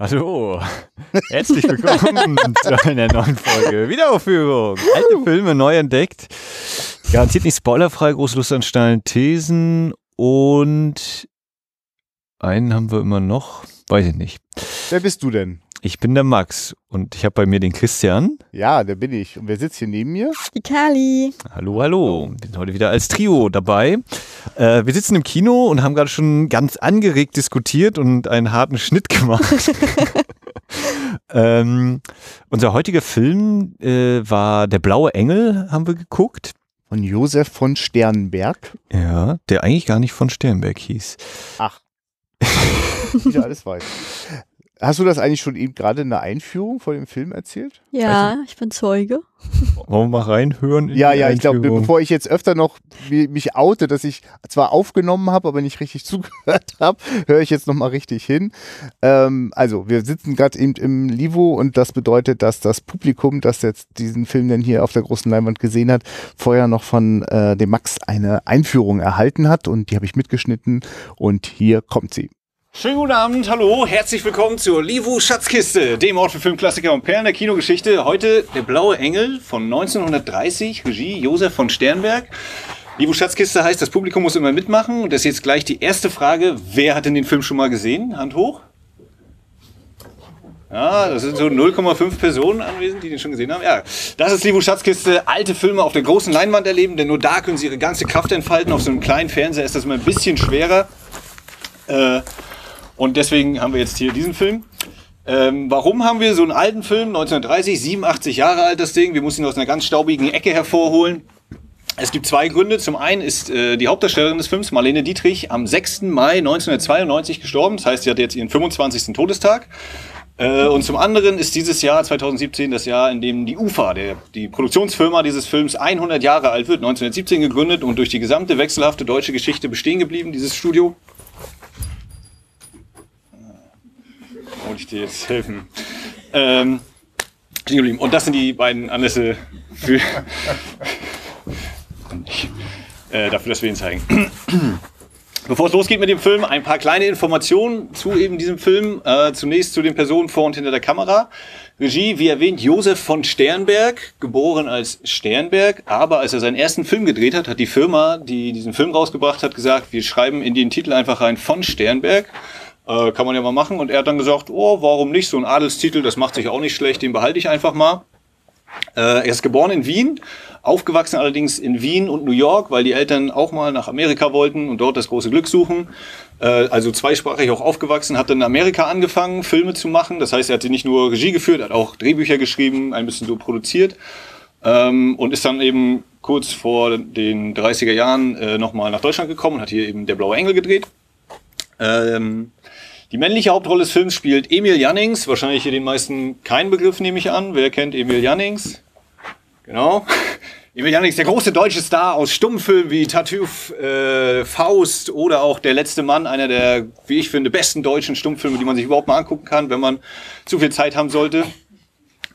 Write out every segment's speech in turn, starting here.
Hallo, herzlich willkommen zu einer neuen Folge Wiederaufführung. Alte Filme neu entdeckt. Garantiert nicht spoilerfrei, große Lust an steilen Thesen und einen haben wir immer noch, weiß ich nicht. Wer bist du denn? Ich bin der Max und ich habe bei mir den Christian. Ja, der bin ich. Und wer sitzt hier neben mir? Die Kali. Hallo, hallo. Wir sind heute wieder als Trio dabei. Äh, wir sitzen im Kino und haben gerade schon ganz angeregt diskutiert und einen harten Schnitt gemacht. ähm, unser heutiger Film äh, war Der blaue Engel, haben wir geguckt. Von Josef von Sternberg. Ja, der eigentlich gar nicht von Sternberg hieß. Ach. Wieder alles weiß. Hast du das eigentlich schon eben gerade in der Einführung vor dem Film erzählt? Ja, ich bin Zeuge. Wollen wir mal reinhören? in Ja, die ja, ich glaube, bevor ich jetzt öfter noch mi- mich oute, dass ich zwar aufgenommen habe, aber nicht richtig zugehört habe, höre ich jetzt nochmal richtig hin. Ähm, also, wir sitzen gerade eben im Livo und das bedeutet, dass das Publikum, das jetzt diesen Film denn hier auf der großen Leinwand gesehen hat, vorher noch von äh, dem Max eine Einführung erhalten hat und die habe ich mitgeschnitten und hier kommt sie. Schönen guten Abend, hallo, herzlich willkommen zur Livu Schatzkiste, dem Ort für Filmklassiker und Perlen der Kinogeschichte. Heute Der blaue Engel von 1930, Regie Josef von Sternberg. Livu Schatzkiste heißt, das Publikum muss immer mitmachen. Und das ist jetzt gleich die erste Frage. Wer hat denn den Film schon mal gesehen? Hand hoch. Ja, das sind so 0,5 Personen anwesend, die den schon gesehen haben. Ja, das ist Livu Schatzkiste. Alte Filme auf der großen Leinwand erleben, denn nur da können sie ihre ganze Kraft entfalten. Auf so einem kleinen Fernseher ist das immer ein bisschen schwerer. Äh, und deswegen haben wir jetzt hier diesen Film. Ähm, warum haben wir so einen alten Film, 1930, 87 Jahre alt das Ding? Wir mussten ihn aus einer ganz staubigen Ecke hervorholen. Es gibt zwei Gründe. Zum einen ist äh, die Hauptdarstellerin des Films, Marlene Dietrich, am 6. Mai 1992 gestorben. Das heißt, sie hat jetzt ihren 25. Todestag. Äh, und zum anderen ist dieses Jahr 2017 das Jahr, in dem die UFA, der, die Produktionsfirma dieses Films, 100 Jahre alt wird. 1917 gegründet und durch die gesamte wechselhafte deutsche Geschichte bestehen geblieben, dieses Studio. Wollte ich dir jetzt helfen. Ähm. Und das sind die beiden Anlässe für, äh, dafür, dass wir ihn zeigen. Bevor es losgeht mit dem Film, ein paar kleine Informationen zu eben diesem Film. Äh, zunächst zu den Personen vor und hinter der Kamera. Regie, wie erwähnt, Josef von Sternberg, geboren als Sternberg, aber als er seinen ersten Film gedreht hat, hat die Firma, die diesen Film rausgebracht hat, gesagt, wir schreiben in den Titel einfach rein von Sternberg. Äh, kann man ja mal machen. Und er hat dann gesagt, oh, warum nicht? So ein Adelstitel, das macht sich auch nicht schlecht, den behalte ich einfach mal. Äh, er ist geboren in Wien, aufgewachsen allerdings in Wien und New York, weil die Eltern auch mal nach Amerika wollten und dort das große Glück suchen. Äh, also zweisprachig auch aufgewachsen, hat dann in Amerika angefangen, Filme zu machen. Das heißt, er hat nicht nur Regie geführt, hat auch Drehbücher geschrieben, ein bisschen so produziert. Ähm, und ist dann eben kurz vor den 30er Jahren äh, nochmal nach Deutschland gekommen und hat hier eben Der Blaue Engel gedreht. Ähm, die männliche Hauptrolle des Films spielt Emil Jannings, wahrscheinlich hier den meisten kein Begriff, nehme ich an. Wer kennt Emil Jannings? Genau. Emil Jannings, der große deutsche Star aus Stummfilmen wie Tartuffe, äh, Faust oder auch Der letzte Mann, einer der, wie ich finde, besten deutschen Stummfilme, die man sich überhaupt mal angucken kann, wenn man zu viel Zeit haben sollte.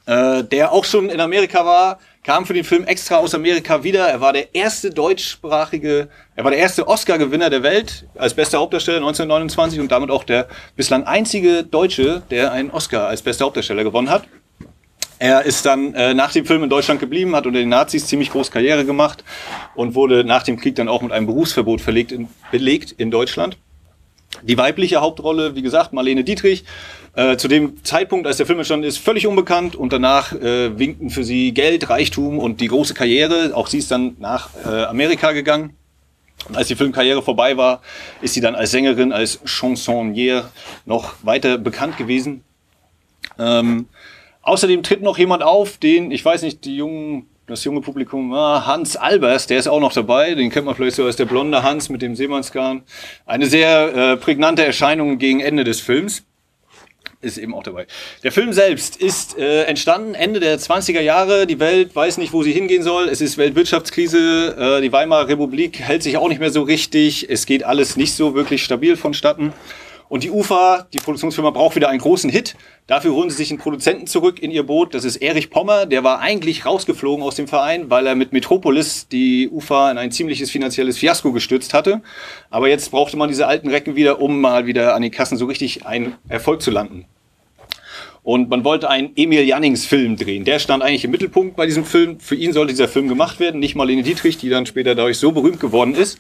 Äh, der auch schon in Amerika war, kam für den Film extra aus Amerika wieder. Er war der erste deutschsprachige, er war der erste Oscar-Gewinner der Welt als bester Hauptdarsteller 1929 und damit auch der bislang einzige Deutsche, der einen Oscar als bester Hauptdarsteller gewonnen hat. Er ist dann äh, nach dem Film in Deutschland geblieben, hat unter den Nazis ziemlich groß Karriere gemacht und wurde nach dem Krieg dann auch mit einem Berufsverbot verlegt in, belegt in Deutschland. Die weibliche Hauptrolle, wie gesagt, Marlene Dietrich, äh, zu dem Zeitpunkt, als der Film entstanden ist, völlig unbekannt und danach äh, winkten für sie Geld, Reichtum und die große Karriere. Auch sie ist dann nach äh, Amerika gegangen. Und als die Filmkarriere vorbei war, ist sie dann als Sängerin, als Chansonnière noch weiter bekannt gewesen. Ähm, außerdem tritt noch jemand auf, den, ich weiß nicht, die jungen, das junge Publikum, ah, Hans Albers, der ist auch noch dabei. Den kennt man vielleicht so als der blonde Hans mit dem Seemannsgarn. Eine sehr äh, prägnante Erscheinung gegen Ende des Films ist eben auch dabei. Der Film selbst ist äh, entstanden Ende der 20er Jahre. Die Welt weiß nicht, wo sie hingehen soll. Es ist Weltwirtschaftskrise. Äh, die Weimarer Republik hält sich auch nicht mehr so richtig. Es geht alles nicht so wirklich stabil vonstatten. Und die UFA, die Produktionsfirma, braucht wieder einen großen Hit. Dafür holen sie sich einen Produzenten zurück in ihr Boot. Das ist Erich Pommer. Der war eigentlich rausgeflogen aus dem Verein, weil er mit Metropolis die UFA in ein ziemliches finanzielles Fiasko gestürzt hatte. Aber jetzt brauchte man diese alten Recken wieder, um mal wieder an den Kassen so richtig einen Erfolg zu landen. Und man wollte einen Emil Jannings-Film drehen. Der stand eigentlich im Mittelpunkt bei diesem Film. Für ihn sollte dieser Film gemacht werden, nicht Marlene Dietrich, die dann später dadurch so berühmt geworden ist.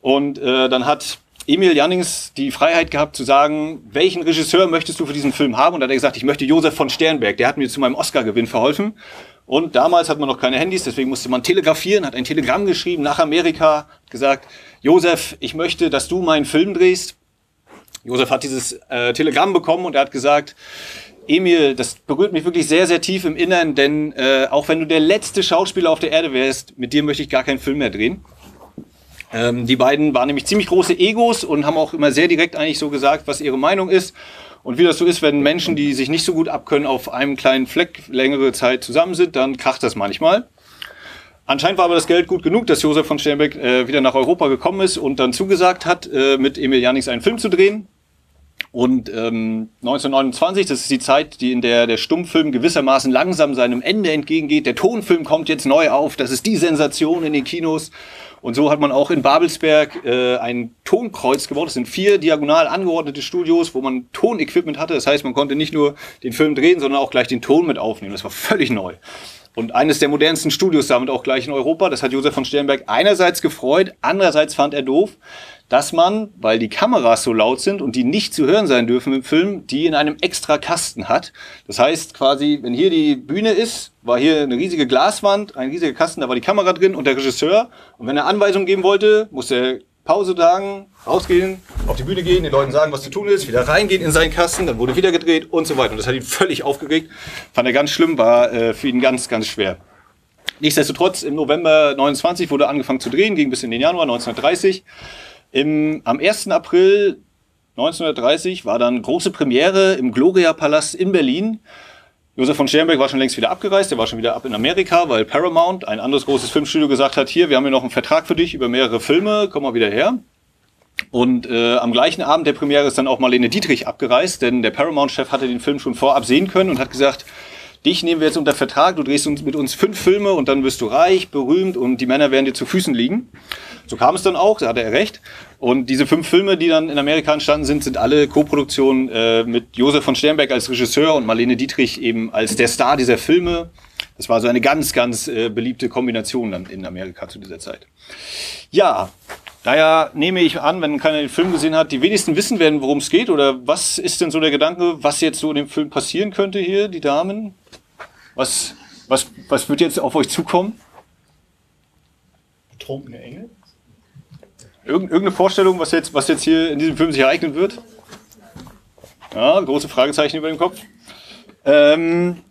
Und äh, dann hat Emil Jannings die Freiheit gehabt zu sagen, welchen Regisseur möchtest du für diesen Film haben? Und da hat er gesagt, ich möchte Josef von Sternberg. Der hat mir zu meinem Oscar-Gewinn verholfen. Und damals hat man noch keine Handys, deswegen musste man telegrafieren, hat ein Telegramm geschrieben nach Amerika, gesagt, Josef, ich möchte, dass du meinen Film drehst. Josef hat dieses äh, Telegramm bekommen und er hat gesagt, Emil, das berührt mich wirklich sehr, sehr tief im Innern, denn äh, auch wenn du der letzte Schauspieler auf der Erde wärst, mit dir möchte ich gar keinen Film mehr drehen. Ähm, die beiden waren nämlich ziemlich große Egos und haben auch immer sehr direkt eigentlich so gesagt, was ihre Meinung ist. Und wie das so ist, wenn Menschen, die sich nicht so gut abkönnen, auf einem kleinen Fleck längere Zeit zusammen sind, dann kracht das manchmal. Anscheinend war aber das Geld gut genug, dass Josef von Sternbeck äh, wieder nach Europa gekommen ist und dann zugesagt hat, äh, mit Emil Jannings einen Film zu drehen. Und ähm, 1929, das ist die Zeit, die in der der Stummfilm gewissermaßen langsam seinem Ende entgegengeht. Der Tonfilm kommt jetzt neu auf. Das ist die Sensation in den Kinos. Und so hat man auch in Babelsberg äh, ein Tonkreuz gebaut. Das sind vier diagonal angeordnete Studios, wo man Tonequipment hatte. Das heißt, man konnte nicht nur den Film drehen, sondern auch gleich den Ton mit aufnehmen. Das war völlig neu. Und eines der modernsten Studios damit auch gleich in Europa. Das hat Josef von Sternberg einerseits gefreut, andererseits fand er doof, dass man, weil die Kameras so laut sind und die nicht zu hören sein dürfen im Film, die in einem extra Kasten hat. Das heißt quasi, wenn hier die Bühne ist, war hier eine riesige Glaswand, ein riesiger Kasten, da war die Kamera drin und der Regisseur. Und wenn er Anweisungen geben wollte, musste er Pause sagen, rausgehen, auf die Bühne gehen, den Leuten sagen, was zu tun ist, wieder reingehen in seinen Kasten, dann wurde wieder gedreht und so weiter. Und das hat ihn völlig aufgeregt, fand er ganz schlimm, war äh, für ihn ganz, ganz schwer. Nichtsdestotrotz, im November 29 wurde angefangen zu drehen, ging bis in den Januar 1930. Im, am 1. April 1930 war dann große Premiere im Gloria-Palast in Berlin. Josef von Sternberg war schon längst wieder abgereist, er war schon wieder ab in Amerika, weil Paramount, ein anderes großes Filmstudio, gesagt hat, hier, wir haben hier noch einen Vertrag für dich über mehrere Filme, komm mal wieder her. Und äh, am gleichen Abend der Premiere ist dann auch Marlene Dietrich abgereist, denn der Paramount-Chef hatte den Film schon vorab sehen können und hat gesagt, dich nehmen wir jetzt unter Vertrag, du drehst uns mit uns fünf Filme und dann wirst du reich, berühmt und die Männer werden dir zu Füßen liegen. So kam es dann auch, da hatte er recht. Und diese fünf Filme, die dann in Amerika entstanden sind, sind alle Co-Produktionen äh, mit Josef von Sternberg als Regisseur und Marlene Dietrich eben als der Star dieser Filme. Das war so eine ganz, ganz äh, beliebte Kombination dann in Amerika zu dieser Zeit. Ja, daher nehme ich an, wenn keiner den Film gesehen hat, die wenigsten wissen werden, worum es geht. Oder was ist denn so der Gedanke, was jetzt so in dem Film passieren könnte hier, die Damen? Was, was, was wird jetzt auf euch zukommen? Betrunkene Engel? Irgend, irgendeine Vorstellung, was jetzt, was jetzt hier in diesem Film sich ereignen wird? Ja, große Fragezeichen über dem Kopf. Ähm,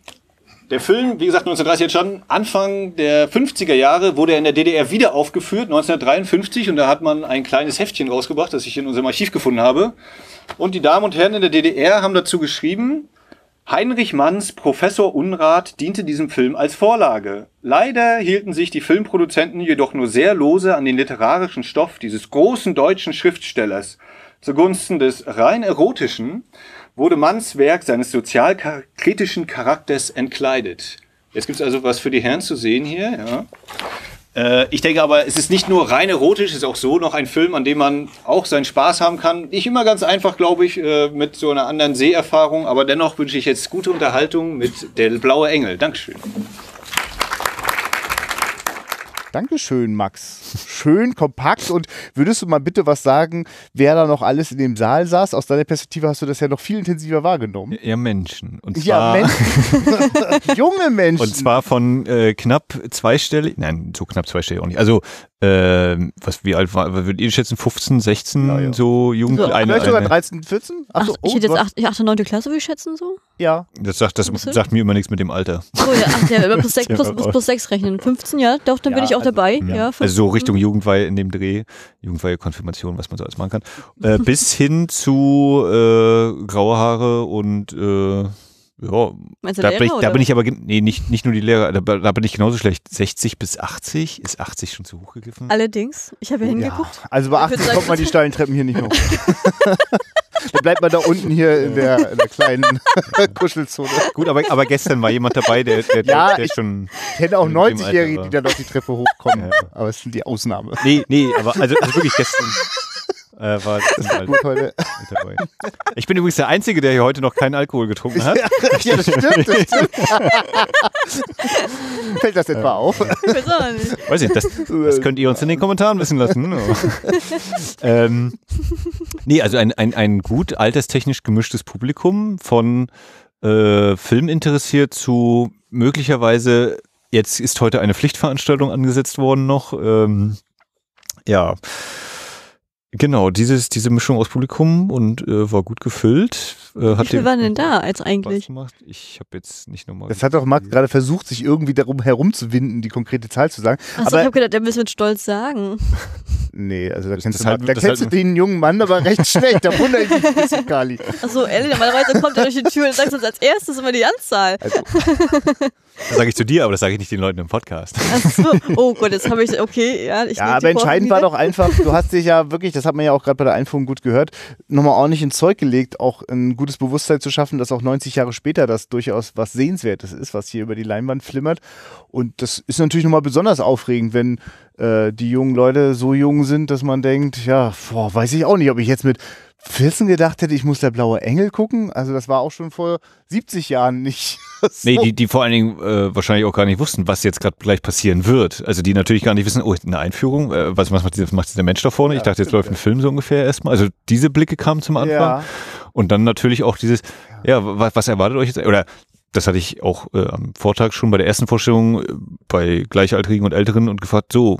der Film, wie gesagt, 1930 entstanden. Anfang der 50er Jahre wurde er in der DDR wieder aufgeführt, 1953. Und da hat man ein kleines Heftchen rausgebracht, das ich in unserem Archiv gefunden habe. Und die Damen und Herren in der DDR haben dazu geschrieben, Heinrich Manns Professor Unrat diente diesem Film als Vorlage. Leider hielten sich die Filmproduzenten jedoch nur sehr lose an den literarischen Stoff dieses großen deutschen Schriftstellers. Zugunsten des rein erotischen wurde Manns Werk seines sozialkritischen Charakters entkleidet. Jetzt gibt's also was für die Herren zu sehen hier. Ja. Äh, ich denke aber, es ist nicht nur rein erotisch, es ist auch so noch ein Film, an dem man auch seinen Spaß haben kann. Nicht immer ganz einfach, glaube ich, äh, mit so einer anderen Seherfahrung, aber dennoch wünsche ich jetzt gute Unterhaltung mit Der blaue Engel. Dankeschön. Dankeschön, Max. Schön kompakt. Und würdest du mal bitte was sagen, wer da noch alles in dem Saal saß? Aus deiner Perspektive hast du das ja noch viel intensiver wahrgenommen. Ja, Menschen. Und Ja, zwar, Menschen. Junge Menschen. Und zwar von äh, knapp zweistellig, nein, so knapp zweistellig auch nicht. Also, ähm, was, wie alt war, würdet ihr schätzen, 15, 16, Ja, ja. so jung? So, eine, Vielleicht sogar eine, 13, 14? Ach, so, ich oh, hätte jetzt hast- 8, 8. 9. Klasse, würde ich schätzen, so. Ja. das sagt, das sagt mir immer nichts mit dem Alter. Oh ja, ach, ja, über plus 6, Ja, plus, plus, plus 6 rechnen. 15, ja, doch, dann Ja, bin ich auch also, dabei. Ja. Ja, also so Richtung Jugendweihe in dem Dreh, Jugendweihe, Konfirmation, was man so alles machen kann. Äh, bis hin zu äh, graue Haare und äh, ja, Meinst du da Lehrer, bin, ich, da bin ich aber, nee, nicht, nicht nur die Lehrer, da, da bin ich genauso schlecht. 60 bis 80, ist 80 schon zu hoch gegriffen? Allerdings, ich habe ja Ja. hingeguckt. Also bei Ich würd 80 sagen- kommt man die steilen Treppen hier nicht hoch. Dann bleibt man da unten hier in der, in der kleinen Kuschelzone. Gut, aber, aber gestern war jemand dabei, der, der, der, Ja, der ich- schon. Ich kenne auch In dem Alter 90-Jährige, war. die da noch die Treppe hochkommen. Ja. Aber es sind die Ausnahme. Nee, nee, aber also, also wirklich gestern. Äh, war das halt Gut heute. mit dabei. Ich bin übrigens der Einzige, der hier heute noch keinen Alkohol getrunken hat. ja, das stimmt. Das stimmt. Fällt das etwa auf? Weiß nicht. Ich, das, das könnt ihr uns in den Kommentaren wissen lassen. ähm, nee, also ein, ein, ein gut alterstechnisch gemischtes Publikum von äh, Film interessiert zu möglicherweise, jetzt ist heute eine Pflichtveranstaltung angesetzt worden noch. Ähm, ja, genau, dieses, diese Mischung aus Publikum und äh, war gut gefüllt. Äh, Wie hat viel dem waren denn da als eigentlich? gemacht. Ich habe jetzt nicht nochmal. Das hat doch Marc gerade versucht, sich irgendwie darum herumzuwinden, die konkrete Zahl zu sagen. Achso, ich aber habe gedacht, der müssen mit Stolz sagen. nee, also da Das- kennst, das du, halt- da das kennst halt- du den jungen Mann aber recht schlecht. Da wundere ich mich ein bisschen, Kali. Achso, ehrlich, normalerweise kommt er durch die Tür und sagt uns als erstes immer die Anzahl. Also, Das sage ich zu dir, aber das sage ich nicht den Leuten im Podcast. Achso, oh Gott, jetzt habe ich, okay, ja. Ich ja, aber entscheidend war doch einfach, du hast dich ja wirklich, das hat man ja auch gerade bei der Einführung gut gehört, nochmal ordentlich ins Zeug gelegt, auch ein gutes Bewusstsein zu schaffen, dass auch 90 Jahre später das durchaus was Sehenswertes ist, was hier über die Leinwand flimmert. Und das ist natürlich nochmal besonders aufregend, wenn äh, die jungen Leute so jung sind, dass man denkt, ja, boah, weiß ich auch nicht, ob ich jetzt mit 14 gedacht hätte, ich muss der blaue Engel gucken. Also das war auch schon vor 70 Jahren nicht. so. Nee, die, die vor allen Dingen äh, wahrscheinlich auch gar nicht wussten, was jetzt gerade gleich passieren wird. Also die natürlich gar nicht wissen, oh, eine Einführung, äh, was, was macht, macht dieser Mensch da vorne? Ja, ich dachte, jetzt läuft ein Film so ungefähr erstmal. Also diese Blicke kamen zum Anfang. ja. Und dann natürlich auch dieses, ja, was, was erwartet euch jetzt? Oder das hatte ich auch äh, am Vortag schon bei der ersten Vorstellung äh, bei Gleichaltrigen und Älteren und gefragt, so,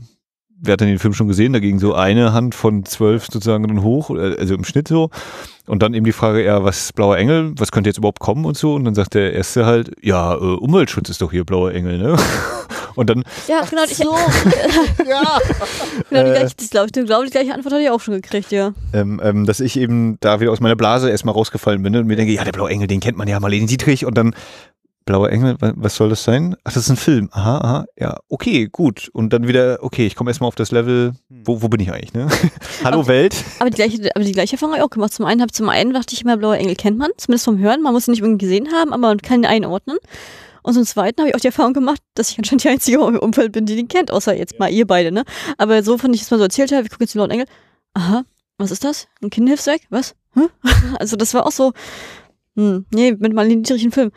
wer hat denn den Film schon gesehen? Da ging so eine Hand von zwölf sozusagen dann hoch, äh, also im Schnitt so. Und dann eben die Frage, ja, was ist Blauer Engel? Was könnte jetzt überhaupt kommen und so? Und dann sagt der Erste halt, ja, äh, Umweltschutz ist doch hier Blauer Engel, ne? Und dann, Ja, genau, ich, ja. genau die Äh. gleiche, das glaube ich, glaub, die gleiche Antwort hatte ich auch schon gekriegt, ja. ähm, ähm, dass ich eben da wieder aus meiner Blase erstmal rausgefallen bin und mir denke, ja, der Blaue Engel, den kennt man ja, Marlene Dietrich und dann Blauer Engel, wa- was soll das sein? Ach, das ist ein Film. Aha, aha, ja, okay, gut. Und dann wieder, okay, ich komme erstmal auf das Level, wo, wo bin ich eigentlich, ne? Hallo Okay. Welt. Aber die gleiche, aber die gleiche Erfahrung habe ich auch gemacht. Zum einen, hab, zum einen dachte ich immer, Blauer Engel kennt man, zumindest vom Hören. Man muss ihn nicht irgendwie gesehen haben, aber man kann ihn einordnen. Und zum Zweiten habe ich auch die Erfahrung gemacht, dass ich anscheinend die Einzige im Umfeld bin, die den kennt, außer jetzt mal ihr beide, ne? Aber so von ich es mal so erzählt habe, wir gucken jetzt den Blauen Engel. Aha, was ist das? Ein Kinderhilfswerk? Was? Hä? Also das war auch so, hm, nee, mit Marlene Dietrich ein Film.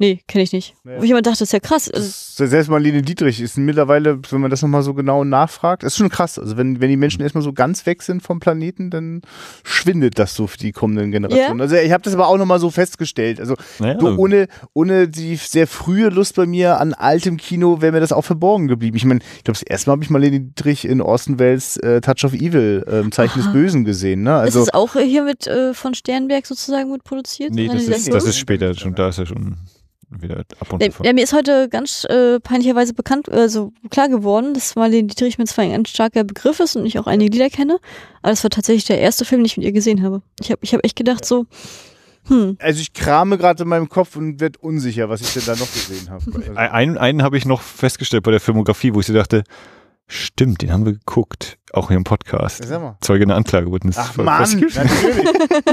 Nee, kenne ich nicht. Nee. Wo ich immer dachte, das ist ja krass. Also, Das, selbst Marlene Dietrich ist mittlerweile, wenn man das nochmal so genau nachfragt, ist schon krass. Also wenn, wenn die Menschen erstmal so ganz weg sind vom Planeten, dann schwindet das so für die kommenden Generationen. Also ich habe das aber auch nochmal so festgestellt. Also Naja, so ohne, ohne die sehr frühe Lust bei mir an altem Kino wäre mir das auch verborgen geblieben. Ich meine, ich glaube, das erste Mal habe ich Marlene Dietrich in Orson Welles äh, Touch of Evil, ähm, Zeichen Aha. des Bösen gesehen. Ne? ist Also es auch hier mit äh, von Sternberg sozusagen mit produziert? nee, das ist, das ist später schon, da ist er schon wieder ab und Ja, zu. ja, mir ist heute ganz äh, peinlicherweise bekannt, also klar geworden, dass Marlene Dietrich mir zwar ein ganz starker Begriff ist und ich auch einige Lieder kenne, aber das war tatsächlich der erste Film, den ich mit ihr gesehen habe. Ich habe ich hab echt gedacht so, hm, also ich krame gerade in meinem Kopf und werde unsicher, was ich denn da noch gesehen habe. Also, Einen, einen habe ich noch festgestellt bei der Filmografie, wo ich so dachte, stimmt, den haben wir geguckt, auch hier im Podcast. sag mal. Zeuge einer Anklagebündnis. Ach Mann, natürlich.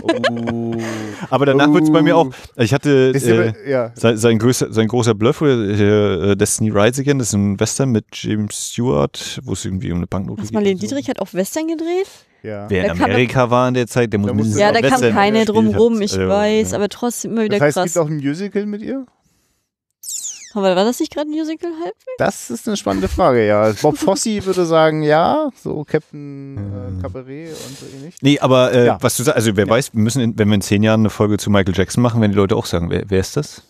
oh. Aber danach wird es bei mir auch, ich hatte äh, aber- ja. sein, sein, größer, sein großer Bluff, äh, Destiny Rides Again, das ist ein Western mit James Stewart, wo es irgendwie um eine Banknote geht. Marlene so. Dietrich hat auf Western gedreht? ja. Wer in Da Amerika war in der Zeit, der muss Ja, auch da kam Western keine drum rum, ich weiß, ja. aber trotzdem immer wieder Das heißt, es krass. gibt auch ein Musical mit ihr? Aber war das nicht gerade ein Musical halb? Das ist eine spannende Frage, ja. Bob Fosse würde sagen, ja, so Captain äh, Cabaret und so ähnlich. Nee, aber äh, Ja. was du sagst, also wer Ja. weiß, wir müssen, in, wenn wir in zehn Jahren eine Folge zu Michael Jackson machen, werden die Leute auch sagen, wer, wer ist das?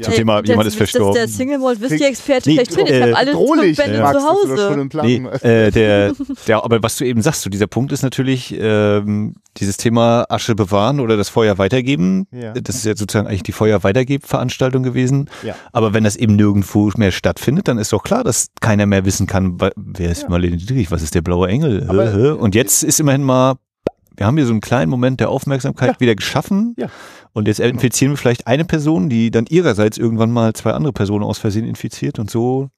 Zum Ja. Thema, der, jemand ist das, verstorben. Der Single Malt Whisky-Experte Nee, schlechthin. Ich äh, habe alle Drohlich, Bände Max, zu Hause. Nee, äh, der, der, aber was du eben sagst, so dieser Punkt ist natürlich ähm, dieses Thema Asche bewahren oder das Feuer weitergeben. Ja. Das ist ja sozusagen eigentlich die Feuer Veranstaltung gewesen. Ja. Aber wenn das eben nirgendwo mehr stattfindet, dann ist doch klar, dass keiner mehr wissen kann, wer ist Ja. Marlene Dietrich, was ist der blaue Engel. Aber-? Und jetzt ist immerhin mal, wir haben hier so einen kleinen Moment der Aufmerksamkeit Ja. wieder geschaffen. Ja. Und jetzt infizieren wir vielleicht eine Person, die dann ihrerseits irgendwann mal zwei andere Personen aus Versehen infiziert und so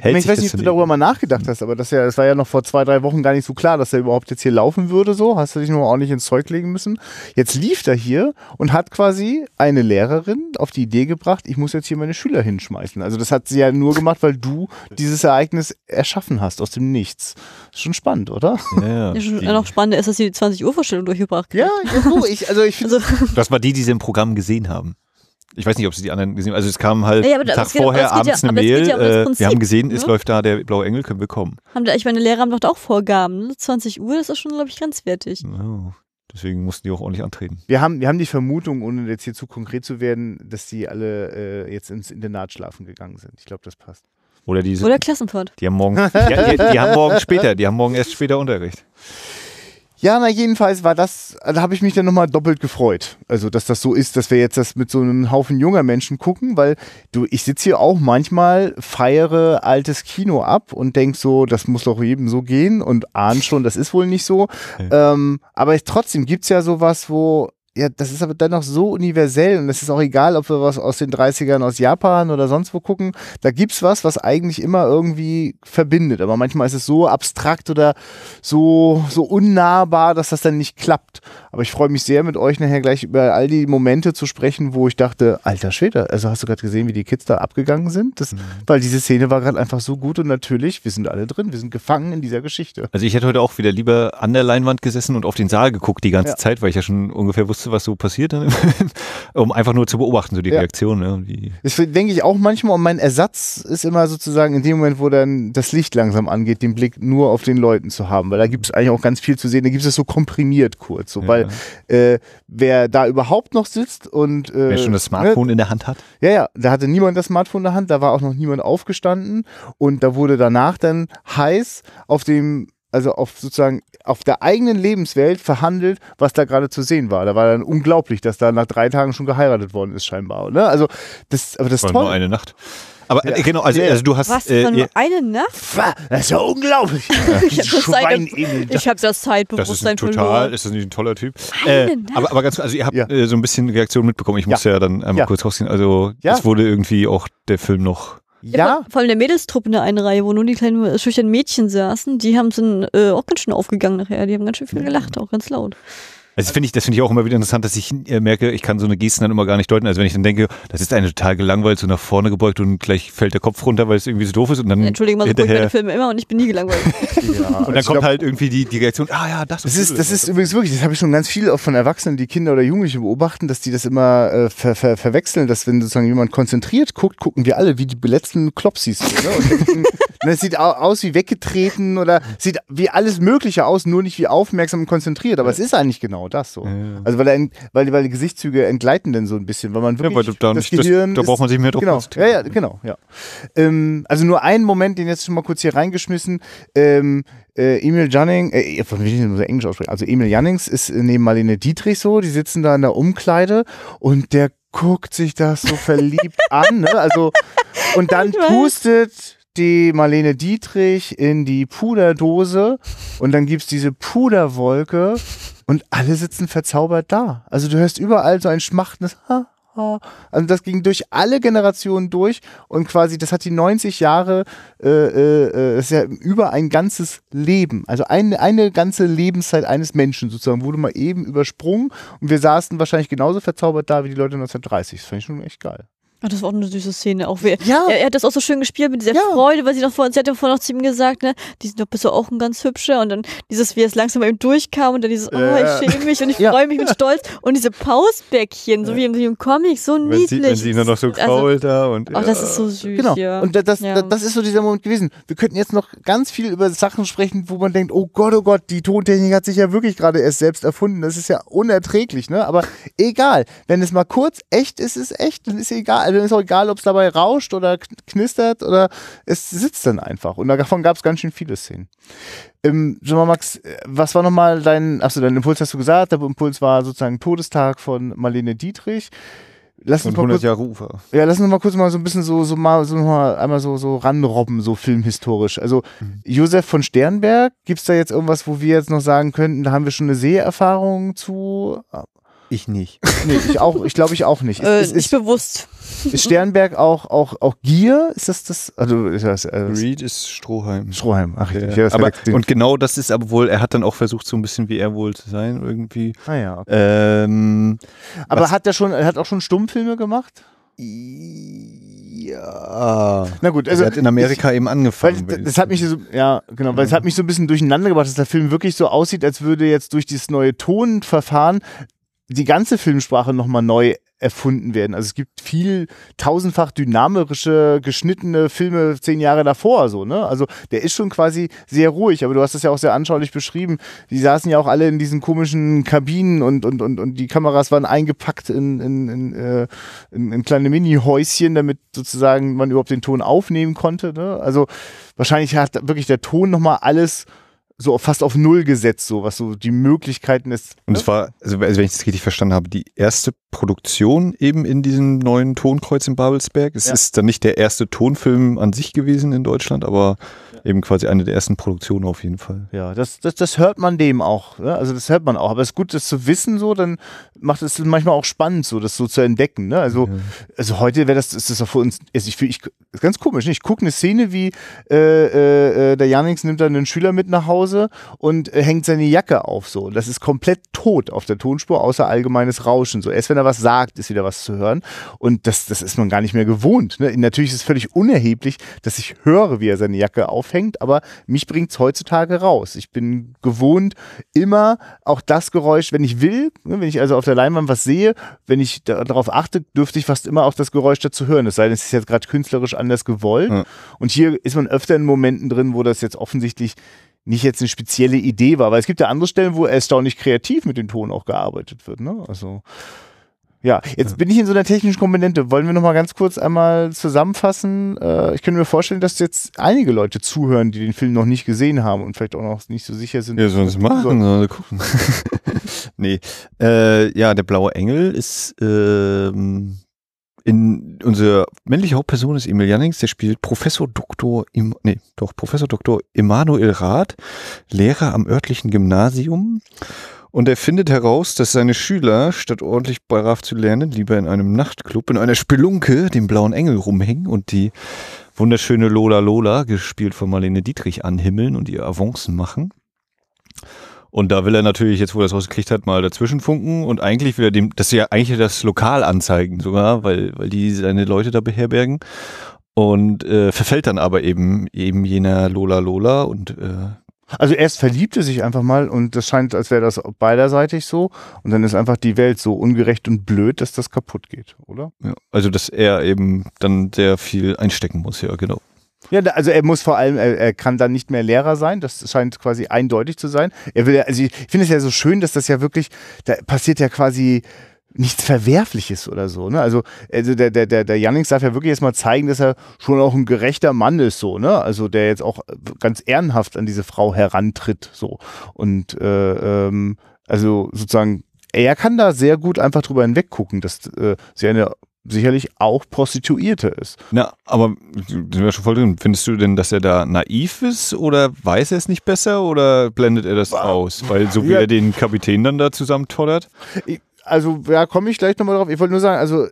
hält ich sich weiß das nicht, ob du darüber mal nachgedacht hast, aber das, ja, das war ja noch vor zwei, drei Wochen gar nicht so klar, dass er überhaupt jetzt hier laufen würde. So hast du dich nur ordentlich ins Zeug legen müssen. Jetzt lief er hier und hat quasi eine Lehrerin auf die Idee gebracht, ich muss jetzt hier meine Schüler hinschmeißen. Also das hat sie ja nur gemacht, weil du dieses Ereignis erschaffen hast aus dem Nichts. Ist schon spannend, oder? Ja, ja. Ja, schon noch spannender ist, dass sie die 20 Uhr Vorstellung durchgebracht Ja, hat. ja so, ich, also ich finde. Also, Das war die, die sie im Programm gesehen haben. Ich weiß nicht, ob sie die anderen gesehen haben. Also es kam halt Ja, aber einen Tag geht- vorher es geht ja- abends eine es Mail. ja um äh, wir haben gesehen, es ne? läuft da der blaue Engel, können wir kommen. haben da, ich meine, Lehrer haben doch auch Vorgaben. Ne? 20 Uhr, das ist schon, glaube ich, grenzwertig. Ja, deswegen mussten die auch ordentlich antreten. Wir haben, wir haben die Vermutung, ohne jetzt hier zu konkret zu werden, dass die alle äh, jetzt ins Internat schlafen gegangen sind. Ich glaube, das passt. Oder die, sind- Oder Klassenfahrt. die haben morgen, die, die, die haben morgen später, die haben morgen erst später Unterricht. Ja, na jedenfalls war das, da habe ich mich dann nochmal doppelt gefreut. Also, dass das so ist, dass wir jetzt das mit so einem Haufen junger Menschen gucken, weil du, ich sitze hier auch manchmal, feiere altes Kino ab und denk so, das muss doch jedem so gehen und ahn schon, das ist wohl nicht so. Ähm, aber trotzdem gibt's ja sowas, wo ja, das ist aber dennoch so universell und es ist auch egal, ob wir was aus den 30ern aus Japan oder sonst wo gucken. Da gibt's was, was eigentlich immer irgendwie verbindet. Aber manchmal ist es so abstrakt oder so, so unnahbar, dass das dann nicht klappt. Aber ich freue mich sehr, mit euch nachher gleich über all die Momente zu sprechen, wo ich dachte, alter Schwede, also hast du gerade gesehen, wie die Kids da abgegangen sind? Das, Weil diese Szene war gerade einfach so gut und natürlich, wir sind alle drin, wir sind gefangen in dieser Geschichte. Also ich hätte heute auch wieder lieber an der Leinwand gesessen und auf den Saal geguckt die ganze Ja. Zeit, weil ich ja schon ungefähr wusste, was so passiert dann, um einfach nur zu beobachten, so die Ja. Reaktion. Ne? Das denke ich auch manchmal und mein Ersatz ist immer sozusagen in dem Moment, wo dann das Licht langsam angeht, den Blick nur auf den Leuten zu haben, weil da gibt es eigentlich auch ganz viel zu sehen. Da gibt es so komprimiert kurz, so, Ja. weil äh, wer da überhaupt noch sitzt und äh, wer schon das Smartphone in der Hand hat. ja, ja, da hatte niemand das Smartphone in der Hand, da war auch noch niemand aufgestanden und da wurde danach dann heiß auf dem, also auf sozusagen auf der eigenen Lebenswelt verhandelt, was da gerade zu sehen war. Da war dann unglaublich, dass da nach drei Tagen schon geheiratet worden ist scheinbar. Ne? Also das, aber das War toll. nur eine Nacht. Aber Ja. äh, genau, also, Ja. also du hast Was? äh, War nur eine Nacht? Das ist ja unglaublich. Ich habe das, Schwein Zeit- in- ich hab das das ist Zeitbewusstsein total, ist das nicht ein toller Typ? Eine Äh, Nacht? aber, aber ganz also ihr habt Ja. äh, so ein bisschen Reaktion mitbekommen. Ich muss ja, dann einmal Ja. kurz rausgehen. Also Ja. es wurde irgendwie auch der Film noch. Ja, vor- Vor allem der Mädelstruppe in der einen Reihe, wo nur die kleinen schüchternen Mädchen saßen, die haben sind äh, auch ganz schön aufgegangen nachher. Die haben ganz schön viel gelacht, auch ganz laut. Also das finde ich, das finde ich auch immer wieder interessant, dass ich äh, merke, ich kann so eine Gesten dann immer gar nicht deuten. Also wenn ich dann denke, das ist eine total gelangweilt, so nach vorne gebeugt und gleich fällt der Kopf runter, weil es irgendwie so doof ist und dann Entschuldigung mal, so gucke ich meine Filme immer und ich bin nie gelangweilt. ja. und dann kommt halt irgendwie die, die Reaktion, ah ja, das, Das ist, das ist übrigens wirklich, das habe ich schon ganz viel auch von Erwachsenen, die Kinder oder Jugendliche beobachten, dass die das immer äh, ver, ver, verwechseln, dass wenn sozusagen jemand konzentriert guckt, gucken wir alle wie die letzten Klopsis. Ne? Und denken, ne, es sieht au- aus wie weggetreten oder sieht wie alles Mögliche aus, nur nicht wie aufmerksam und konzentriert. Aber es ist eigentlich genau das so. Also weil, er, ent- weil, weil die Gesichtszüge entgleiten dann so ein bisschen, weil man Ja, wirklich weil da, das nicht, das, Gehirn da ist- braucht man sich mehr drauf Genau, ja, ja, genau, ja. Ähm, also nur einen Moment, den jetzt schon mal kurz hier reingeschmissen. Ähm, äh, Emil Jannings, äh, von wie muss ich Englisch aussprechen? Also Emil Jannings ist äh, neben Marlene Dietrich so, die sitzen da in der Umkleide und der guckt sich das so verliebt an, ne? Also und dann pustet die Marlene Dietrich in die Puderdose und dann gibt's diese Puderwolke und alle sitzen verzaubert da. Also du hörst überall so ein schmachtendes Ha, ha. Also das ging durch alle Generationen durch und quasi, das hat die 90 Jahre, äh, äh, äh, das ist ja über ein ganzes Leben, also eine, eine ganze Lebenszeit eines Menschen sozusagen, wurde mal eben übersprungen und wir saßen wahrscheinlich genauso verzaubert da wie die Leute 1930. Das fand ich schon echt geil. Ach, das war auch eine süße Szene. Auch wer, Ja. er, er hat das auch so schön gespielt mit dieser Ja. Freude, weil sie noch vor, sie hat ja vorhin noch zu ihm gesagt, ne, die sind doch bist du auch ein ganz hübscher und dann dieses, wie es langsam bei ihm durchkam und dann dieses, oh, Ja. ich schäme mich und ich Ja. freue mich mit Stolz und diese Pausbäckchen, so wie im, wie im Comic, so Wenn niedlich. sie, wenn sie nur noch so Also, krault da und. Ach, das ist so süß, Genau. ja. Und da- das, das, das ist so dieser Moment gewesen. Wir könnten jetzt noch ganz viel über Sachen sprechen, wo man denkt, oh Gott, oh Gott, die Tontechnik hat sich ja wirklich gerade erst selbst erfunden. Das ist ja unerträglich, ne? Aber egal. Wenn es mal kurz echt ist, ist echt. Dann ist egal. Also Dann ist auch egal, ob es dabei rauscht oder kn- knistert oder es sitzt dann einfach. Und davon gab es ganz schön viele Szenen. Ähm, sag mal, Max, äh, was war nochmal dein, achso, dein Impuls hast du gesagt, der Impuls war sozusagen Todestag von Marlene Dietrich. Lass uns mal 100 kurz, Jahre Ufer. ja, lass uns mal kurz mal so ein bisschen so, so mal, so mal einmal so, so ranrobben, so filmhistorisch. Also, Josef von Sternberg, gibt's da jetzt irgendwas, wo wir jetzt noch sagen könnten, da haben wir schon eine Seherfahrung zu? Ich nicht. Nee, ich auch, ich glaube ich auch nicht. Äh, Ist, nicht ist, bewusst. ist Sternberg auch, auch, auch Gier? Ist das das? Also, ist das, äh, Reed ist Strohhalm. Stroheim, ach richtig. Ja. Ja, das aber, den- und genau das ist aber wohl, er hat dann auch versucht, so ein bisschen wie er wohl zu sein, irgendwie. ah, ja, okay. Ähm, Aber was- hat er schon, er hat auch schon Stummfilme gemacht? ja. Na gut, Also also er hat in Amerika eben Weil angefangen. das, das hat mich so, ja, genau, weil es hat mich so ein bisschen durcheinander gebracht, dass der Film wirklich so aussieht, als würde jetzt durch dieses neue Tonverfahren die ganze Filmsprache nochmal neu erfunden werden. Also es gibt viel tausendfach dynamische, geschnittene Filme zehn Jahre davor, so, ne? Also der ist schon quasi sehr ruhig, aber du hast das ja auch sehr anschaulich beschrieben. Die saßen ja auch alle in diesen komischen Kabinen und, und, und, und die Kameras waren eingepackt in, in, in, äh, in, in kleine Mini-Häuschen, damit sozusagen man überhaupt den Ton aufnehmen konnte. Ne? Also wahrscheinlich hat wirklich der Ton nochmal alles so fast auf Null gesetzt, so was so die Möglichkeiten ist. Und es war, also also wenn ich das richtig verstanden habe, die erste Produktion eben in diesem neuen Tonkreuz in Babelsberg. Es Ja. ist dann nicht der erste Tonfilm an sich gewesen in Deutschland, aber eben quasi eine der ersten Produktionen auf jeden Fall. Ja, das, das, das hört man dem auch. Ja? Also das hört man auch. Aber es ist gut, das zu wissen, so, dann macht es manchmal auch spannend, so das so zu entdecken. Ne? Also, also heute wäre das, ist das auch für uns, also ich, ich, ist ganz komisch. Ne? Ich gucke eine Szene, wie äh, äh, äh, der Janix nimmt dann einen Schüler mit nach Hause und äh, hängt seine Jacke auf. So. Und das ist komplett tot auf der Tonspur, außer allgemeines Rauschen. So. Erst wenn er was sagt, ist wieder was zu hören. Und das, das ist man gar nicht mehr gewohnt. Ne? Natürlich ist es völlig unerheblich, dass ich höre, wie er seine Jacke aufhängt, aber mich bringt es heutzutage raus. Ich bin gewohnt, immer auch das Geräusch, wenn ich will, ne, wenn ich also auf der Leinwand was sehe, wenn ich da, darauf achte, dürfte ich fast immer auch das Geräusch dazu hören. Es sei denn, es ist jetzt gerade künstlerisch anders gewollt. Ja. Und hier ist man öfter in Momenten drin, wo das jetzt offensichtlich nicht jetzt eine spezielle Idee war, weil es gibt ja andere Stellen, wo erstaunlich kreativ mit dem Ton auch gearbeitet wird. Ne? Also ja, jetzt bin ich in so einer technischen Komponente. Wollen wir noch mal ganz kurz einmal zusammenfassen? Äh, ich könnte mir vorstellen, dass jetzt einige Leute zuhören, die den Film noch nicht gesehen haben und vielleicht auch noch nicht so sicher sind. Ja, sollen sie machen, sollen sie gucken. nee. Äh, ja, der blaue Engel ist ähm, in unsere männliche Hauptperson ist Emil Jannings, der spielt Professor Dr. Im, nee, doch, Professor Dr. Emanuel Rath, Lehrer am örtlichen Gymnasium. Und er findet heraus, dass seine Schüler, statt ordentlich brav zu lernen, lieber in einem Nachtclub, in einer Spelunke, dem blauen Engel rumhängen und die wunderschöne Lola Lola, gespielt von Marlene Dietrich, anhimmeln und ihr Avancen machen. Und da will er natürlich, jetzt wo er das rausgekriegt hat, mal dazwischen funken und eigentlich will er dem, das ist ja eigentlich das Lokal anzeigen sogar, weil, weil die seine Leute da beherbergen. Und äh, verfällt dann aber eben eben jener Lola Lola und äh, Also erst verliebt er sich einfach mal und das scheint, als wäre das beiderseitig so. Und dann ist einfach die Welt so ungerecht und blöd, dass das kaputt geht, oder? ja, also dass er eben dann sehr viel einstecken muss, ja genau. Ja, also er muss vor allem, er, kann dann nicht mehr Lehrer sein, das scheint quasi eindeutig zu sein. Er will also ich finde es ja so schön, dass das ja wirklich, da passiert ja quasi nichts Verwerfliches oder so. Ne? Also, also der, der, der, der Jannings darf ja wirklich jetzt mal zeigen, dass er schon auch ein gerechter Mann ist, so, ne? Also der jetzt auch ganz ehrenhaft an diese Frau herantritt. so. Und äh, ähm, also sozusagen, er kann da sehr gut einfach drüber hinweggucken, dass äh, sie eine sicherlich auch Prostituierte ist. Na, aber sind wir schon voll drin. Findest du denn, dass er da naiv ist oder weiß er es nicht besser oder blendet er das aus? Weil so wie Ja. er den Kapitän dann da zusammentollert. also ja, komme ich gleich nochmal drauf. Ich wollte nur sagen, also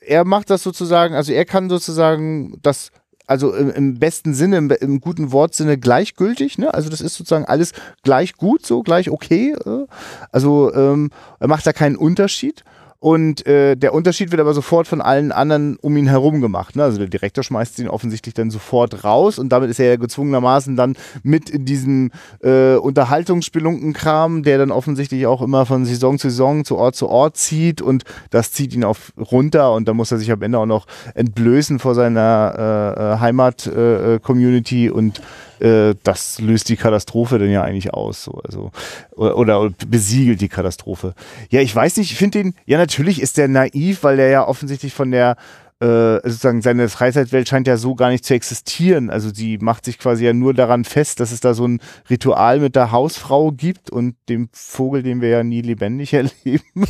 er macht das sozusagen, also er kann sozusagen das, also im, im besten Sinne, im, im guten Wortsinne gleichgültig, ne? Also das ist sozusagen alles gleich gut, so gleich okay. Äh? Also ähm, er macht da keinen Unterschied. Und äh, der Unterschied wird aber sofort von allen anderen um ihn herum gemacht. Ne? Also der Direktor schmeißt ihn offensichtlich dann sofort raus und damit ist er ja gezwungenermaßen dann mit in diesem äh, Unterhaltungsspelunkenkram, der dann offensichtlich auch immer von Saison zu Saison, zu Ort zu Ort zieht und das zieht ihn auf runter und dann muss er sich am Ende auch noch entblößen vor seiner äh, äh, Heimat-Community und äh, das löst die Katastrophe dann ja eigentlich aus. So. Also, oder, oder besiegelt die Katastrophe. Ja, ich weiß nicht, ich finde den, ja, natürlich ist der naiv, weil der ja offensichtlich von der äh, sozusagen seine Freizeitwelt scheint ja so gar nicht zu existieren. Also sie macht sich quasi ja nur daran fest, dass es da so ein Ritual mit der Hausfrau gibt und dem Vogel, den wir ja nie lebendig erleben.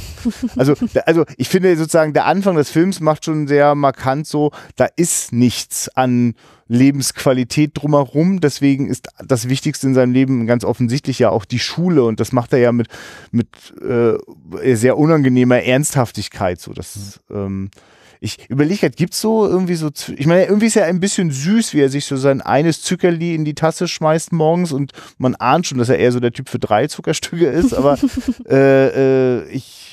also, also ich finde sozusagen, der Anfang des Films macht schon sehr markant so, da ist nichts an Lebensqualität drumherum. Deswegen ist das Wichtigste in seinem Leben ganz offensichtlich ja auch die Schule und das macht er ja mit, mit äh, sehr unangenehmer Ernsthaftigkeit. So, das, ähm, ich überlege halt, gibt es so irgendwie so, ich meine, irgendwie ist er ein bisschen süß, wie er sich so sein eines Zuckerli in die Tasse schmeißt morgens und man ahnt schon, dass er eher so der Typ für drei Zuckerstücke ist, aber äh, äh, ich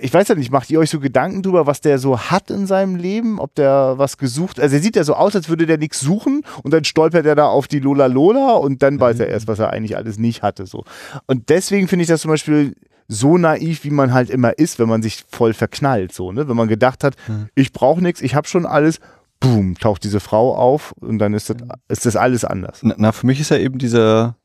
ich weiß ja nicht, macht ihr euch so Gedanken drüber, was der so hat in seinem Leben? Ob der was gesucht? Also er sieht ja so aus, als würde der nichts suchen und dann stolpert er da auf die Lola Lola und dann weiß er erst, was er eigentlich alles nicht hatte. So. Und deswegen finde ich das zum Beispiel so naiv, wie man halt immer ist, wenn man sich voll verknallt. So, ne? Wenn man gedacht hat, mhm. ich brauche nichts, ich habe schon alles, boom, taucht diese Frau auf und dann ist das, ist das alles anders. Na, na, für mich ist ja eben dieser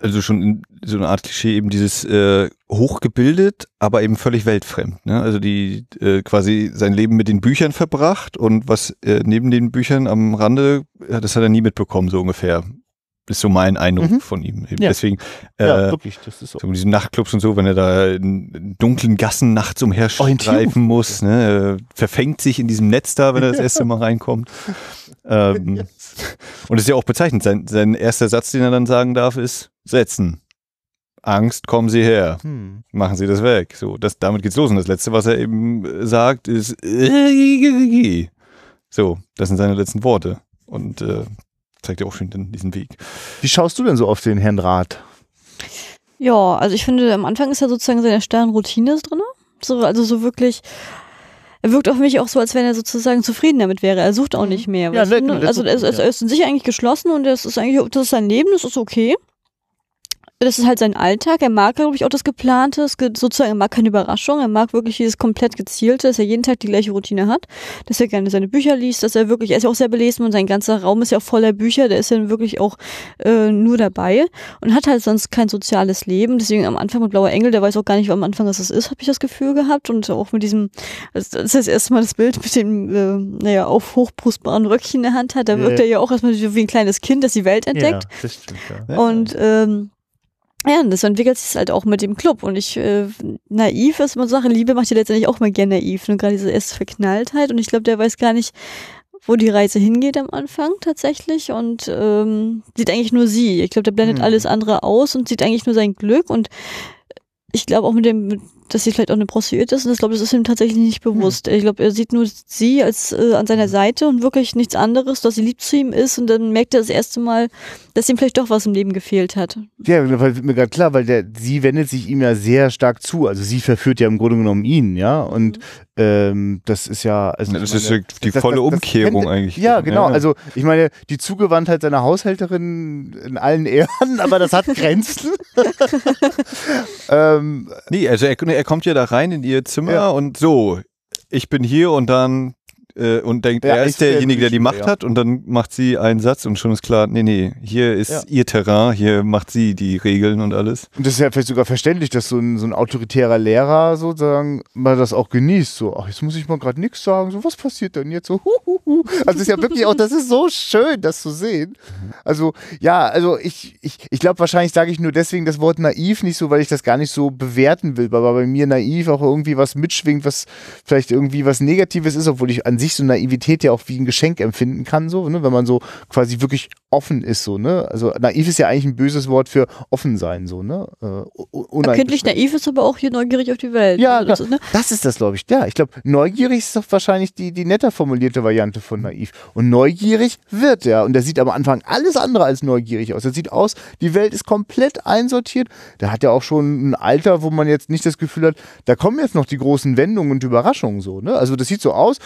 also schon so eine Art Klischee eben dieses äh, hochgebildet, aber eben völlig weltfremd. Ne? Also die äh, quasi sein Leben mit den Büchern verbracht und was äh, neben den Büchern am Rande, das hat er nie mitbekommen so ungefähr. Ist so mein Eindruck mhm. von ihm. Ja. Deswegen, äh, ja, wirklich, das ist so. so. Diesen Nachtclubs und so, wenn er da in dunklen Gassen nachts umherstreifen muss, ne, verfängt sich in diesem Netz da, wenn er das erste Mal reinkommt. Ähm, yes. Und das ist ja auch bezeichnend. Sein, sein erster Satz, den er dann sagen darf, ist setzen. Angst, kommen Sie her. Hm. Machen Sie das weg. So, das, damit geht's los. Und das letzte, was er eben sagt, ist so, das sind seine letzten Worte. Und äh, zeigt ja auch schön den, diesen Weg. Wie schaust du denn so auf den Herrn Rath? Ja, also ich finde, am Anfang ist er sozusagen seine starren Routine drin. So, also so wirklich, er wirkt auf mich auch so, als wenn er sozusagen zufrieden damit wäre. Er sucht auch mhm. nicht mehr. Ja, ne, also er ist, er ist in sich eigentlich geschlossen und das ist eigentlich, das ist sein Leben, das ist okay das ist halt sein Alltag. Er mag, glaube ich, auch das Geplante, sozusagen, er mag keine Überraschung. Er mag wirklich dieses komplett gezielte, dass er jeden Tag die gleiche Routine hat, dass er gerne seine Bücher liest, dass er wirklich, er ist ja auch sehr belesen und sein ganzer Raum ist ja auch voller Bücher, der ist ja wirklich auch äh, nur dabei und hat halt sonst kein soziales Leben. Deswegen am Anfang mit Blauer Engel, der weiß auch gar nicht, am Anfang was das ist, habe ich das Gefühl gehabt. Und auch mit diesem, das ist das erste Mal das Bild mit dem, äh, naja, auf hochbrustbaren Röckchen in der Hand hat. Da wirkt ja. er ja auch erstmal wie ein kleines Kind, das die Welt entdeckt. Ja, das stimmt, ja. Und ähm, ja, und das entwickelt sich halt auch mit dem Club. Und ich, äh, naiv ist immer so Sache, Liebe macht ja letztendlich auch mal gerne naiv. Und gerade diese erste Verknalltheit. Und ich glaube, der weiß gar nicht, wo die Reise hingeht am Anfang tatsächlich. Und ähm, sieht eigentlich nur sie. Ich glaube, der blendet mhm. alles andere aus und sieht eigentlich nur sein Glück. Und ich glaube auch mit dem, dass sie vielleicht auch eine Prostituierte ist. Und das glaube ich, ist ihm tatsächlich nicht hm. bewusst. Mhm. Ich glaube, er sieht nur sie als äh, an seiner Seite und wirklich nichts anderes, dass sie lieb zu ihm ist. Und dann merkt er das erste Mal, dass ihm vielleicht doch was im Leben gefehlt hat. Ja, weil mir gerade klar, weil der, sie wendet sich ihm ja sehr stark zu. Also sie verführt ja im Grunde genommen ihn, ja. Und mhm. ähm, das ist ja. Also das meine, ist die das, volle das, Umkehrung kennt, eigentlich. Ja, genau. Ja. Also ich meine, die Zugewandtheit seiner Haushälterin in allen Ehren, aber das hat Grenzen. ähm, nee, also er, er kommt ja da rein in ihr Zimmer ja. und so, ich bin hier und dann äh, und denkt, ja, er ist derjenige, der die Macht ja. hat und dann macht sie einen Satz und schon ist klar, nee, nee, hier ist ja. ihr Terrain, hier macht sie die Regeln und alles. Und das ist ja vielleicht sogar verständlich, dass so ein, so ein autoritärer Lehrer sozusagen mal das auch genießt, so, ach, jetzt muss ich mal gerade nichts sagen, so, was passiert denn jetzt so, hu, hu, hu. Also ist ja wirklich auch, das ist so schön, das zu sehen. Also, ja, also ich, ich, ich glaube, wahrscheinlich sage ich nur deswegen das Wort naiv nicht so, weil ich das gar nicht so bewerten will, weil bei mir naiv auch irgendwie was mitschwingt, was vielleicht irgendwie was Negatives ist, obwohl ich an sich sich so Naivität ja auch wie ein Geschenk empfinden kann, so, ne? wenn man so quasi wirklich offen ist, so, ne? Also naiv ist ja eigentlich ein böses Wort für offen sein, so, ne? Äh, Erkenntlich naiv ist aber auch hier neugierig auf die Welt. Ja, also, das, ist, ne? das ist das, glaube ich. Ja, ich glaube, neugierig ist doch wahrscheinlich die, die netter formulierte Variante von naiv. Und neugierig wird er. Und der sieht am Anfang alles andere als neugierig aus. Er sieht aus, die Welt ist komplett einsortiert. Der hat ja auch schon ein Alter, wo man jetzt nicht das Gefühl hat, da kommen jetzt noch die großen Wendungen und Überraschungen so, ne? Also das sieht so aus,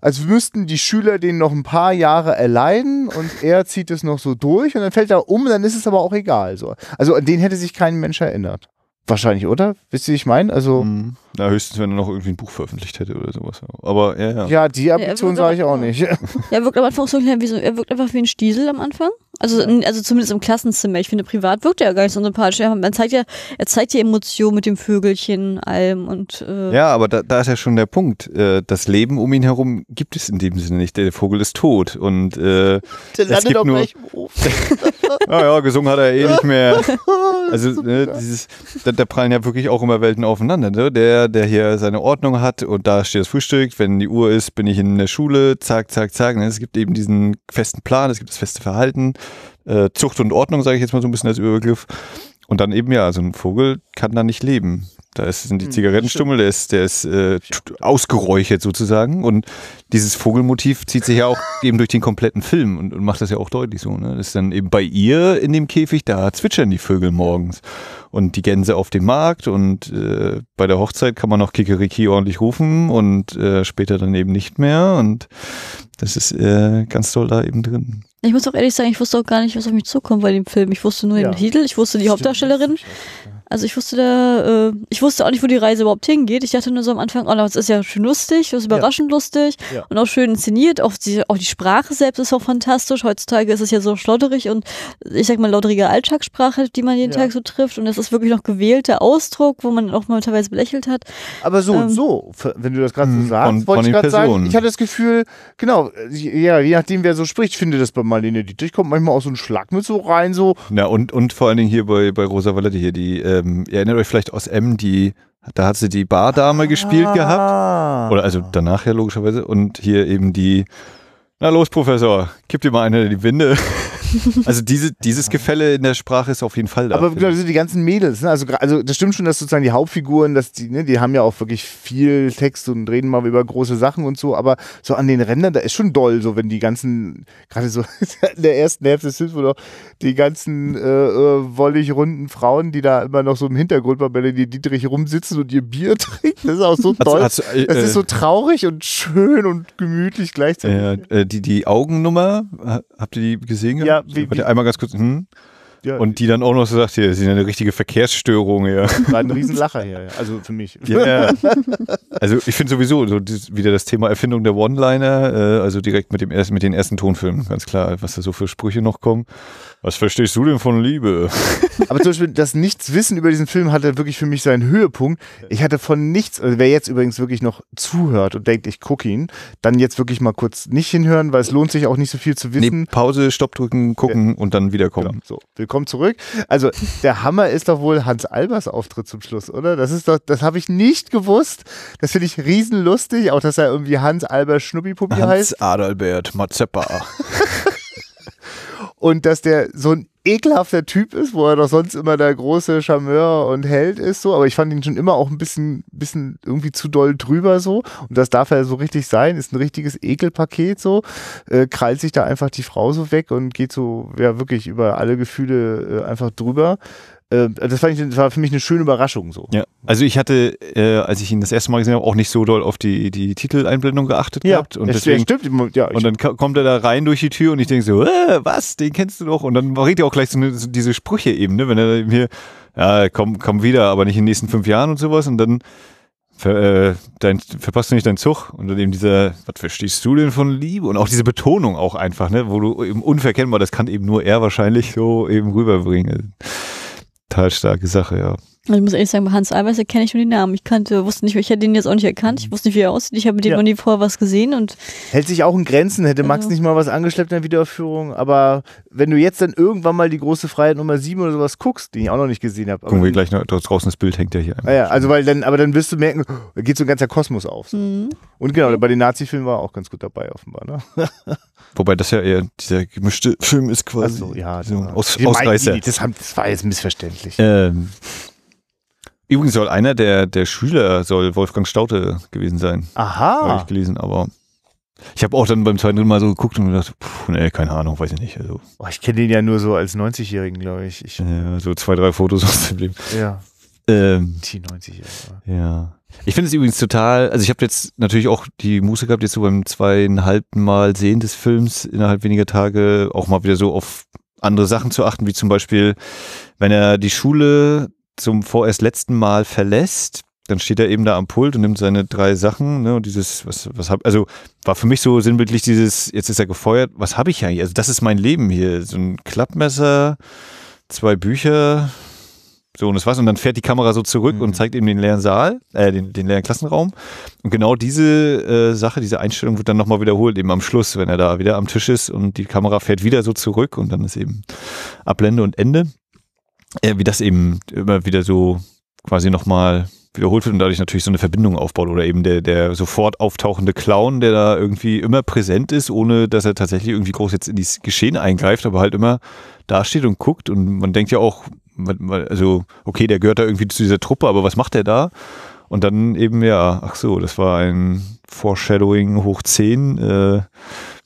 als müssten die Schüler den noch ein paar Jahre erleiden und er zieht es noch so durch und dann fällt er um, dann ist es aber auch egal. So. Also an den hätte sich kein Mensch erinnert. Wahrscheinlich, oder? Wisst ihr, wie ich meine? Also. Mhm. Na, höchstens, wenn er noch irgendwie ein Buch veröffentlicht hätte oder sowas. Aber ja, ja. Ja, die Ambition ja, sage ich auch nicht. er wirkt am Anfang so klein wie so, er wirkt einfach wie ein Stiesel am Anfang. Also, also zumindest im Klassenzimmer. Ich finde, privat wirkt er ja gar nicht so sympathisch. Er, man zeigt ja, er zeigt ja Emotionen mit dem Vögelchen, allem und äh, Ja, aber da, da ist ja schon der Punkt. Äh, das Leben um ihn herum gibt es in dem Sinne nicht. Der Vogel ist tot und äh, Der Es landet gibt auch nur- gleich im Ofen. ja, ja, gesungen hat er eh nicht mehr. Also ne, dieses, da, da prallen ja wirklich auch immer Welten aufeinander. Ne? Der, der hier seine Ordnung hat und da steht das Frühstück. Wenn die Uhr ist, bin ich in der Schule. Zack, zack, zack. Ne? Es gibt eben diesen festen Plan, es gibt das feste Verhalten. Äh, Zucht und Ordnung, sage ich jetzt mal so ein bisschen als Überbegriff. Und dann eben, ja, so ein Vogel kann da nicht leben. Da ist, sind die Hm, Zigarettenstummel, der ist, der ist äh, ausgeräuchert sozusagen. Und dieses Vogelmotiv zieht sich ja auch eben durch den kompletten Film und, und macht das ja auch deutlich so. Ne? Das ist dann eben bei ihr in dem Käfig, da zwitschern die Vögel morgens. Und die Gänse auf dem Markt und äh, bei der Hochzeit kann man noch Kikeriki ordentlich rufen und äh, später dann eben nicht mehr. Und das ist äh, ganz toll da eben drin. Ich muss auch ehrlich sagen, ich wusste auch gar nicht, was auf mich zukommt bei dem Film. Ich wusste nur Ja. den Titel, ich wusste die Hauptdarstellerin. Also ich wusste da, äh, ich wusste auch nicht, wo die Reise überhaupt hingeht. Ich dachte nur so am Anfang, oh, das ist ja schön lustig, das ist überraschend lustig Ja. und auch schön inszeniert. Auch die, auch die Sprache selbst ist auch fantastisch. Heutzutage ist es ja so schlotterig und ich sag mal lauterige Alltagssprache, die man jeden Ja. Tag so trifft. Und es ist wirklich noch gewählter Ausdruck, wo man auch mal teilweise belächelt hat. Aber so und Ähm, so, wenn du das gerade so Hm, sagst, von- wollte von ich den gerade sagen, Personen. ich hatte das Gefühl, genau, äh, ja, je nachdem, wer so spricht, ich finde das bei Marlene Dietrich, kommt manchmal auch so ein Schlag mit so rein, so, Ja, und, und vor allen Dingen hier bei, bei Rosa Valette hier, die, ähm, ihr erinnert euch vielleicht aus M, die, da hat sie die Bardame gespielt gehabt. Ah. Oder also danach ja logischerweise. Und hier eben die, na los, Professor, gib dir mal eine die Winde. also diese, dieses Gefälle in der Sprache ist auf jeden Fall da. Aber genau, die ganzen Mädels, ne? also, also das stimmt schon, dass sozusagen die Hauptfiguren, dass die, ne, die haben ja auch wirklich viel Text und reden mal über große Sachen und so, aber so an den Rändern, da ist schon doll, so wenn die ganzen, gerade so in der ersten Hälfte des Films, wo noch die ganzen äh, äh, wollig runden Frauen, die da immer noch so im Hintergrund bei Melanie Dietrich rumsitzen und ihr Bier trinken, das ist auch so toll. hast du, äh, das ist so traurig und schön und gemütlich gleichzeitig. äh, äh, die, die Augennummer, ha- habt ihr die gesehen? Ja, gehabt? wie- Warte, wie- einmal ganz kurz. Hm? Ja, Und die dann auch noch so sagt, hier, sie sind eine richtige Verkehrsstörung. Ja. war ein Riesenlacher hier, ja. also für mich. Ja. Also ich finde sowieso so wieder das Thema Erfindung der One-Liner, äh, also direkt mit dem ersten, mit den ersten Tonfilmen, ganz klar, was da so für Sprüche noch kommen. Was verstehst du denn von Liebe? Aber zum Beispiel das Nichtswissen über diesen Film hatte wirklich für mich seinen Höhepunkt. Ich hatte von nichts, also wer jetzt übrigens wirklich noch zuhört und denkt, ich gucke ihn, dann jetzt wirklich mal kurz nicht hinhören, weil es lohnt sich auch nicht so viel zu Nee, wissen. Pause, Stopp drücken, gucken und dann wiederkommen. Genau, so, willkommen zurück. Also der Hammer ist doch wohl Hans Albers Auftritt zum Schluss, oder? Das ist doch, das habe ich nicht gewusst. Das finde ich riesenlustig, auch dass er irgendwie Hans Albers Schnuppipuppi heißt. Hans Adalbert Mazeppa. und dass der so ein ekelhafter Typ ist, wo er doch sonst immer der große Charmeur und Held ist, so, aber ich fand ihn schon immer auch ein bisschen, bisschen irgendwie zu doll drüber so. Und das darf er so richtig sein, ist ein richtiges Ekelpaket so, äh, krallt sich da einfach die Frau so weg und geht so, ja wirklich über alle Gefühle äh, einfach drüber. Äh, das fand ich, das war für mich eine schöne Überraschung so. Ja, also ich hatte, äh, als ich ihn das erste Mal gesehen habe, auch nicht so doll auf die, die Titeleinblendung geachtet gehabt. Und deswegen, stimmt, ja, und dann kommt er da rein durch die Tür und ich denke so, äh, was, den kennst du doch. Und dann redet er auch gleich so, eine, so diese Sprüche eben, ne? wenn er eben hier, ja, komm, komm wieder, aber nicht in den nächsten fünf Jahren und sowas. Und dann ver, äh, dein, verpasst du nicht deinen Zug. Und dann eben dieser, was verstehst du denn von Liebe? Und auch diese Betonung auch einfach, ne? wo du eben unverkennbar, das kann eben nur er wahrscheinlich so eben rüberbringen. Total starke Sache, ja. Also ich muss ehrlich sagen, bei Hans Albers erkenne ich nur den Namen. Ich kannte, wusste nicht, ich hätte den jetzt auch nicht erkannt. Ich wusste nicht, wie er aussieht. Ich habe mit dem Ja. noch nie vorher was gesehen und hält sich auch in Grenzen, hätte Max Also- nicht mal was angeschleppt in der Wiederaufführung, aber wenn du jetzt dann irgendwann mal die große Freiheit Nummer 7 oder sowas guckst, die ich auch noch nicht gesehen habe. Gucken wir gleich noch, dort draußen das Bild hängt ja hier Ah ja, also weil dann, aber dann wirst du merken, da geht so ein ganzer Kosmos auf. So. mhm. Und genau, bei den Nazi-Filmen war er auch ganz gut dabei, offenbar. Ne? Wobei das ja eher dieser gemischte Film ist quasi. Also, ja, so ein das- Aus, Ausreißer. die, Das, haben, das war jetzt missverständlich. Ähm, übrigens soll einer der, der Schüler soll Wolfgang Staute gewesen sein. Habe Aha. ich gelesen, aber ich habe auch dann beim zweiten Mal so geguckt und gedacht, puh, nee, keine Ahnung, weiß ich nicht. Also Oh, ich kenne den ja nur so als 90-Jährigen, glaube ich. ich äh, so zwei, drei Fotos aus dem Leben. ja, Ähm, die 90-Jährigen. ja. Ich finde es übrigens total, also ich habe jetzt natürlich auch die Musik gehabt, jetzt so beim zweieinhalbten Mal sehen des Films innerhalb weniger Tage auch mal wieder so auf andere Sachen zu achten, wie zum Beispiel, wenn er die Schule zum vorerst letzten Mal verlässt dann steht er eben da am Pult und nimmt seine drei Sachen, ne, und dieses, was, was hab, also war für mich so sinnbildlich dieses, jetzt ist er gefeuert, was habe ich eigentlich? Also das ist mein Leben hier. So ein Klappmesser, zwei Bücher, so und das war's. Und dann fährt die Kamera so zurück Mhm. und zeigt eben den leeren Saal, äh, den, den leeren Klassenraum. Und genau diese äh, Sache, diese Einstellung wird dann nochmal wiederholt, eben am Schluss, wenn er da wieder am Tisch ist und die Kamera fährt wieder so zurück und dann ist eben Ablende und Ende. Äh, wie das eben immer wieder so quasi nochmal wiederholt wird und dadurch natürlich so eine Verbindung aufbaut oder eben der, der sofort auftauchende Clown, der da irgendwie immer präsent ist, ohne dass er tatsächlich irgendwie groß jetzt in dieses Geschehen eingreift, aber halt immer dasteht und guckt und man denkt ja auch, also okay, der gehört da irgendwie zu dieser Truppe, aber was macht der da? Und dann eben, ja, ach so, das war ein Foreshadowing hoch 10. Äh, wir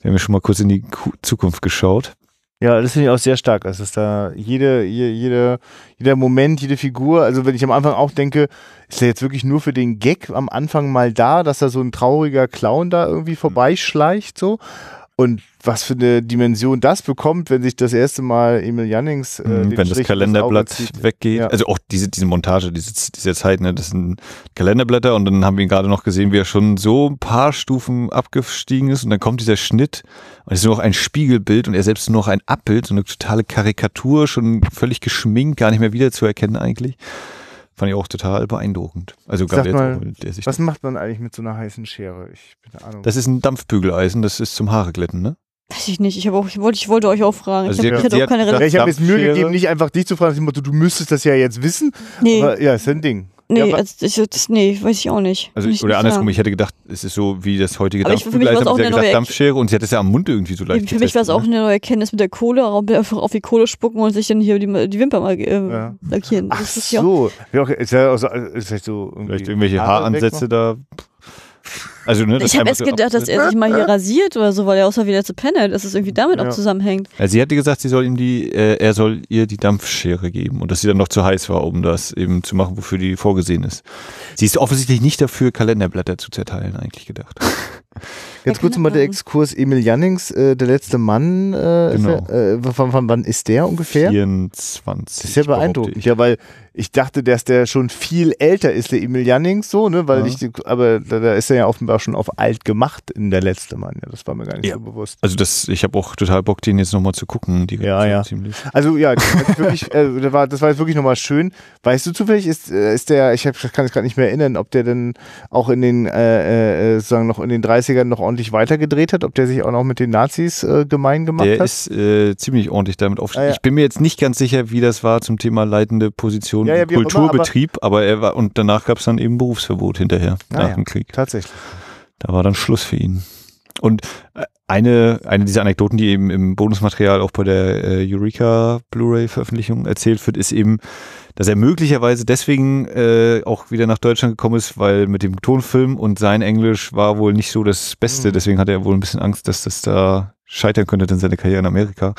haben ja schon mal kurz in die Ku- Zukunft geschaut. Ja, das finde ich auch sehr stark. Also, dass da jede, je- jede, jeder Moment, jede Figur, also wenn ich am Anfang auch denke, ist der jetzt wirklich nur für den Gag am Anfang mal da, dass da so ein trauriger Clown da irgendwie vorbeischleicht, so. Und was für eine Dimension das bekommt, wenn sich das erste Mal Emil Jannings äh, Mhm, wenn das Strich ins Kalenderblatt zieht. weggeht. Ja. Also auch diese, diese Montage, diese, diese Zeit, ne, das sind Kalenderblätter und dann haben wir ihn gerade noch gesehen, wie er schon so ein paar Stufen abgestiegen ist und dann kommt dieser Schnitt und es ist nur noch ein Spiegelbild und er selbst nur noch ein Abbild, so eine totale Karikatur, schon völlig geschminkt, gar nicht mehr wiederzuerkennen eigentlich. Fand ich auch total beeindruckend. Also gerade mal, jetzt, auch, der sich Was macht man eigentlich mit so einer heißen Schere? Ich bin Ahnung. das ist ein Dampfbügeleisen, das ist zum Haare glätten, ne? Weiß ich nicht. Ich, auch, ich, wollte, ich wollte euch auch fragen. Also ich, hab, hat- ich hatte sie auch keine ja, ich habe jetzt Mühe gegeben, nicht einfach dich zu fragen, du müsstest das ja jetzt wissen. Nee, Aber ja, ist ein Ding. nee, ja, also, ich, das, nee, weiß ich auch nicht. Also, ich oder andersrum, sagen. ich hätte gedacht, es ist so wie das heutige Aber ich- für mich war's Dampfbügeleisen, auch aber sie hat eine gesagt Dampfschere und sie hat es ja am Mund irgendwie so leicht Für mich war es auch getestet, ne? eine neue Erkenntnis mit der Kohle, einfach auf die Kohle spucken und sich dann hier die, die Wimpern mal äh, Ja. lackieren. Ach Das ist ja so. Ja. Ist ja auch so, ist vielleicht so irgendwie Vielleicht irgendwelche Haaransätze da. Also, ne, das Ich habe erst so gedacht, dass er sich mal hier rasiert oder so, weil er außer wieder zu pennen, dass es irgendwie damit Ja. auch zusammenhängt. Also sie hatte gesagt, sie soll ihm die, äh, er soll ihr die Dampfschere geben und dass sie dann noch zu heiß war, um das eben zu machen, wofür die vorgesehen ist. Sie ist offensichtlich nicht dafür, Kalenderblätter zu zerteilen, eigentlich gedacht. Jetzt Ja, kurz mal der Ahnung. Exkurs. Emil Jannings, äh, der letzte Mann, äh, Genau. ist er, äh, von, von wann ist der ungefähr? 24. Das ist sehr behaupte beeindruckend, ich. ja, weil ich dachte, dass der schon viel älter ist, der Emil Jannings, so, ne, weil Ja. ich, aber da, da ist er ja offenbar schon auf alt gemacht in der letzte Mann, ja, das war mir gar nicht Ja. so bewusst. Also das, ich habe auch total Bock, den jetzt nochmal zu gucken. Die Ja, ja. Ziemlich. Also ja, das, wirklich, äh, das, war, das war jetzt wirklich nochmal schön. Weißt du zufällig, ist, äh, ist der, ich hab, kann es gerade nicht mehr erinnern, ob der denn auch in den, äh, äh, sozusagen noch in den 30ern noch ordentlich weitergedreht hat, ob der sich auch noch mit den Nazis äh, gemein gemacht Der hat? ist äh, ziemlich ordentlich damit aufgestellt. Ah, ja. Ich bin mir jetzt nicht ganz sicher, wie das war zum Thema leitende Position Ja, ja, auch immer, Kulturbetrieb, aber, er war und danach gab es dann eben Berufsverbot hinterher Ah, nach dem Krieg. Tatsächlich. Da war dann Schluss für ihn. Und äh, eine, eine dieser Anekdoten, die eben im Bonusmaterial auch bei der äh, Eureka Blu-ray-Veröffentlichung erzählt wird, ist eben, dass er möglicherweise deswegen äh, auch wieder nach Deutschland gekommen ist, weil mit dem Tonfilm und sein Englisch war wohl nicht so das Beste. Mhm. Deswegen hat er wohl ein bisschen Angst, dass das da scheitern könnte in seiner Karriere in Amerika.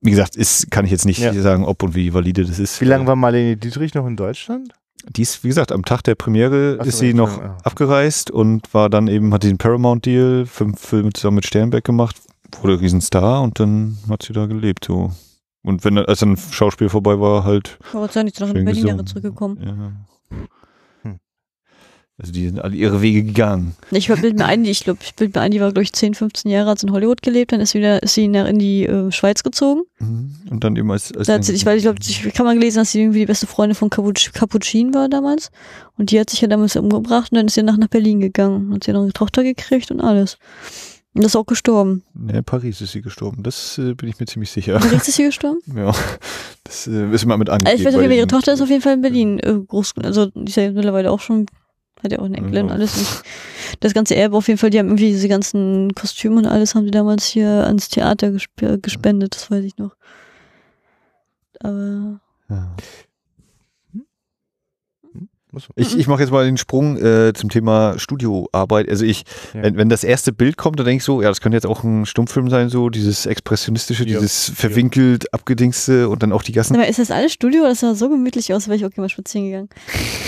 Wie gesagt, ist, kann ich jetzt nicht Ja. sagen, ob und wie valide das ist. Wie lange war Marlene Dietrich noch in Deutschland? Die ist, wie gesagt, am Tag der Premiere Ach ist sie ja, noch ja. abgereist und war dann eben, hat den Paramount-Deal, fünf Filme zusammen mit Sternberg gemacht, wurde Riesenstar und dann hat sie da gelebt, so. Und wenn, als dann Schauspiel vorbei war, halt. Ich wollte sagen, die sind nach Schön Berlin zurückgekommen. Ja. Also die sind alle ihre Wege gegangen. Ich bilde mir ein, die- ich glaube, ich bilde mir ein, die war, glaube ich, 10, 15 Jahre, hat sie in Hollywood gelebt, dann ist, sie wieder, ist sie nach, in die äh, Schweiz gezogen. Mhm. Und dann eben als, als Da hat sie, ich, weil ich glaube, ich kann mal gelesen, dass sie irgendwie die beste Freundin von Capuc Capuchin war damals. Und die hat sich ja damals umgebracht und dann ist sie nach, nach Berlin gegangen. Hat sie noch eine Tochter gekriegt und alles. Und ist auch gestorben. ne, Paris ist sie gestorben. Das äh, bin ich mir ziemlich sicher. In Paris ist sie gestorben? ja. Das äh, ist immer mit angegeben. Also ich weiß auf bei jeden Fall, ihre Tochter ist auf jeden Fall in Berlin äh, groß. Also die ist ja mittlerweile auch schon, hat ja auch einen Enkel und Ja. alles. Das ganze Erbe auf jeden Fall, die haben irgendwie diese ganzen Kostüme und alles haben die damals hier ans Theater gesp äh, gespendet, das weiß ich noch. Aber Ja. Ich, ich mache jetzt mal den Sprung äh, zum Thema Studioarbeit. Also ich, Ja. wenn, wenn das erste Bild kommt, dann denke ich so, ja, das könnte jetzt auch ein Stummfilm sein, so dieses expressionistische, Ja. dieses verwinkelt, abgedingste und dann auch die Gassen. Mal, ist das alles Studio? Das sah so gemütlich aus, wäre ich auch gerne mal spazieren gegangen.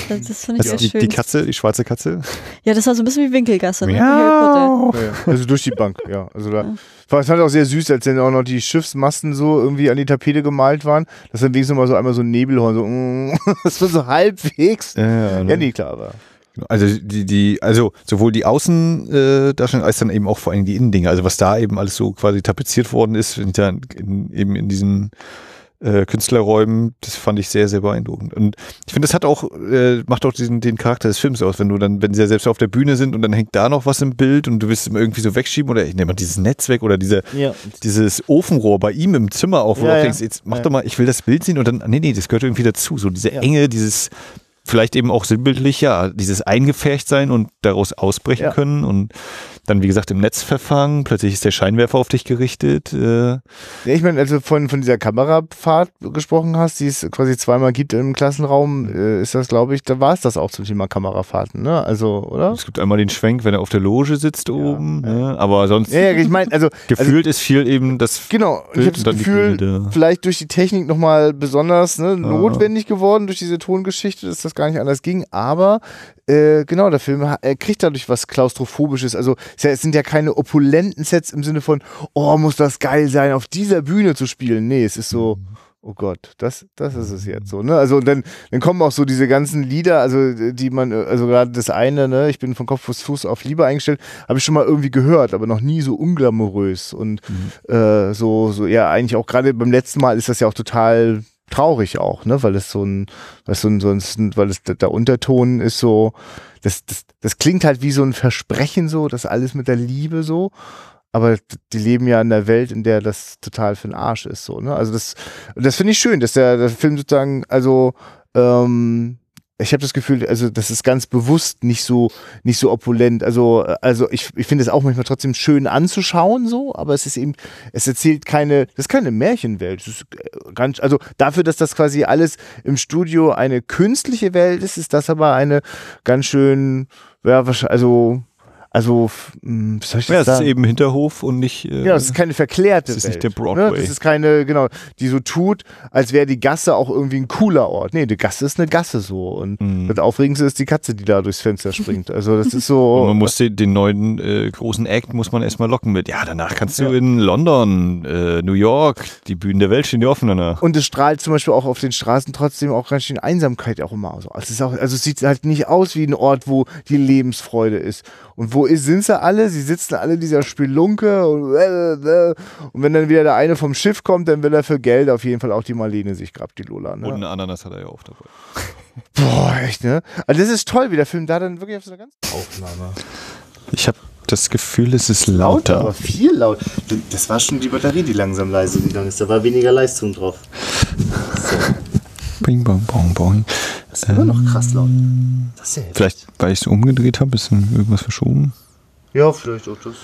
Das, das fand ich Also sehr die, schön. die Katze, die schwarze Katze. Ja, das war so ein bisschen wie Winkelgasse. Ne? Ja, ja. Also durch die Bank, ja. Also da, Ja. war es fand ich auch sehr süß, als dann auch noch die Schiffsmasten so irgendwie an die Tapete gemalt waren, dass dann wenigstens mal so einmal so ein Nebelhorn, so, mm, das war so halbwegs. Ja, Ja, nee, klar, aber. Also die, die, also sowohl die Außendarstellung als dann eben auch vor allem die Innendinge. Also was da eben alles so quasi tapeziert worden ist, in, in, eben in diesen äh, Künstlerräumen, das fand ich sehr, sehr beeindruckend. Und ich finde, das hat auch, äh, macht auch diesen, den Charakter des Films aus, wenn du dann, wenn sie ja selbst auf der Bühne sind und dann hängt da noch was im Bild und du willst es irgendwie so wegschieben oder ich nehme mal dieses Netz weg oder diese, Ja. dieses Ofenrohr bei ihm im Zimmer auch, wo Ja, du denkst, jetzt mach doch mal, ich will das Bild sehen und dann, nee, nee, das gehört irgendwie dazu. So diese. Enge, dieses vielleicht eben auch sinnbildlich, ja, dieses eingefärcht sein und daraus ausbrechen können und dann, wie gesagt, im Netz verfangen, plötzlich ist der Scheinwerfer auf dich gerichtet. Äh, Ja, ich meine, also von, von dieser Kamerafahrt gesprochen hast, die es quasi zweimal gibt im Klassenraum, äh, ist das, glaube ich, da war es das auch zum Thema Kamerafahrten, ne? Also, oder? es gibt einmal den Schwenk, wenn er auf der Loge sitzt oben, Ne? aber sonst Ja, ja, ich meine, also, also gefühlt ist viel eben das genau, ich Bild habe das Gefühl, vielleicht durch die Technik nochmal besonders ne, notwendig geworden, durch diese Tongeschichte, dass das gar nicht anders ging, aber äh, genau, der Film er kriegt dadurch was Klaustrophobisches. Also es sind ja keine opulenten Sets im Sinne von, oh, muss das geil sein, auf dieser Bühne zu spielen. Nee, es ist so, oh Gott, das, das ist es jetzt so. Ne? Also und dann, dann kommen auch so diese ganzen Lieder, also die man, äh, also gerade das eine, ne, ich bin von Kopf bis Fuß auf Liebe eingestellt, habe ich schon mal irgendwie gehört, aber noch nie so unglamourös. Und äh, so, so, ja, eigentlich auch gerade beim letzten Mal ist das ja auch total traurig auch, ne, weil es so ein, es so ein, so ein weil es der, der Unterton ist so, das, das, das klingt halt wie so ein Versprechen so, das alles mit der Liebe so. Aber die leben ja in einer Welt, in der das total für den Arsch ist, so, ne? Also das, das finde ich schön, dass der, der Film sozusagen, also, ähm, ich habe das Gefühl, also das ist ganz bewusst nicht so nicht so opulent. Also also ich, ich finde es auch manchmal trotzdem schön anzuschauen so, aber es ist eben es erzählt keine das ist keine Märchenwelt. Es ist äh, ganz also dafür, dass das quasi alles im Studio eine künstliche Welt ist, ist das aber eine ganz schön ja also also hm, wie soll ich das ja, es ist sagen? eben Hinterhof und nicht äh, Ja, es ist keine verklärte Es ist Welt. nicht der Broadway. Ne? Das ist keine, genau, die so tut, als wäre die Gasse auch irgendwie ein cooler Ort. Nee, die Gasse ist eine Gasse so. Und Mhm. das Aufregendste ist die Katze, die da durchs Fenster springt. Also das ist so. Und man muss den, den neuen äh, großen Act muss man erstmal locken mit. Ja, danach kannst du Ja. in London, äh, New York, die Bühnen der Welt stehen dir offen danach. Und es strahlt zum Beispiel auch auf den Straßen trotzdem auch ganz schön Einsamkeit auch immer aus. Also es, ist auch, also es sieht halt nicht aus wie ein Ort, wo die Lebensfreude ist. Und wo ist, sind sie alle? Sie sitzen alle in dieser Spelunke und, äh, und wenn dann wieder der eine vom Schiff kommt, dann will er für Geld auf jeden Fall auch die Marlene sich grabt, die Lola. Ne? Und eine Ananas hat er ja auch dabei. Boah, echt, ne? Also das ist toll, wie der Film da dann wirklich auf so einer ganz Aufnahme. Ich habe das Gefühl, es ist Laut, lauter. aber viel laut. Das war schon die Batterie, die langsam leise gegangen ist. Da war weniger Leistung drauf. Bing, bong, bong, bong. Das ist immer noch krass laut. Das ist ja. Vielleicht, weil ich es umgedreht habe, ist dann irgendwas verschoben. Ja, vielleicht auch das.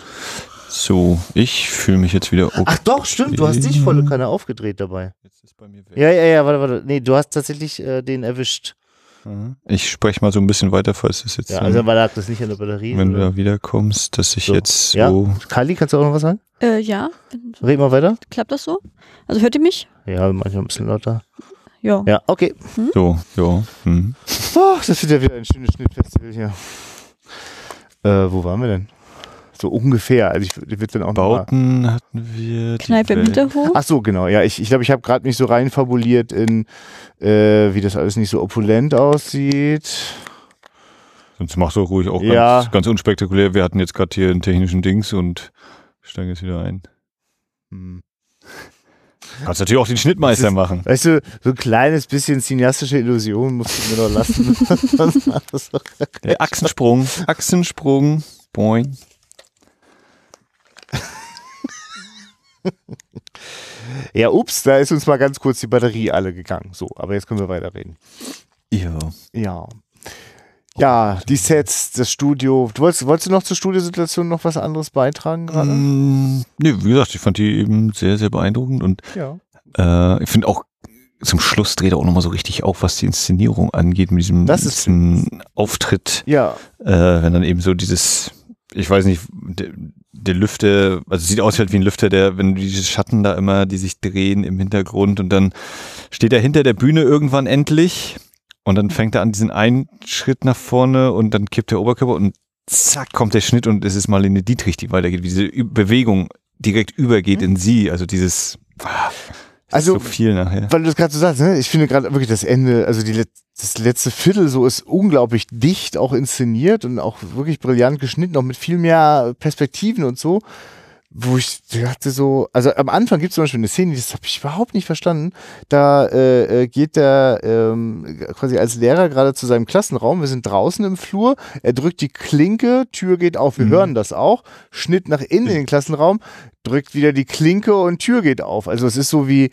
So, ich fühle mich jetzt wieder okay. Ach doch, stimmt, du hast dich volle Kanne aufgedreht dabei. Jetzt ist bei mir weg. Ja, ja, ja, warte, warte. Nee, du hast tatsächlich äh, den erwischt. Mhm. Ich spreche mal so ein bisschen weiter, falls es jetzt, Ja, ähm, also war lag das nicht an der Batterie. wenn du oder? da wiederkommst, dass ich So. jetzt so. Ja. Kali, kannst du auch noch was sagen? Äh, ja, Red mal weiter. klappt das so? Also hört ihr mich? Ja, manchmal ein bisschen lauter. Ja. Ja, okay. So, ja. Hm. Oh, das wird ja wieder ein schönes Schnittfestival hier. Äh, wo waren wir denn? So ungefähr. Also ich, ich würde dann auch noch mal Bauten hatten wir. Kneipe im. Hinterhof. Ach so, genau. Ja, ich ich, glaube, ich habe gerade mich so reinfabuliert in, äh, wie das alles nicht so opulent aussieht. Sonst machst du auch ruhig auch Ja. ganz, ganz unspektakulär. Wir hatten jetzt gerade hier einen technischen Dings und steigen jetzt wieder ein. Hm. Kannst natürlich auch den Schnittmeister ist- machen. Weißt du, so ein kleines bisschen cineastische Illusion musst du mir doch lassen. Der Achsensprung. Achsensprung. Boing. Ja, ups, da ist uns mal ganz kurz die Batterie alle gegangen. So, aber jetzt können wir weiterreden. Ja. Ja. Ja, die Sets, das Studio. Du wolltest, wolltest du noch zur Studiosituation noch was anderes beitragen gerade? Mm, nee, wie gesagt, ich fand die eben sehr, sehr beeindruckend und Ja. äh, ich finde auch zum Schluss dreht er auch nochmal so richtig auf, was die Inszenierung angeht, mit diesem, diesem Auftritt, Ja, äh, wenn dann eben so dieses, ich weiß nicht, der, der Lüfter, also sieht aus halt wie ein Lüfter, der, wenn diese Schatten da immer, die sich drehen im Hintergrund und dann steht er hinter der Bühne irgendwann endlich und dann fängt er an diesen einen Schritt nach vorne und dann kippt der Oberkörper und zack kommt der Schnitt und es ist Marlene Dietrich, die weitergeht, wie diese Bewegung direkt übergeht in sie, also dieses, ah, Also, so viel nachher. weil du das gerade so sagst, ne? ich finde gerade wirklich das Ende, also die, das letzte Viertel so ist unglaublich dicht auch inszeniert und auch wirklich brillant geschnitten, auch mit viel mehr Perspektiven und so. Wo ich dachte so, also am Anfang gibt es zum Beispiel eine Szene, das habe ich überhaupt nicht verstanden. Da äh, äh, geht der ähm, quasi als Lehrer gerade zu seinem Klassenraum. Wir sind draußen im Flur. Er drückt die Klinke, Tür geht auf. Wir hören das auch. Schnitt nach innen in den Klassenraum, drückt wieder die Klinke und Tür geht auf. Also es ist so wie,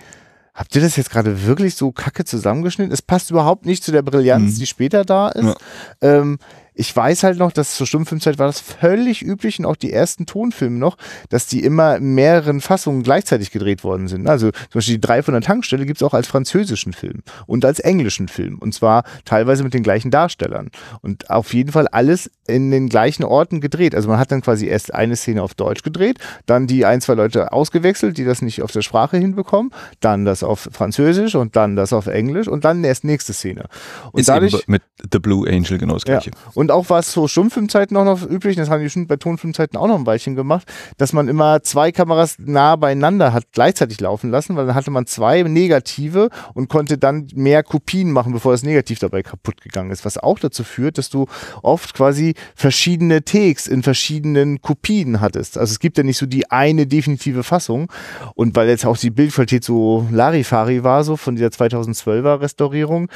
habt ihr das jetzt gerade wirklich so kacke zusammengeschnitten? Es passt überhaupt nicht zu der Brillanz, Mhm. die später da ist. Ähm, ich weiß halt noch, dass zur Stummfilmzeit war das völlig üblich und auch die ersten Tonfilme noch, dass die immer in mehreren Fassungen gleichzeitig gedreht worden sind. Also zum Beispiel die drei von der Tankstelle gibt es auch als französischen Film und als englischen Film. Und zwar teilweise mit den gleichen Darstellern. Und auf jeden Fall alles in den gleichen Orten gedreht. Also man hat dann quasi erst eine Szene auf Deutsch gedreht, dann die ein, zwei Leute ausgewechselt, die das nicht auf der Sprache hinbekommen, dann das auf Französisch und dann das auf Englisch und dann erst nächste Szene. Und Ist eben mit The Blue Angel genau das ja. Und auch war es so Stummfilmzeiten auch noch üblich, das haben die schon bei Tonfilmzeiten auch noch ein Weilchen gemacht, dass man immer zwei Kameras nah beieinander hat gleichzeitig laufen lassen, weil dann hatte man zwei Negative und konnte dann mehr Kopien machen, bevor das Negativ dabei kaputt gegangen ist. Was auch dazu führt, dass du oft quasi verschiedene Takes in verschiedenen Kopien hattest. Also es gibt ja nicht so die eine definitive Fassung. Und weil jetzt auch die Bildqualität so Larifari war, so von dieser 2012er Restaurierung,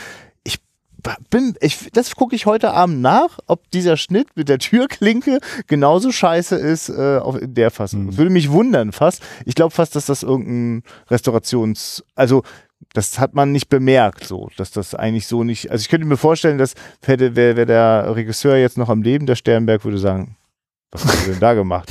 bin, ich, das gucke ich heute Abend nach, ob dieser Schnitt mit der Türklinke genauso scheiße ist äh, auf, in der Fassung. Das würde mich wundern fast. Ich glaube fast, dass das irgendein Restaurations, also das hat man nicht bemerkt, so, dass das eigentlich so nicht. Also ich könnte mir vorstellen, dass hätte wäre wär der Regisseur jetzt noch am Leben, der Sternberg würde sagen, was hast du denn da gemacht?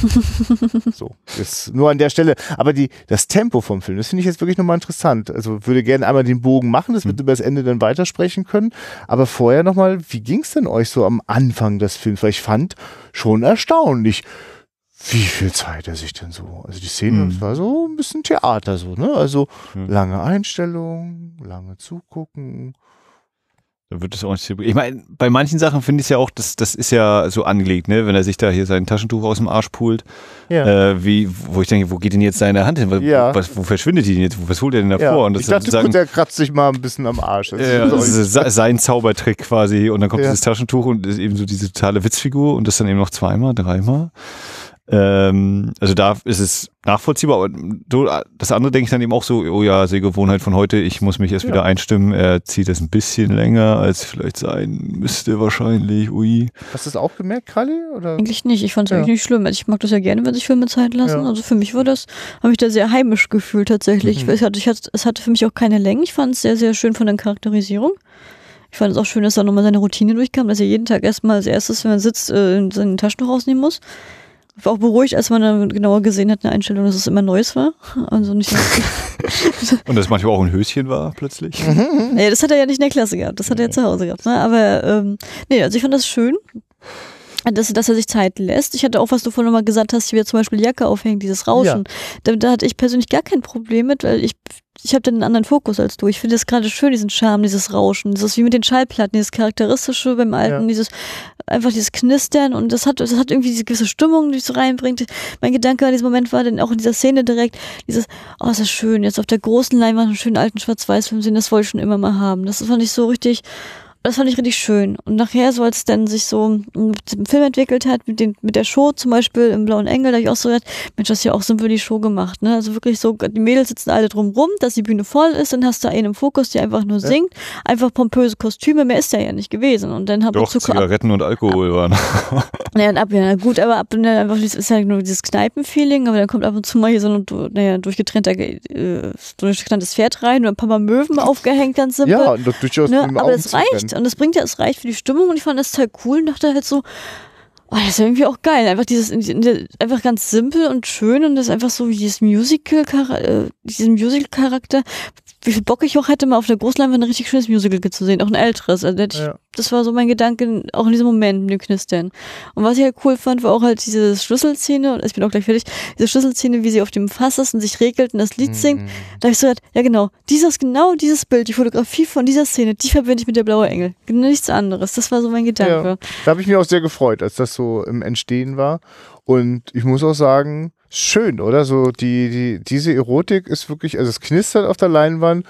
so, ist nur an der Stelle. Aber die, das Tempo vom Film, das finde ich jetzt wirklich nochmal interessant. Also würde gerne einmal den Bogen machen, das wird über das Ende dann weitersprechen können. Aber vorher nochmal, wie ging es denn euch so am Anfang des Films? Weil ich fand schon erstaunlich, wie viel Zeit er sich denn so. Also die Szene, Mhm. war so ein bisschen Theater so, ne? Also Mhm. lange Einstellung, lange zugucken. Da wird es auch nicht. Ich meine, bei manchen Sachen finde ich es ja auch, das, das ist ja so angelegt, ne? Wenn er sich da hier sein Taschentuch aus dem Arsch pult, Ja. äh, wie, wo ich denke, wo geht denn jetzt seine Hand hin? Weil, Ja. was, wo verschwindet die denn jetzt? Was holt er denn da ja. vor? Und das ich dachte, sozusagen- gut, der kratzt sich mal ein bisschen am Arsch. Das Ja, ist das ist se- sein Zaubertrick quasi. Und dann kommt dieses Taschentuch und ist eben so diese totale Witzfigur und das dann eben noch zweimal, dreimal. Ähm, also da ist es nachvollziehbar. Aber so, das andere denke ich dann eben auch so, oh ja, Sehgewohnheit von heute, ich muss mich erst Ja. wieder einstimmen. Er zieht das ein bisschen länger, als vielleicht sein müsste wahrscheinlich. Ui. Hast du das auch gemerkt, Kralli? Oder? Eigentlich nicht. Ich fand es Ja. eigentlich nicht schlimm. Also ich mag das ja gerne, wenn sich Filme Zeit lassen. Ja. Also für mich war das, habe ich da sehr heimisch gefühlt tatsächlich. Mhm. Es, hatte, ich hatte, es hatte für mich auch keine Längen. Ich fand es sehr, sehr schön von der Charakterisierung. Ich fand es auch schön, dass er nochmal seine Routine durchkam, dass er jeden Tag erstmal als erstes, wenn man sitzt, äh, seine Taschentuch rausnehmen muss. Ich war auch beruhigt, als man dann genauer gesehen hat, eine Einstellung, dass es immer Neues war. Also nicht. Und das manchmal auch ein Höschen war plötzlich. nee, das hat er ja nicht in der Klasse gehabt. Das hat er ja zu Hause gehabt. Ne? Aber ähm, nee, also ich fand das schön. Dass, dass er sich Zeit lässt. Ich hatte auch, was du vorhin nochmal gesagt hast, wie wir zum Beispiel die Jacke aufhängen, dieses Rauschen. Da, da hatte ich persönlich gar kein Problem mit, weil ich, ich habe dann einen anderen Fokus als du. Ich finde das gerade schön, diesen Charme, dieses Rauschen, dieses wie mit den Schallplatten, dieses charakteristische beim Alten, Ja. dieses einfach dieses Knistern und das hat, das hat irgendwie diese gewisse Stimmung, die es so reinbringt. Mein Gedanke an diesem Moment war dann auch in dieser Szene direkt dieses, oh, ist das schön, jetzt auf der großen Leinwand einen schönen alten Schwarz-Weiß-Film sehen, das wollte ich schon immer mal haben. Das fand ich so richtig, das fand ich richtig schön. Und nachher, so als es dann sich so mit dem Film entwickelt hat, mit, den, mit der Show zum Beispiel im Blauen Engel, da habe ich auch so gedacht, Mensch, das ist ja auch so die Show gemacht. Ne? Also wirklich so, die Mädels sitzen alle drum rum, dass die Bühne voll ist, dann hast du einen im Fokus, der einfach nur singt, einfach pompöse Kostüme, mehr ist da ja nicht gewesen. Und dann hab Doch, ich Zigaretten und Alkohol waren. naja, und ab, ja, gut, aber ab und dann einfach, das ist ja nur dieses Kneipenfeeling, aber dann kommt ab und zu mal hier so ein, naja, durchgetrennter, äh, durchgetrenntes Pferd rein und ein paar Mal Möwen aufgehängt, ganz simpel. Ja, durchaus ne? Aber es Augenzwinkern. Reicht. Und das bringt ja, es reicht für die Stimmung und ich fand das total cool und dachte halt so, oh, das ist ja irgendwie auch geil. Einfach dieses, einfach ganz simpel und schön und das ist einfach so wie dieses Musical, äh, diesen Musical-Charakter. Wie viel Bock ich auch hätte, mal auf der Großleinwand ein richtig schönes Musical zu sehen, auch ein älteres. Also, da hätte ich Ja. das war so mein Gedanke, auch in diesem Moment mit dem Knistern. Und was ich halt cool fand, war auch halt diese Schlüsselszene, und ich bin auch gleich fertig, diese Schlüsselszene, wie sie auf dem Fass ist und sich regelt und das Lied singt. Da habe ich so gedacht, ja genau, dieses, genau dieses Bild, die Fotografie von dieser Szene, die verbinde ich mit der blaue Engel. Nichts anderes. Das war so mein Gedanke. Ja. Da habe ich mich auch sehr gefreut, als das so im Entstehen war. Und ich muss auch sagen, schön, oder? So die, die, diese Erotik ist wirklich, also es knistert auf der Leinwand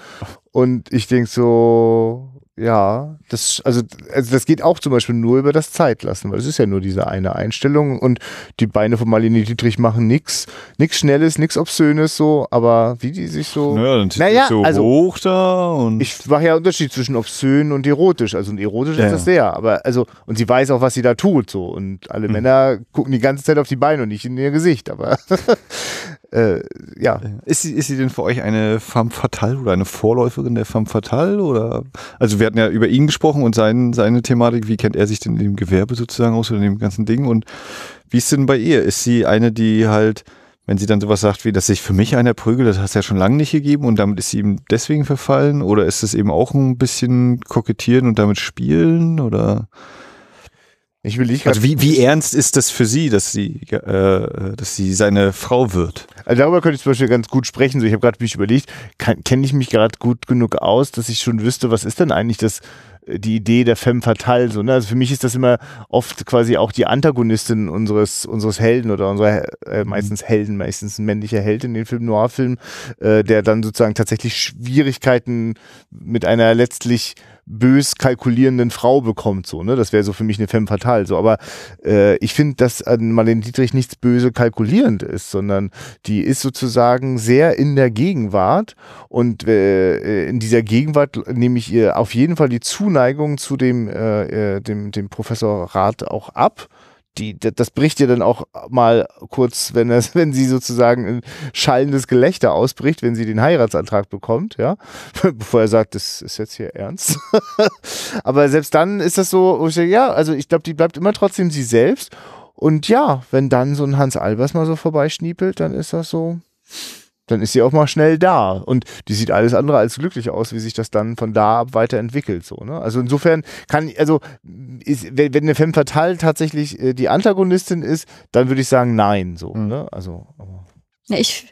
und ich denke so, ja, das, also, also das geht auch zum Beispiel nur über das Zeitlassen, weil es ist ja nur diese eine Einstellung und die Beine von Marlene Dietrich machen nichts, nichts Schnelles, nichts Obszönes so, aber wie die sich so. Naja, dann Naja, so also- hoch da und. Ich mache ja Unterschied zwischen obszön und erotisch. Also und erotisch Ja, ist das sehr, aber also und sie weiß auch, was sie da tut so und alle Mhm. Männer gucken die ganze Zeit auf die Beine und nicht in ihr Gesicht, aber äh, ja. Ist sie, ist sie denn für euch eine femme fatale oder eine Vorläuferin der femme fatale? Oder? Also wir hatten ja über ihn gesprochen und sein, seine Thematik. Wie kennt er sich denn in dem Gewerbe sozusagen aus oder in dem ganzen Ding? Und wie ist denn bei ihr? Ist sie eine, die halt, wenn sie dann sowas sagt wie, dass sich für mich einer prügelt, das hat es ja schon lange nicht gegeben und damit ist sie ihm deswegen verfallen? Oder ist es eben auch ein bisschen kokettieren und damit spielen? Oder? Ich will nicht Also wie, wie ernst ist das für sie, dass sie, äh, dass sie seine Frau wird? Also darüber könnte ich zum Beispiel ganz gut sprechen. So, ich habe gerade mich überlegt, kenne ich mich gerade gut genug aus, dass ich schon wüsste, was ist denn eigentlich das, äh, die Idee der Femme Fatale? So, ne? Also für mich ist das immer oft quasi auch die Antagonistin unseres, unseres Helden oder unserer äh, meistens Helden, meistens ein männlicher Held in den Film Noir-Filmen, äh, der dann sozusagen tatsächlich Schwierigkeiten mit einer letztlich bös kalkulierenden Frau bekommt, so, ne? Das wäre so für mich eine Femme fatale, so. Aber äh, ich finde, dass an Marlene Dietrich nichts böse kalkulierend ist, sondern die ist sozusagen sehr in der Gegenwart und äh, in dieser Gegenwart nehme ich ihr auf jeden Fall die Zuneigung zu dem, äh, äh, dem, dem Professor Rath auch ab. Die, das bricht ihr dann auch mal kurz, wenn es, wenn sie sozusagen ein schallendes Gelächter ausbricht, wenn sie den Heiratsantrag bekommt, ja, bevor er sagt, das ist jetzt hier ernst. Aber selbst dann ist das so, wo ich sage, ja, also ich glaube, die bleibt immer trotzdem sie selbst. Und ja, wenn dann so ein Hans Albers mal so vorbeischniepelt, dann ist das so, dann ist sie auch mal schnell da. Und die sieht alles andere als glücklich aus, wie sich das dann von da ab weiterentwickelt. So, ne? Also insofern kann, also ist, wenn, wenn eine Femme Fatale tatsächlich äh, die Antagonistin ist, dann würde ich sagen, nein. So, Mhm. ne? Also, aber- Ja, ich,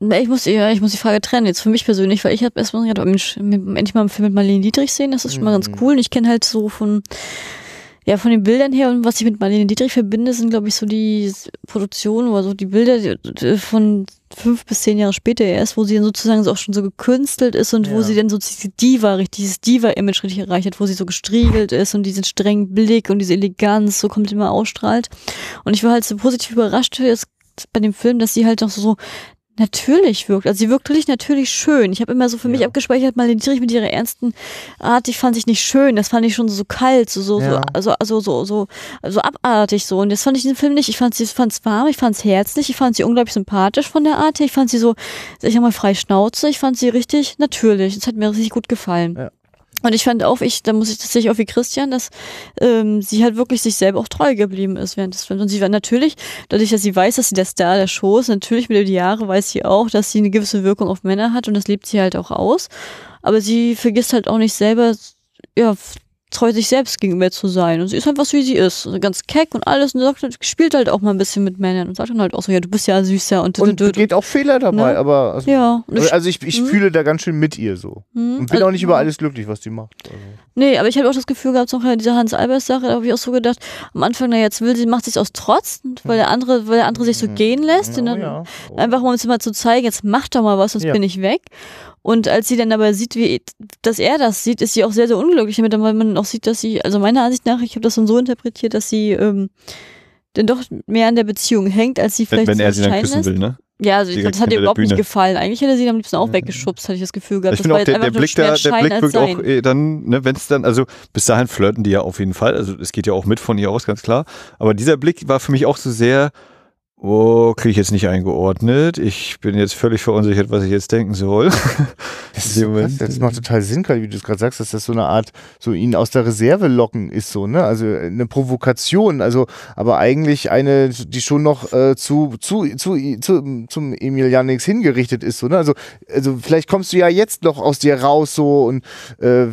na, ich muss, ja, ich muss die Frage trennen, jetzt für mich persönlich, weil ich habe erstmal gedacht, oh Mensch, endlich mal einen Film mit Marlene Dietrich sehen, das ist schon mal ganz Mhm. cool. Und ich kenne halt so von, ja, von den Bildern her und was ich mit Marlene Dietrich verbinde, sind, glaube ich, so die Produktionen oder so die Bilder von fünf bis zehn Jahre später erst, wo sie dann sozusagen so auch schon so gekünstelt ist und wo Ja. sie dann so diese Diva, richtig, dieses Diva-Image richtig erreicht hat, wo sie so gestriegelt ist und diesen strengen Blick und diese Eleganz so kommt immer ausstrahlt. Und ich war halt so positiv überrascht jetzt bei dem Film, dass sie halt noch so natürlich wirkt. Also sie wirkt wirklich natürlich schön. Ich habe immer so für mich Ja. abgespeichert, mal den Dietrich mit ihrer ernsten Art, die fand ich nicht schön. Das fand ich schon so kalt, so, so, so Ja. also, also so, so, so abartig so. Und das fand ich in dem Film nicht. Ich fand sie, fand's warm, ich fand's herzlich, ich fand sie unglaublich sympathisch von der Art her. Ich fand sie so, ich sag mal, frei Schnauze. Ich fand sie richtig natürlich. Das hat mir richtig gut gefallen. Ja. Und ich fand auch, ich, da muss ich tatsächlich auch wie Christian, dass ähm, sie halt wirklich sich selber auch treu geblieben ist während des Films. Und sie war natürlich, dadurch, dass sie weiß, dass sie der Star der Show ist, natürlich mit über die Jahre weiß sie auch, dass sie eine gewisse Wirkung auf Männer hat und das lebt sie halt auch aus. Aber sie vergisst halt auch nicht selber, ja, treu sich selbst gegenüber zu sein. Und sie ist einfach, wie sie ist. Also ganz keck und alles. Und sagt, halt, spielt halt auch mal ein bisschen mit Männern und sagt dann halt auch so, ja, du bist ja süßer und, und und, geht auch Fehler dabei, Ne? aber also, Ja. Und ich- also ich, ich Mhm. fühle da ganz schön mit ihr so. Hm, Und bin also- auch nicht über alles glücklich, was die macht. Also. Nee, aber ich habe auch das Gefühl gehabt, so nach dieser Hans-Albers-Sache, da habe ich auch so gedacht, am Anfang, na jetzt will sie, macht sie es aus Trotz, weil der andere, weil der andere sich so gehen lässt. und Oh dann ja. Oh. Einfach um uns mal zu zeigen, jetzt mach doch mal was, sonst Ja. bin ich weg. Und als sie dann aber sieht, wie, dass er das sieht, ist sie auch sehr, sehr unglücklich damit, weil man auch sieht, dass sie, also meiner Ansicht nach, ich habe das dann so interpretiert, dass sie ähm, dann doch mehr an der Beziehung hängt, als sie Wenn, vielleicht wenn er sie dann küssen lässt. will, ne? Ja, also direkt das hat ihr überhaupt nicht gefallen. Eigentlich hätte sie ihn am liebsten auch weggeschubst, hatte ich das Gefühl gehabt. Ich Das finde war auch, der, der Blick da, der Blick wirkt auch eh dann, ne, wenn es dann, also bis dahin flirten die ja auf jeden Fall, also es geht ja auch mit von ihr aus, ganz klar. Aber dieser Blick war für mich auch so sehr, oh, kriege ich jetzt nicht eingeordnet. Ich bin jetzt völlig verunsichert, was ich jetzt denken soll. Das, ist das macht total Sinn, wie du es gerade sagst, dass das so eine Art, so ihn aus der Reserve locken ist, so, ne? Also eine Provokation, also, aber eigentlich eine, die schon noch äh, zu, zu, zu, zu, zum Emil Jannings hingerichtet ist, so, ne? Also, also vielleicht kommst du ja jetzt noch aus dir raus, so, und äh,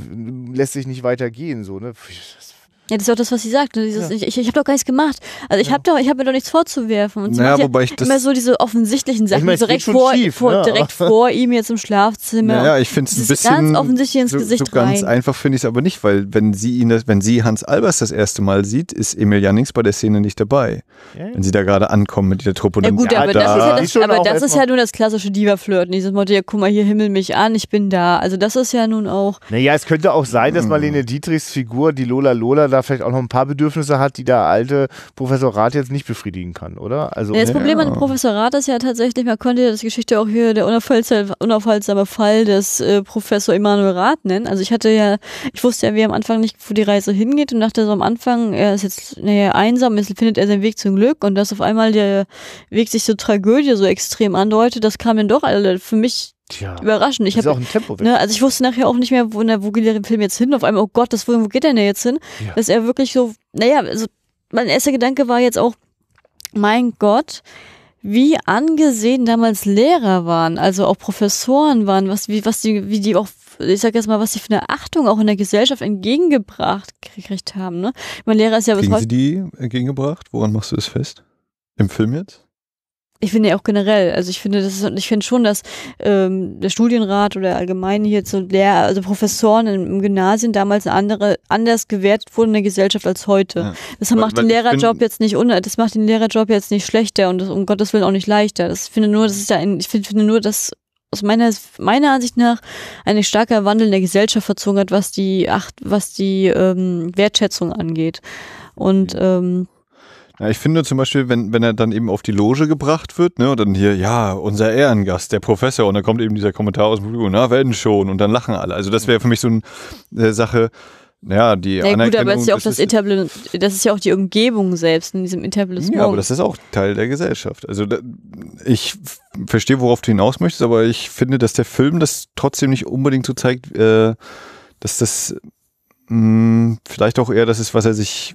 lässt sich nicht weitergehen, so, ne? Das Ja, das ist auch das, was sie sagt. Dieses, Ich, ich, ich habe doch gar nichts gemacht. Also ich habe doch, ich habe mir doch nichts vorzuwerfen. Und sie Naja, ja wobei ich das- immer so diese offensichtlichen Sachen, meine, es direkt, vor, schief, vor, ne? direkt vor ihm jetzt im Schlafzimmer. Naja, ich finde es ein bisschen. ganz offensichtlich ins so, Gesicht so ganz rein. einfach finde ich es aber nicht, weil wenn sie ihn, das- wenn sie Hans Albers das erste Mal sieht, ist Emil Jannings bei der Szene nicht dabei. Wenn sie da gerade ankommen mit der Truppe. und Ja dann- gut, Ja, aber, da- das, ist ja die das, aber das ist ja nur das klassische Diva-Flirten. Dieses Motto, ja, guck mal, hier himmel mich an, ich bin da. Also das ist ja nun auch, Naja, es könnte auch sein, Hm. dass Marlene Dietrichs Figur, die Lola Lola, da vielleicht auch noch ein paar Bedürfnisse hat, die der alte Professor Rath jetzt nicht befriedigen kann, oder? Also, Ja, das Problem an dem Professorat ist ja tatsächlich, man konnte ja das Geschichte auch hier der unaufhaltsame, unaufhaltsame Fall des äh, Professor Emanuel Rath nennen. Also ich hatte ja, ich wusste ja wie am Anfang nicht, wo die Reise hingeht und dachte so am Anfang, er ist jetzt naja, einsam, jetzt findet er seinen Weg zum Glück und dass auf einmal der Weg sich zur Tragödie so extrem andeutet, das kam dann doch alle für mich Tja, überraschend. Ich das ist auch ein Tempo. Ne, also ich wusste nachher auch nicht mehr, wo, na, wo geht der Film jetzt hin. Auf einmal, oh Gott, das, wo, wo geht der denn jetzt hin? Ja. Dass er wirklich so, naja, also mein erster Gedanke war jetzt auch, mein Gott, wie angesehen damals Lehrer waren, also auch Professoren waren, was, wie, was die, wie die auch, ich sag jetzt mal, was die für eine Achtung auch in der Gesellschaft entgegengebracht gekriegt haben, ne? Mein Lehrer ist ja bis heute sie die entgegengebracht? Woran machst du das fest? Im Film jetzt? Ich finde ja auch generell, also ich finde, das ist, ich finde schon, dass ähm, der Studienrat oder allgemein hier so Lehr also Professoren im, im Gymnasium damals eine andere, anders gewertet wurden in der Gesellschaft als heute. Ja. Das macht weil den Lehrerjob jetzt nicht un, das macht den Lehrerjob jetzt nicht schlechter und das, um Gottes Willen auch nicht leichter. Das finde nur, das ist ja ein, ich finde, finde nur, dass aus meiner, meiner Ansicht nach ein starker Wandel in der Gesellschaft verzogen hat, was die acht, was die ähm, Wertschätzung angeht. Und ähm, Ja, ich finde zum Beispiel, wenn, wenn er dann eben auf die Loge gebracht wird, ne, und dann hier, ja, unser Ehrengast, der Professor, und dann kommt eben dieser Kommentar aus dem Publikum, na, werden schon, und dann lachen alle. Also das wäre für mich so eine äh, Sache, naja, die Ja gut, Anerkennung. aber es ist ja auch das, ist- das ist ja auch die Umgebung selbst in diesem Etablissement. Ja, aber das ist auch Teil der Gesellschaft. Also da, ich verstehe, worauf du hinaus möchtest, aber ich finde, dass der Film das trotzdem nicht unbedingt so zeigt, äh, dass das mh, vielleicht auch eher das ist, was er sich,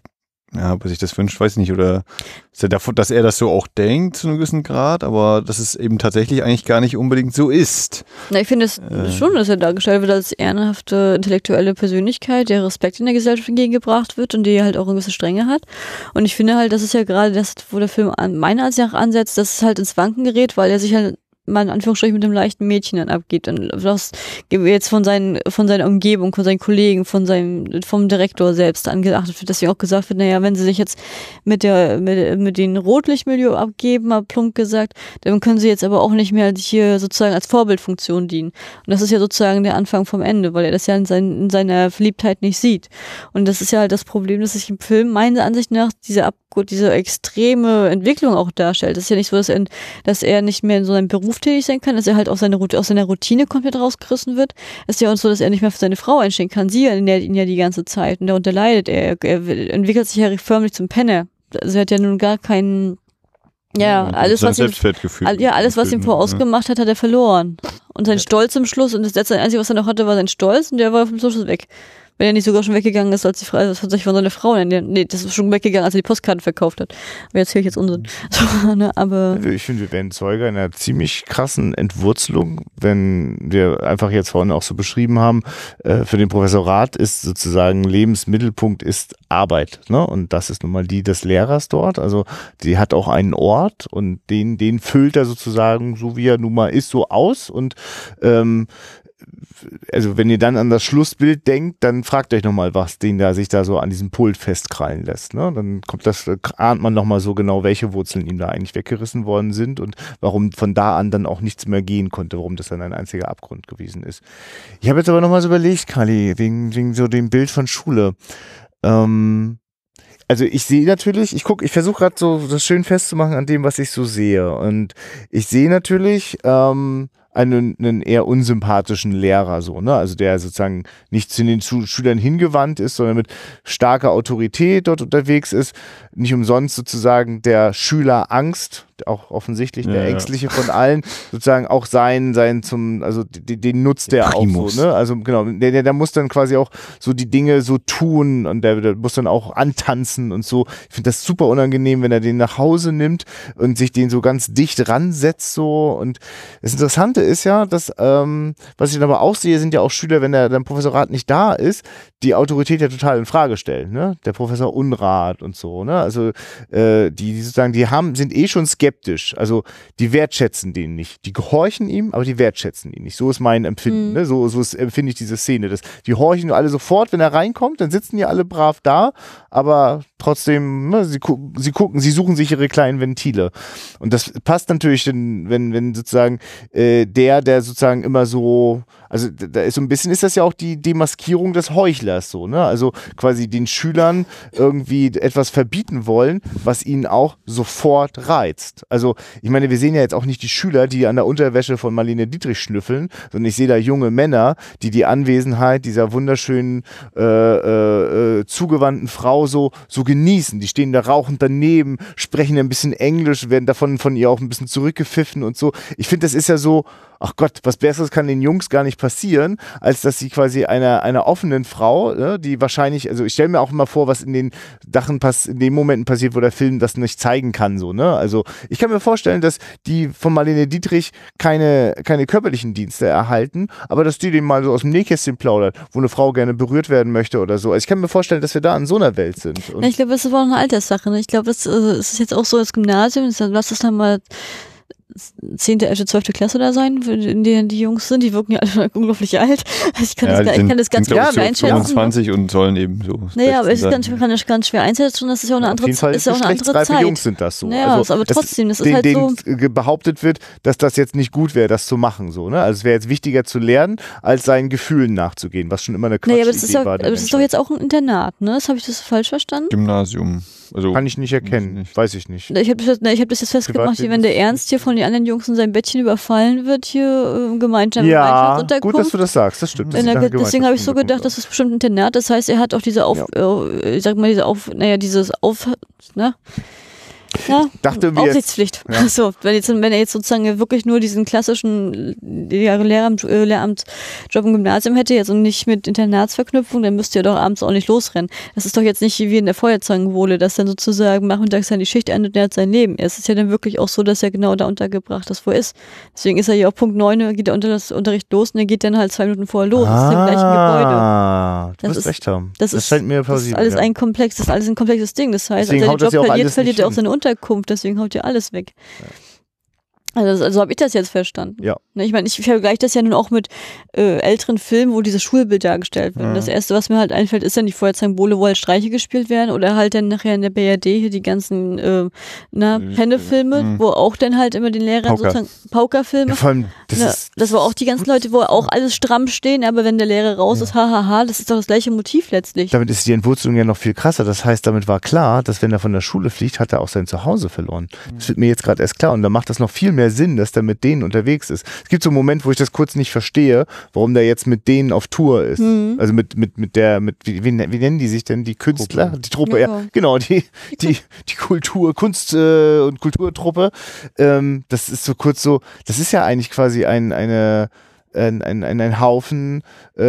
ja, ob er sich das wünscht, weiß ich nicht, oder dass er, davon, dass er das so auch denkt zu einem gewissen Grad, aber dass es eben tatsächlich eigentlich gar nicht unbedingt so ist. Na, ich finde es Äh. schon, dass er dargestellt wird als ehrenhafte intellektuelle Persönlichkeit, der Respekt in der Gesellschaft entgegengebracht wird und die halt auch eine gewisse Strenge hat. Und ich finde halt, das ist ja gerade das, wo der Film meiner Ansicht nach ansetzt, dass es halt ins Wanken gerät, weil er sich halt mal in Anführungsstrichen mit einem leichten Mädchen dann abgibt. Und was jetzt von seinen, von seiner Umgebung, von seinen Kollegen, von seinem, vom Direktor selbst angeachtet wird, dass ihm auch gesagt wird, naja, wenn sie sich jetzt mit der, mit, mit dem Rotlichtmilieu abgeben, mal plump gesagt, dann können sie jetzt aber auch nicht mehr hier sozusagen als Vorbildfunktion dienen. Und das ist ja sozusagen der Anfang vom Ende, weil er das ja in, sein, in seiner Verliebtheit nicht sieht. Und das ist ja halt das Problem, dass sich im Film meiner Ansicht nach diese Ab diese extreme Entwicklung auch darstellt. Das ist ja nicht so, dass er, dass er nicht mehr in so einem Beruf tätig sein kann, dass er halt aus seiner, aus seiner Routine komplett rausgerissen wird. Es ist ja auch so, dass er nicht mehr für seine Frau einstehen kann. Sie ernährt ihn ja die ganze Zeit und darunter leidet er. Er entwickelt sich ja förmlich zum Penner. Also er hat ja nun gar keinen, ja, alles, Sein was ihm, ja, alles, was ihm vorausgemacht hat, hat er verloren. Und sein Stolz zum Schluss, und das letzte Einzige, was er noch hatte, war sein Stolz, und der war vom Schluss weg. Wenn er nicht sogar schon weggegangen ist, als die Frau, das hat sich von seiner Frau, nee, das ist schon weggegangen, als er die Postkarten verkauft hat. Aber jetzt höre ich jetzt Unsinn. So, ne, aber, Also ich finde, wir werden Zeuge einer ziemlich krassen Entwurzelung, wenn wir einfach jetzt vorhin auch so beschrieben haben, äh, für den Professor Rath ist sozusagen Lebensmittelpunkt ist Arbeit. Ne? Und das ist nun mal die des Lehrers dort. Also die hat auch einen Ort und den, den füllt er sozusagen, so wie er nun mal ist, so aus. Und ähm, also wenn ihr dann an das Schlussbild denkt, dann fragt euch nochmal, was den da sich da so an diesem Pult festkrallen lässt. Ne? Dann kommt das, ahnt man nochmal so genau, welche Wurzeln ihm da eigentlich weggerissen worden sind und warum von da an dann auch nichts mehr gehen konnte, warum das dann ein einziger Abgrund gewesen ist. Ich habe jetzt aber nochmal so überlegt, Kali, wegen, wegen so dem Bild von Schule. Ähm, also ich sehe natürlich, ich gucke, ich versuche gerade so das schön festzumachen an dem, was ich so sehe. Und ich sehe natürlich ähm, einen, einen eher unsympathischen Lehrer so, ne? Also der sozusagen nicht zu den Schülern hingewandt ist, sondern mit starker Autorität dort unterwegs ist. Nicht umsonst sozusagen der Schüler Angst auch offensichtlich Ja, der ängstliche von allen, sozusagen auch sein, sein zum, also den, den nutzt der auch Primus. so, ne? Also genau, der, der, der muss dann quasi auch so die Dinge so tun und der, der muss dann auch antanzen und so. Ich finde das super unangenehm, wenn er den nach Hause nimmt und sich den so ganz dicht ransetzt so. Und das Interessante ist ja, dass, ähm, was ich dann aber auch sehe, sind ja auch Schüler, wenn der, der Professorat nicht da ist, die Autorität ja total in Frage stellen, ne? Der Professor Unrat und so, ne? Also äh, die, die sozusagen, die haben, sind eh schon skeptisch. Also die wertschätzen den nicht. Die gehorchen ihm, aber die wertschätzen ihn nicht. So ist mein Empfinden, Mhm. ne? So, so ist, empfinde ich diese Szene. Das, die horchen alle sofort, wenn er reinkommt, dann sitzen die alle brav da, aber trotzdem, ne, sie, gu sie gucken, sie suchen sich ihre kleinen Ventile. Und das passt natürlich, wenn, wenn, wenn sozusagen äh, der, der sozusagen immer so, also da ist so ein bisschen, ist das ja auch die Demaskierung des Heuchlers so, ne? Also quasi den Schülern irgendwie etwas verbieten wollen, was ihnen auch sofort reizt. Also ich meine, wir sehen ja jetzt auch nicht die Schüler, die an der Unterwäsche von Marlene Dietrich schnüffeln, sondern ich sehe da junge Männer, die die Anwesenheit dieser wunderschönen, äh, äh, äh, zugewandten Frau so, so genießen. Die stehen da rauchend daneben, sprechen ein bisschen Englisch, werden davon von ihr auch ein bisschen zurückgepfiffen und so. Ich finde, das ist ja so, ach Gott, was Besseres kann den Jungs gar nicht passieren, als dass sie quasi einer, einer offenen Frau, ne, die wahrscheinlich, also ich stelle mir auch immer vor, was in den Sachen pass in den Momenten passiert, wo der Film das nicht zeigen kann, so, ne? Also ich kann mir vorstellen, dass die von Marlene Dietrich keine, keine körperlichen Dienste erhalten, aber dass die dem mal so aus dem Nähkästchen plaudert, wo eine Frau gerne berührt werden möchte oder so. Also ich kann mir vorstellen, dass wir da in so einer Welt sind. Und ich glaube, das ist aber auch eine Alterssache. Ne? Ich glaube, das, äh, es ist jetzt auch so das Gymnasium, das- lass es dann mal 10., 11., 12. Klasse da sein, in denen die Jungs sind. Die wirken ja alle unglaublich alt. Also Ich kann, das, gar- ich kann das ganz sind, schwer ich, so einschätzen. 25 und sollen eben so. Naja, aber es 16 kann, kann ich ganz schwer einschätzen. Das ist ja auch eine andere, Fall ist ja auch eine andere Zeit. Jungs sind das so. Naja, also, aber das- trotzdem, das ist den, halt denen so- behauptet wird, dass das jetzt nicht gut wäre, das zu machen. So, ne? Also es wäre jetzt wichtiger zu lernen, als seinen Gefühlen nachzugehen, was schon immer eine Quatsch Naja, aber das ist, ja, war. aber das ist doch jetzt auch ein Internat, ne? Das habe ich das falsch verstanden? Gymnasium. Also, Kann ich nicht erkennen, Weiß ich nicht. weiß ich nicht. Ich habe das, hab das jetzt festgemacht, wenn der Ernst hier von den anderen Jungs in seinem Bettchen überfallen wird, hier äh, Gemeinschaft, Ja, gut, dass du das sagst, das stimmt. Wenn Das er, ge- deswegen habe ich so gedacht, das ist bestimmt ein Internat. Das heißt, er hat auch diese Auf, äh, ich sag mal, diese Auf, naja, dieses Auf, ne? Ja, dachte mir Aufsichtspflicht. Ja. So, wenn, jetzt, wenn er jetzt sozusagen wirklich nur diesen klassischen Lehramt, äh, Lehramtjob im Gymnasium hätte jetzt und nicht mit Internatsverknüpfung, dann müsste er doch abends auch nicht losrennen. Das ist doch jetzt nicht wie in der Feuerzeugenwohle, dass dann sozusagen nachmittags dann die Schicht endet und er hat sein Leben. Es ist ja dann wirklich auch so, dass er genau da untergebracht ist, wo er ist. Deswegen ist er ja auch Punkt 9, geht der Unter das Unterricht los und er geht dann halt zwei Minuten vorher los. Das ist im gleichen Gebäude. Ah, du Das wirst ist- recht haben. Das, Das, ist, scheint mir das ist plausibel. alles ja. ein komplex, das ist alles ein komplexes Ding. Das heißt, Deswegen als er den Job verliert, verliert er auch seine Unterkunft, deswegen haut ja alles weg. Also, also habe ich das jetzt verstanden. Ja. Ne, Ich meine, ich vergleiche das ja nun auch mit äh, älteren Filmen, wo dieses Schulbild dargestellt wird. Und Das erste, was mir halt einfällt, ist dann die Feuerzeugsymbole, wo halt Streiche gespielt werden oder halt dann nachher in der BRD hier die ganzen äh, na, Pennefilme, wo auch dann halt immer den Lehrern Pauker. sozusagen Paukerfilme. Ja, vor allem, das Ja, das war auch die ganzen Leute, wo auch alles stramm stehen, aber wenn der Lehrer raus ist, hahaha, das ist doch das gleiche Motiv letztlich. damit ist die Entwurzelung ja noch viel krasser. Das heißt, damit war klar, dass wenn er von der Schule fliegt, hat er auch sein Zuhause verloren. Das wird mir jetzt gerade erst klar. Und da macht das noch viel mehr Sinn, dass der mit denen unterwegs ist. Es gibt so einen Moment, wo ich das kurz nicht verstehe, warum der jetzt mit denen auf Tour ist. Mhm. Also mit, mit, mit der, mit, wie, wie, nennen die sich denn? Die Künstler? Die Truppe, ja. Ja. Genau, die, die, die Kultur, Kunst äh, und Kulturtruppe. Ähm, das ist so kurz so, das ist ja eigentlich quasi ein, eine, ein, ein, ein, Haufen äh,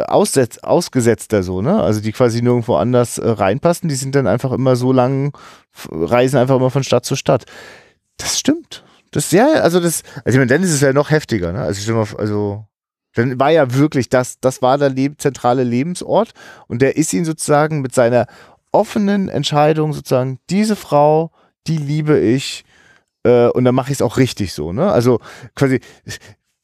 äh, aussetz, ausgesetzter so, ne? Also die quasi nirgendwo anders äh, reinpassen, die sind dann einfach immer so lang, reisen einfach immer von Stadt zu Stadt. Das stimmt. Das ja, also das, also ich meine, dann ist es ja noch heftiger, ne? Also ich mal, also dann war ja wirklich das, das war der leb zentrale Lebensort und der ist ihn sozusagen mit seiner offenen Entscheidung sozusagen, diese Frau, die liebe ich äh, und dann mache ich es auch richtig so, ne? Also quasi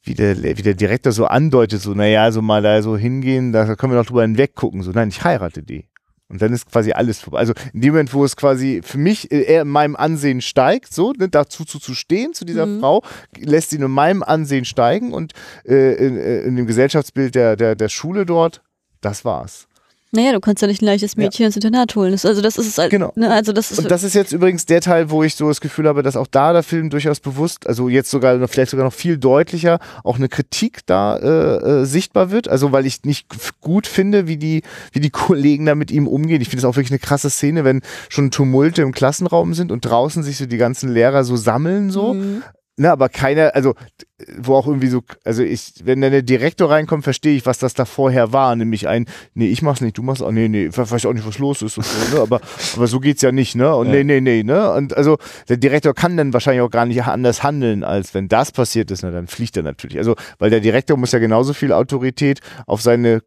wie der, wie der Direktor so andeutet, so, naja, so mal da so hingehen, da können wir noch drüber hinweggucken. So, nein, ich heirate die. Und dann ist quasi alles vorbei. Also in dem Moment, wo es quasi für mich äh, eher in meinem Ansehen steigt, so, ne, dazu zu, zu stehen, zu dieser Mhm. Frau, lässt sie in meinem Ansehen steigen und äh, in, äh, in dem Gesellschaftsbild der, der, der Schule dort, das war's. Naja, du kannst ja nicht ein leichtes Mädchen ins Internat holen. Das, also das ist halt, Genau. ne, also das ist Und das ist jetzt übrigens der Teil, wo ich so das Gefühl habe, dass auch da der Film durchaus bewusst, also jetzt sogar vielleicht sogar noch viel deutlicher, auch eine Kritik da äh, äh, sichtbar wird. Also weil ich nicht gut finde, wie die, wie die Kollegen da mit ihm umgehen. Ich finde es auch wirklich eine krasse Szene, wenn schon Tumulte im Klassenraum sind und draußen sich so die ganzen Lehrer so sammeln so. Mhm. Ne, aber keiner, also wo auch irgendwie so, also ich, wenn dann der Direktor reinkommt, verstehe ich, was das da vorher war, nämlich ein, nee, ich mach's nicht, du machst auch, nee, nee, weiß ich auch nicht, was los ist und so, ne, aber, aber so geht's ja nicht, ne, und Ja. nee, nee, nee, ne, und also der Direktor kann dann wahrscheinlich auch gar nicht anders handeln, als wenn das passiert ist, ne, dann fliegt er natürlich, also, weil der Direktor muss ja genauso viel Autorität auf seine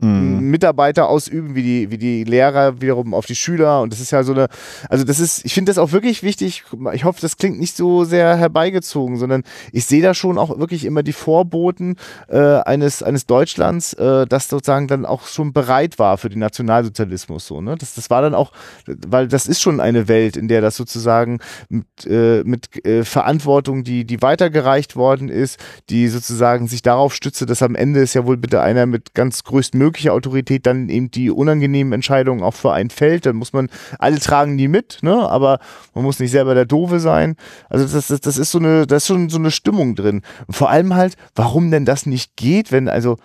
Mhm. Mitarbeiter ausüben, wie die, wie die Lehrer wiederum auf die Schüler. Und das ist ja so eine, also das ist, ich finde das auch wirklich wichtig. Ich hoffe, das klingt nicht so sehr herbeigezogen, sondern ich sehe da schon auch wirklich immer die Vorboten äh, eines, eines Deutschlands, äh, das sozusagen dann auch schon bereit war für den Nationalsozialismus. So, ne? das, das war dann auch, weil das ist schon eine Welt, in der das sozusagen mit, äh, mit äh, Verantwortung, die, die weitergereicht worden ist, die sozusagen sich darauf stütze, dass am Ende ist ja wohl bitte einer mit ganz größtmöglicher Autorität dann eben die unangenehmen Entscheidungen auch für einen fällt. Dann muss man, alle tragen die mit, ne? aber man muss nicht selber der Doofe sein. Also das, das, das ist so eine, da ist schon so eine Stimmung drin. Und vor allem halt, warum denn das nicht geht, wenn also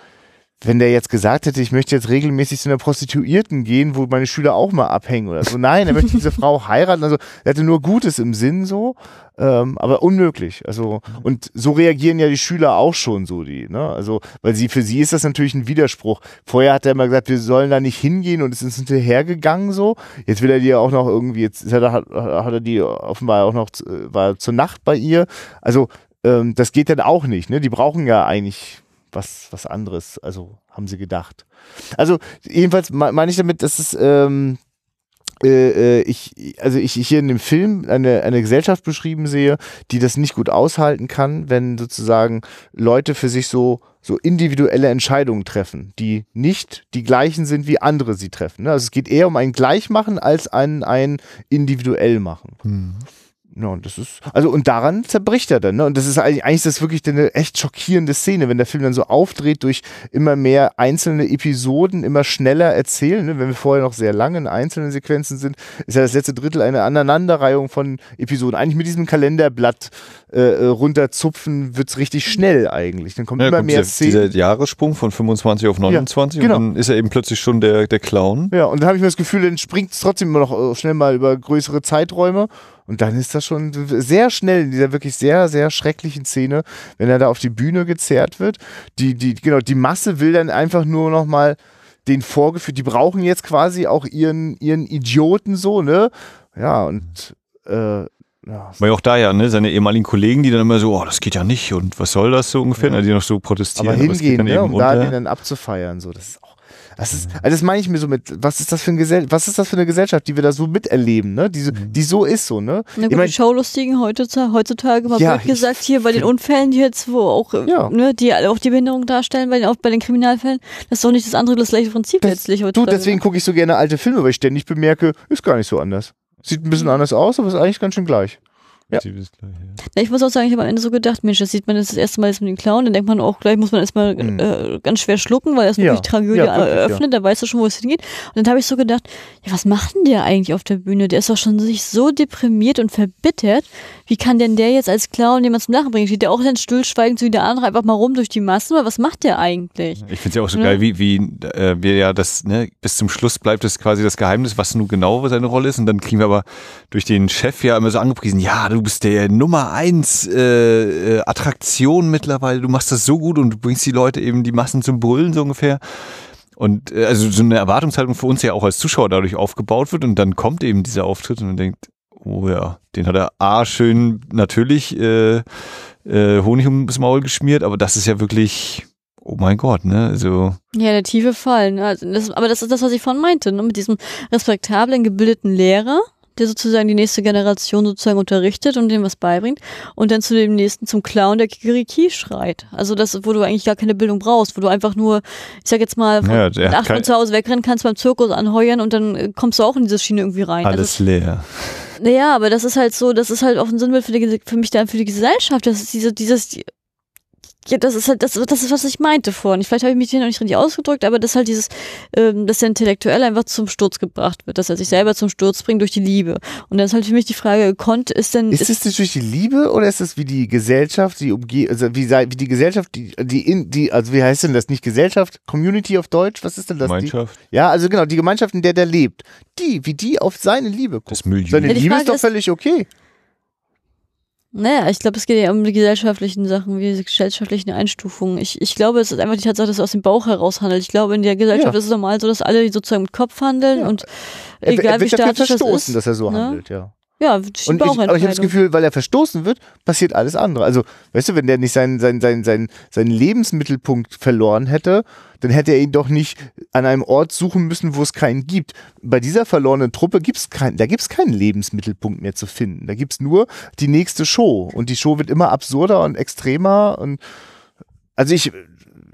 wenn der jetzt gesagt hätte, ich möchte jetzt regelmäßig zu einer Prostituierten gehen, wo meine Schüler auch mal abhängen oder so. Nein, er möchte diese Frau heiraten. Also er hatte nur Gutes im Sinn so, ähm, aber unmöglich. Also und so reagieren ja die Schüler auch schon so die. Ne? Also weil sie für sie ist das natürlich ein Widerspruch. Vorher hat er immer gesagt, wir sollen da nicht hingehen und es ist hinterhergegangen so. Jetzt will er die ja auch noch irgendwie. Jetzt ist er, da- hat, hat er die offenbar auch noch zu- war zur Nacht bei ihr. Also ähm, das geht dann auch nicht. Ne? Die brauchen ja eigentlich was, was anderes, also haben sie gedacht. Also jedenfalls me- meine ich damit, dass es ähm, äh, äh, ich, also ich hier in dem Film eine, eine Gesellschaft beschrieben sehe, die das nicht gut aushalten kann, wenn sozusagen Leute für sich so, so individuelle Entscheidungen treffen, die nicht die gleichen sind, wie andere sie treffen. ne? Also es geht eher um ein Gleichmachen als ein, ein individuell machen. Mhm. Ja, und das ist, also und daran zerbricht er dann, ne? Und das ist eigentlich, eigentlich ist das wirklich eine echt schockierende Szene, wenn der Film dann so aufdreht durch immer mehr einzelne Episoden, immer schneller erzählen. Ne? Wenn wir vorher noch sehr lange in einzelnen Sequenzen sind, ist ja das letzte Drittel eine Aneinanderreihung von Episoden. Eigentlich mit diesem Kalenderblatt äh, äh, runterzupfen, wird's richtig schnell eigentlich. Dann kommt Ja, immer kommt mehr dieser, Szenen. dieser Jahressprung von 25 auf 29 genau. und dann ist er eben plötzlich schon der, der Clown. Ja, und dann habe ich mir das Gefühl, dann springt es trotzdem immer noch äh, schnell mal über größere Zeiträume. Und dann ist das schon sehr schnell in dieser wirklich sehr, sehr schrecklichen Szene, wenn er da auf die Bühne gezerrt wird. Die, die, genau, die Masse will dann einfach nur noch mal den vorgeführt. Die brauchen jetzt quasi auch ihren, ihren Idioten so, ne? Ja, und äh, ja, War ja auch da ja, ne, seine ehemaligen Kollegen, die dann immer so, oh, das geht ja nicht und was soll das so ungefähr, Ja. ne, die noch so protestieren. aber hingehen, dann ne, um da den dann abzufeiern. So, das ist auch. Das ist, also das meine ich mir so mit, was ist das für ein Gesell was ist das für eine Gesellschaft, die wir da so miterleben, ne? Die, so, Mhm. die so ist so, ne? Na Ich gut, mein- die Schaulustigen heutzutage, heutzutage mal Ja, gesagt, ich- hier bei den Unfällen, die jetzt, wo auch, äh, Ja. ne, die alle auch die Behinderung darstellen, bei den, auch bei den Kriminalfällen, das ist doch nicht das andere, das gleiche Prinzip Das- letztlich Du, heutzutage. deswegen gucke ich so gerne alte Filme, weil ich ständig bemerke, ist gar nicht so anders. Sieht ein bisschen anders aus, aber ist eigentlich ganz schön gleich. Ja. Gleich, ja. Na, ich muss auch sagen, ich habe am Ende so gedacht, Mensch, das sieht man jetzt das erste Mal jetzt mit dem Clown, dann denkt man auch, gleich muss man erstmal Mhm. äh, ganz schwer schlucken, weil er Ja. wirklich die Tragödie Ja, wirklich, eröffnet, da weißt du schon, wo es hingeht. Und dann habe ich so gedacht, ja, was macht denn der eigentlich auf der Bühne? Der ist doch schon sich so deprimiert und verbittert. Wie kann denn der jetzt als Clown jemand zum Lachen bringen? Steht der auch dann stillschweigend so wie der andere einfach mal rum durch die Massen? Oder was macht der eigentlich? Ich finde es ja auch so Ja. geil, wie, wie äh, wir ja das, ne, bis zum Schluss bleibt es quasi das Geheimnis, was nun genau seine Rolle ist. Und dann kriegen wir aber durch den Chef ja immer so angepriesen, ja, du bist der Nummer eins äh, äh, Attraktion mittlerweile, du machst das so gut und du bringst die Leute eben die Massen zum Brüllen so ungefähr. Und äh, also so eine Erwartungshaltung für uns ja auch als Zuschauer dadurch aufgebaut wird und dann kommt eben dieser Auftritt und man denkt, oh ja, den hat er A schön natürlich äh, äh, Honig ums Maul geschmiert, aber das ist ja wirklich, oh mein Gott, ne? Also Ja, der tiefe Fall. Ne? Also das, aber das ist das, was ich vorhin meinte, ne? mit diesem respektablen, gebildeten Lehrer, der sozusagen die nächste Generation sozusagen unterrichtet und dem was beibringt und dann zu dem nächsten zum Clown, der Kikeriki schreit. Also das, wo du eigentlich gar keine Bildung brauchst, wo du einfach nur, ich sag jetzt mal, von Ja, acht Uhr zu Hause wegrennen kannst, beim Zirkus anheuern und dann äh, kommst du auch in diese Schiene irgendwie rein. alles leer. Also, naja, aber das ist halt so, das ist halt auch ein Sinnbild für, die, für mich dann für die Gesellschaft. Das ist diese, dieses, ja, das ist halt, das, das ist, was ich meinte vorhin. Vielleicht habe ich mich hier noch nicht richtig ausgedrückt, aber das ist halt dieses, ähm, dass der Intellektuell einfach zum Sturz gebracht wird, dass er sich selber zum Sturz bringt durch die Liebe. Und dann ist halt für mich die Frage, konnte ist denn. Ist es das durch die Liebe oder ist es wie die Gesellschaft, die umge also wie, sei- wie die Gesellschaft, die, die in, die, also wie heißt denn das nicht Gesellschaft? Community auf Deutsch? Was ist denn das? Die, Gemeinschaft. ja, also genau, die Gemeinschaft, in der der lebt. Die, wie die auf seine Liebe guckt. Das Milieu. Seine Ja, die Liebe ist doch ist- völlig okay. Naja, ich glaube, es geht ja um die gesellschaftlichen Sachen, wie die gesellschaftlichen Einstufungen. Ich, ich glaube, es ist einfach die Tatsache, dass es aus dem Bauch heraus handelt. Ich glaube, in der Gesellschaft Ja. ist es normal so, dass alle sozusagen mit Kopf handeln Ja. und Er, egal er wie wird dafür statisch das verstoßen, ist. dass er so ne? handelt, ja. Ja, Und ich, aber ich habe das. Gefühl, weil er verstoßen wird, passiert alles andere. Also, weißt du, wenn der nicht seinen, seinen, seinen, seinen, seinen Lebensmittelpunkt verloren hätte, dann hätte er ihn doch nicht an einem Ort suchen müssen, wo es keinen gibt. Bei dieser verlorenen Truppe gibt's keinen, da gibt's keinen Lebensmittelpunkt mehr zu finden. Da gibt's nur die nächste Show. Und die Show wird immer absurder und extremer und also ich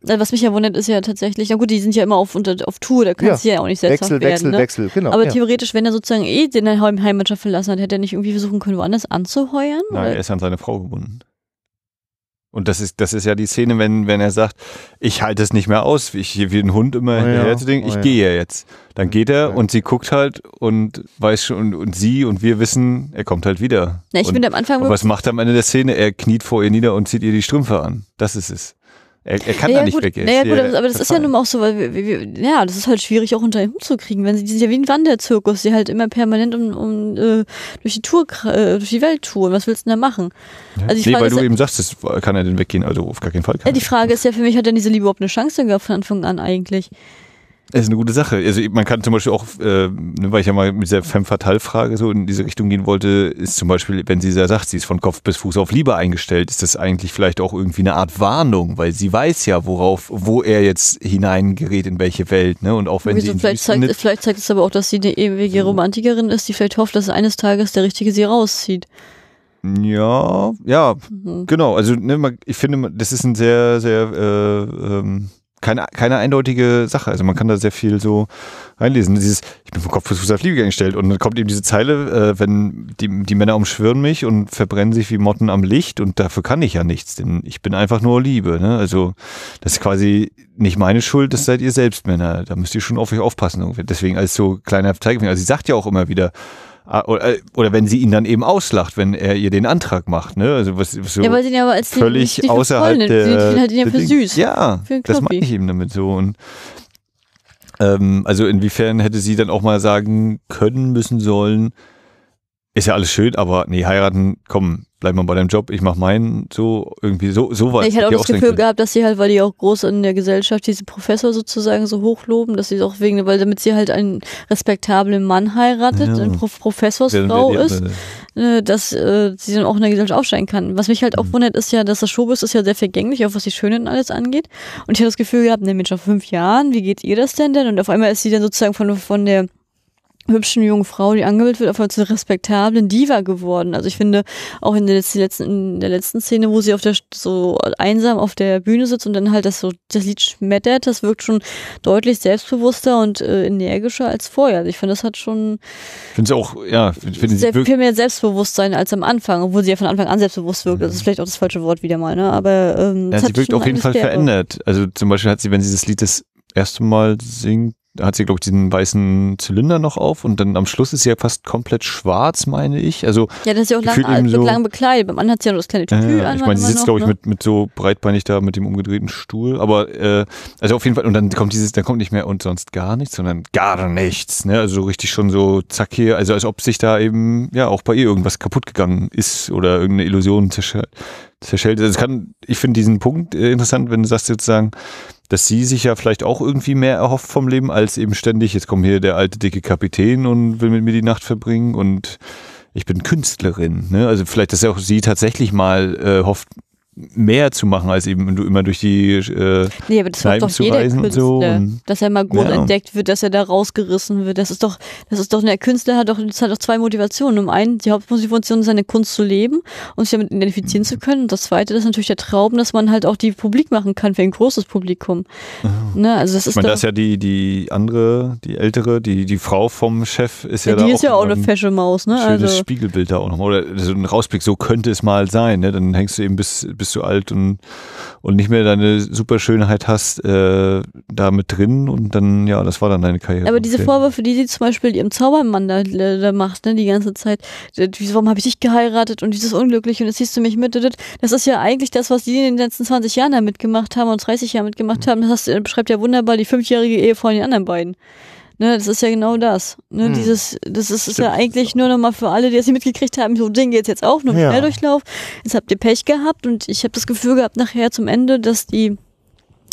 Was mich ja wundert, ist ja tatsächlich, na gut, die sind ja immer auf, unter, auf Tour, da kannst du ja auch nicht selbsthaft Wechsel, werden. Wechsel, ne? Wechsel, genau. Aber ja. theoretisch, wenn er sozusagen eh den Heim- Heimatstadt verlassen hat, hätte er nicht irgendwie versuchen können, woanders anzuheuern? Nein, Oder- er ist an seine Frau gebunden. Und das ist, das ist ja die Szene, wenn, wenn er sagt, ich halte es nicht mehr aus, wie ich hier wie ein Hund immer Oh ja, hinterher zu denken, oh ich ja. gehe jetzt. Dann geht er Ja. und sie guckt halt und weiß schon, und, und sie und wir wissen, er kommt halt wieder. Na, ich und, finde am Anfang und was macht er am Ende der Szene? Er kniet vor ihr nieder und zieht ihr die Strümpfe an. Das ist es. Er, er kann naja, da nicht gut, weg. Naja, gut, hier aber, das ist ja nun auch so, weil wir, wir, ja, das ist halt schwierig auch unter den Hut zu kriegen, wenn sie, die sind ja wie ein Wanderzirkus, die halt immer permanent um, um äh, durch die Tour, äh, durch die Welt touren. Was willst du denn da machen? Also die nee, Frage weil du ja- eben sagst, das kann er denn weggehen? Also auf gar keinen Fall. Kann Ja, die. Frage ist ja für mich, hat denn diese Liebe überhaupt eine Chance gehabt von Anfang an eigentlich? Das ist eine gute Sache. Also man kann zum Beispiel auch, äh, ne, weil ich ja mal mit dieser Femme Fatale Frage so in diese Richtung gehen wollte, ist zum Beispiel, wenn sie sagt, sie ist von Kopf bis Fuß auf Liebe eingestellt, ist das eigentlich vielleicht auch irgendwie eine Art Warnung, weil sie weiß ja, worauf, wo er jetzt hineingerät, in welche Welt, ne? Und auch wenn Wieso, sie vielleicht, zeigt, findet, vielleicht zeigt es aber auch, dass sie eine ewige Romantikerin ist, die vielleicht hofft, dass eines Tages der Richtige sie rauszieht. ja, ja, Mhm. genau. Also ne, man, ich finde, das ist ein sehr, sehr äh, ähm, keine, keine eindeutige Sache. Also man kann da sehr viel so reinlesen. Dieses, ich bin vom Kopf bis Fuß auf Liebe eingestellt und dann kommt eben diese Zeile, äh, wenn die, die Männer umschwirren mich und verbrennen sich wie Motten am Licht und dafür kann ich ja nichts, denn ich bin einfach nur Liebe. Ne? Also das ist quasi nicht meine Schuld, das seid ihr selbst Männer. Da müsst ihr schon auf euch aufpassen. Deswegen als so kleiner Zeigefinger. Also sie sagt ja auch immer wieder, oder, oder wenn sie ihn dann eben auslacht, wenn er ihr den Antrag macht. Ne? Also was, was so ja, weil sie ihn ja aber als die, völlig nicht für außerhalb nimmt. der. Sie halt ihn ja für süß. Ja, Für das meine ich eben damit so. Und ähm, also inwiefern hätte sie dann auch mal sagen können, müssen sollen, ist ja alles schön, aber nee, heiraten, komm, bleib mal bei deinem Job, ich mach meinen, so irgendwie so so weit. ich hatte auch hätte das Gefühl gehabt, dass sie halt, weil die auch groß in der Gesellschaft diese Professor sozusagen so hochloben, dass sie auch wegen, weil damit sie halt einen respektablen Mann heiratet, Ja. eine Pro Professorsfrau die ist, andere- dass äh, sie dann auch in der Gesellschaft aufsteigen kann. Was mich halt auch Mhm. wundert, ist ja, dass das Showbiz ist ja sehr vergänglich, auch was die Schönen alles angeht. Und ich hatte das Gefühl gehabt, ne Mensch, nach fünf Jahren, wie geht ihr das denn denn? Und auf einmal ist sie dann sozusagen von, von der hübschen jungen Frau, die angebildet wird, auf einmal zu einer respektablen Diva geworden. Also ich finde, auch in der letzten, in der letzten Szene, wo sie auf der so einsam auf der Bühne sitzt und dann halt das so das Lied schmettert, das wirkt schon deutlich selbstbewusster und äh, energischer als vorher. Also ich finde, das hat schon Finde sie auch, ja, finde sie sehr viel mehr Selbstbewusstsein als am Anfang, obwohl sie ja von Anfang an selbstbewusst wirkt. Das ist vielleicht auch das falsche Wort wieder mal, ne? Aber ähm, ja, sie wirkt auf jeden Fall der- verändert. Also zum Beispiel hat sie, wenn sie das Lied das erste Mal singt, da hat sie, glaube ich, diesen weißen Zylinder noch auf und dann am Schluss ist sie ja fast komplett schwarz, meine ich. Also Ja, das ist ja auch lang, so- lang bekleidet. Beim anderen hat sie ja nur das kleine Tütü an. ich meine, sie sitzt, glaube ich, ne? mit, mit so breitbeinig da mit dem umgedrehten Stuhl. Aber äh, also auf jeden Fall, und dann kommt dieses, dann kommt nicht mehr und sonst gar nichts, sondern gar nichts. Ne? Also so richtig schon so zack hier, also als ob sich da eben ja auch bei ihr irgendwas kaputt gegangen ist oder irgendeine Illusion zerschellt. zerschellt. Also kann, ich finde diesen Punkt äh, interessant, wenn du sagst sozusagen, dass sie sich ja vielleicht auch irgendwie mehr erhofft vom Leben, als eben ständig, jetzt kommt hier der alte dicke Kapitän und will mit mir die Nacht verbringen und ich bin Künstlerin. Ne? Also vielleicht, dass auch sie tatsächlich mal äh, hofft, mehr zu machen, als eben du immer durch die äh, Nee, aber das Kneipen doch zu jeder reisen und Künstler, so und- dass er mal gut Ja. entdeckt wird, dass er da rausgerissen wird. Das ist doch, das ist doch, der Künstler hat doch, das hat doch zwei Motivationen. Um einen, die Hauptmotivation ist seine Kunst zu leben und sich damit identifizieren zu können. Und das zweite ist natürlich der Traum, dass man halt auch die publik machen kann für ein großes Publikum. Ne, also das ich ist meine, da ist ja die, die andere, die ältere, die, die Frau vom Chef ist ja, ja, da die auch ist ja auch eine ein fesche Maus, ne? schönes Also, Spiegelbild da auch nochmal. Oder so ein Rausblick, so könnte es mal sein, ne? Dann hängst du eben bis, bis bis du alt und, und nicht mehr deine Superschönheit hast, äh, da mit drin und dann, ja, das war dann deine Karriere. Aber diese. Vorwürfe, die sie zum Beispiel ihrem Zaubermann da, da macht, ne, die ganze Zeit, äh, warum habe ich dich geheiratet und dieses unglücklich und jetzt siehst du mich mit, das ist ja eigentlich das, was die in den letzten 20 Jahren da mitgemacht haben und 30 Jahren mitgemacht haben. Das hast, du- beschreibt ja wunderbar die fünfjährige Ehe von den anderen beiden. Ne, das ist ja genau das. Ne, Hm. dieses, das ist, ist ja eigentlich nur nochmal für alle, die das nicht mitgekriegt haben, so Ding geht's jetzt auch, nur Ja. Schnelldurchlauf. Jetzt habt ihr Pech gehabt und ich habe das Gefühl gehabt nachher zum Ende, dass die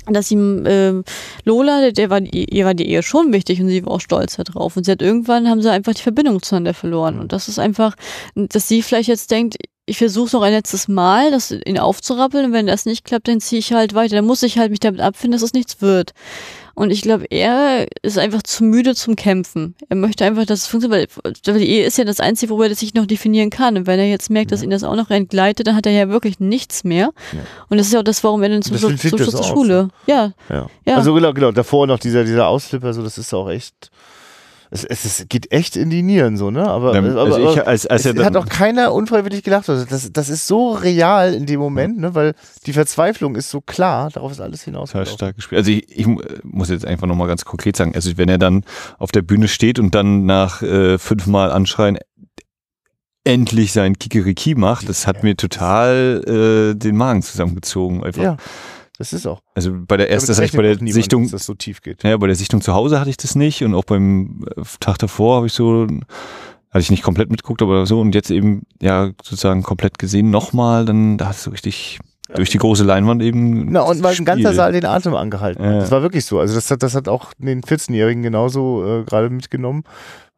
dass ihm ähm, Lola, der, war die, ihr war die Ehe schon wichtig und sie war auch stolz darauf. Und sie hat irgendwann haben sie einfach die Verbindung zueinander verloren. Und das ist einfach, dass sie vielleicht jetzt denkt, ich versuche noch ein letztes Mal, das ihn aufzurappeln und wenn das nicht klappt, dann ziehe ich halt weiter. Dann muss ich halt mich damit abfinden, dass es nichts wird. Und ich glaube, er ist einfach zu müde zum Kämpfen. Er möchte einfach, dass es funktioniert, weil die Ehe ist ja das Einzige, wo er sich noch definieren kann. Und wenn er jetzt merkt, dass ihn das auch noch entgleitet, dann hat er ja wirklich nichts mehr. Und das ist ja auch das, warum er dann zum Schluss, zum Schluss zur Schule. Ja, Ja. Ja. Also genau, genau, davor noch dieser, dieser Ausflipper, so, das ist auch echt. Es, es, es geht echt in die Nieren so, ne? Aber, Ähm, aber, also ich, aber als, als es hat auch keiner unfreiwillig gelacht. Also das, das ist so real in dem Moment, ne? Weil die Verzweiflung ist so klar, darauf ist alles hinausgelaufen. stark gespielt. Also ich, ich mu- muss jetzt einfach nochmal ganz konkret sagen, also wenn er dann auf der Bühne steht und dann nach äh, fünfmal anschreien, endlich sein Kikeriki macht, das hat mir total äh, den Magen zusammengezogen. Einfach. Ja, das ist auch. Also bei der ersten, das bei der niemand, Sichtung, dass das so tief geht. ja, bei der Sichtung zu Hause hatte ich das nicht und auch beim äh, Tag davor habe ich so, hatte ich nicht komplett mitgeguckt, aber so und jetzt eben ja sozusagen komplett gesehen nochmal, dann da es so richtig durch die große Leinwand eben. Na, und weil ein ganzer. Saal den Atem angehalten hat. Ja. Das war wirklich so. Also das hat, das hat auch den 14-Jährigen genauso äh, gerade mitgenommen.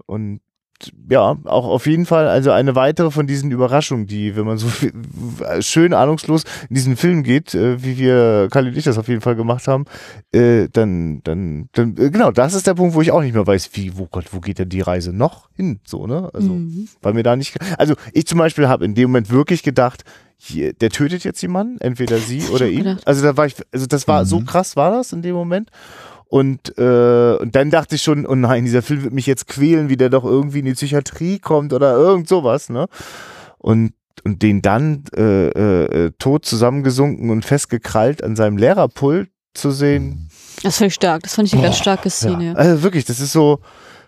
Und ja, auch auf jeden Fall, also eine weitere von diesen Überraschungen, die, wenn man so viel- schön ahnungslos in diesen Film geht, äh, wie wir, Kali und ich das auf jeden Fall gemacht haben, äh, dann, dann, dann, äh, genau, das ist der Punkt, wo ich auch nicht mehr weiß, wie, wo Gott, wo geht denn die Reise noch hin, so, ne? Also, Mhm. weil mir da nicht, also ich zum Beispiel habe in dem Moment wirklich gedacht, hier, der tötet jetzt jemanden, entweder sie oder ihn. gedacht. Also da war ich, also das war so Mhm. krass war das in dem Moment. Und, äh, und dann dachte ich schon, oh nein, dieser Film wird mich jetzt quälen, wie der doch irgendwie in die Psychiatrie kommt oder irgend sowas, ne? Und, und den dann äh, äh, äh, tot zusammengesunken und festgekrallt an seinem Lehrerpult zu sehen. Das fand ich stark. Das fand ich eine ganz Boah, starke Szene. Ja. Also wirklich, das ist so,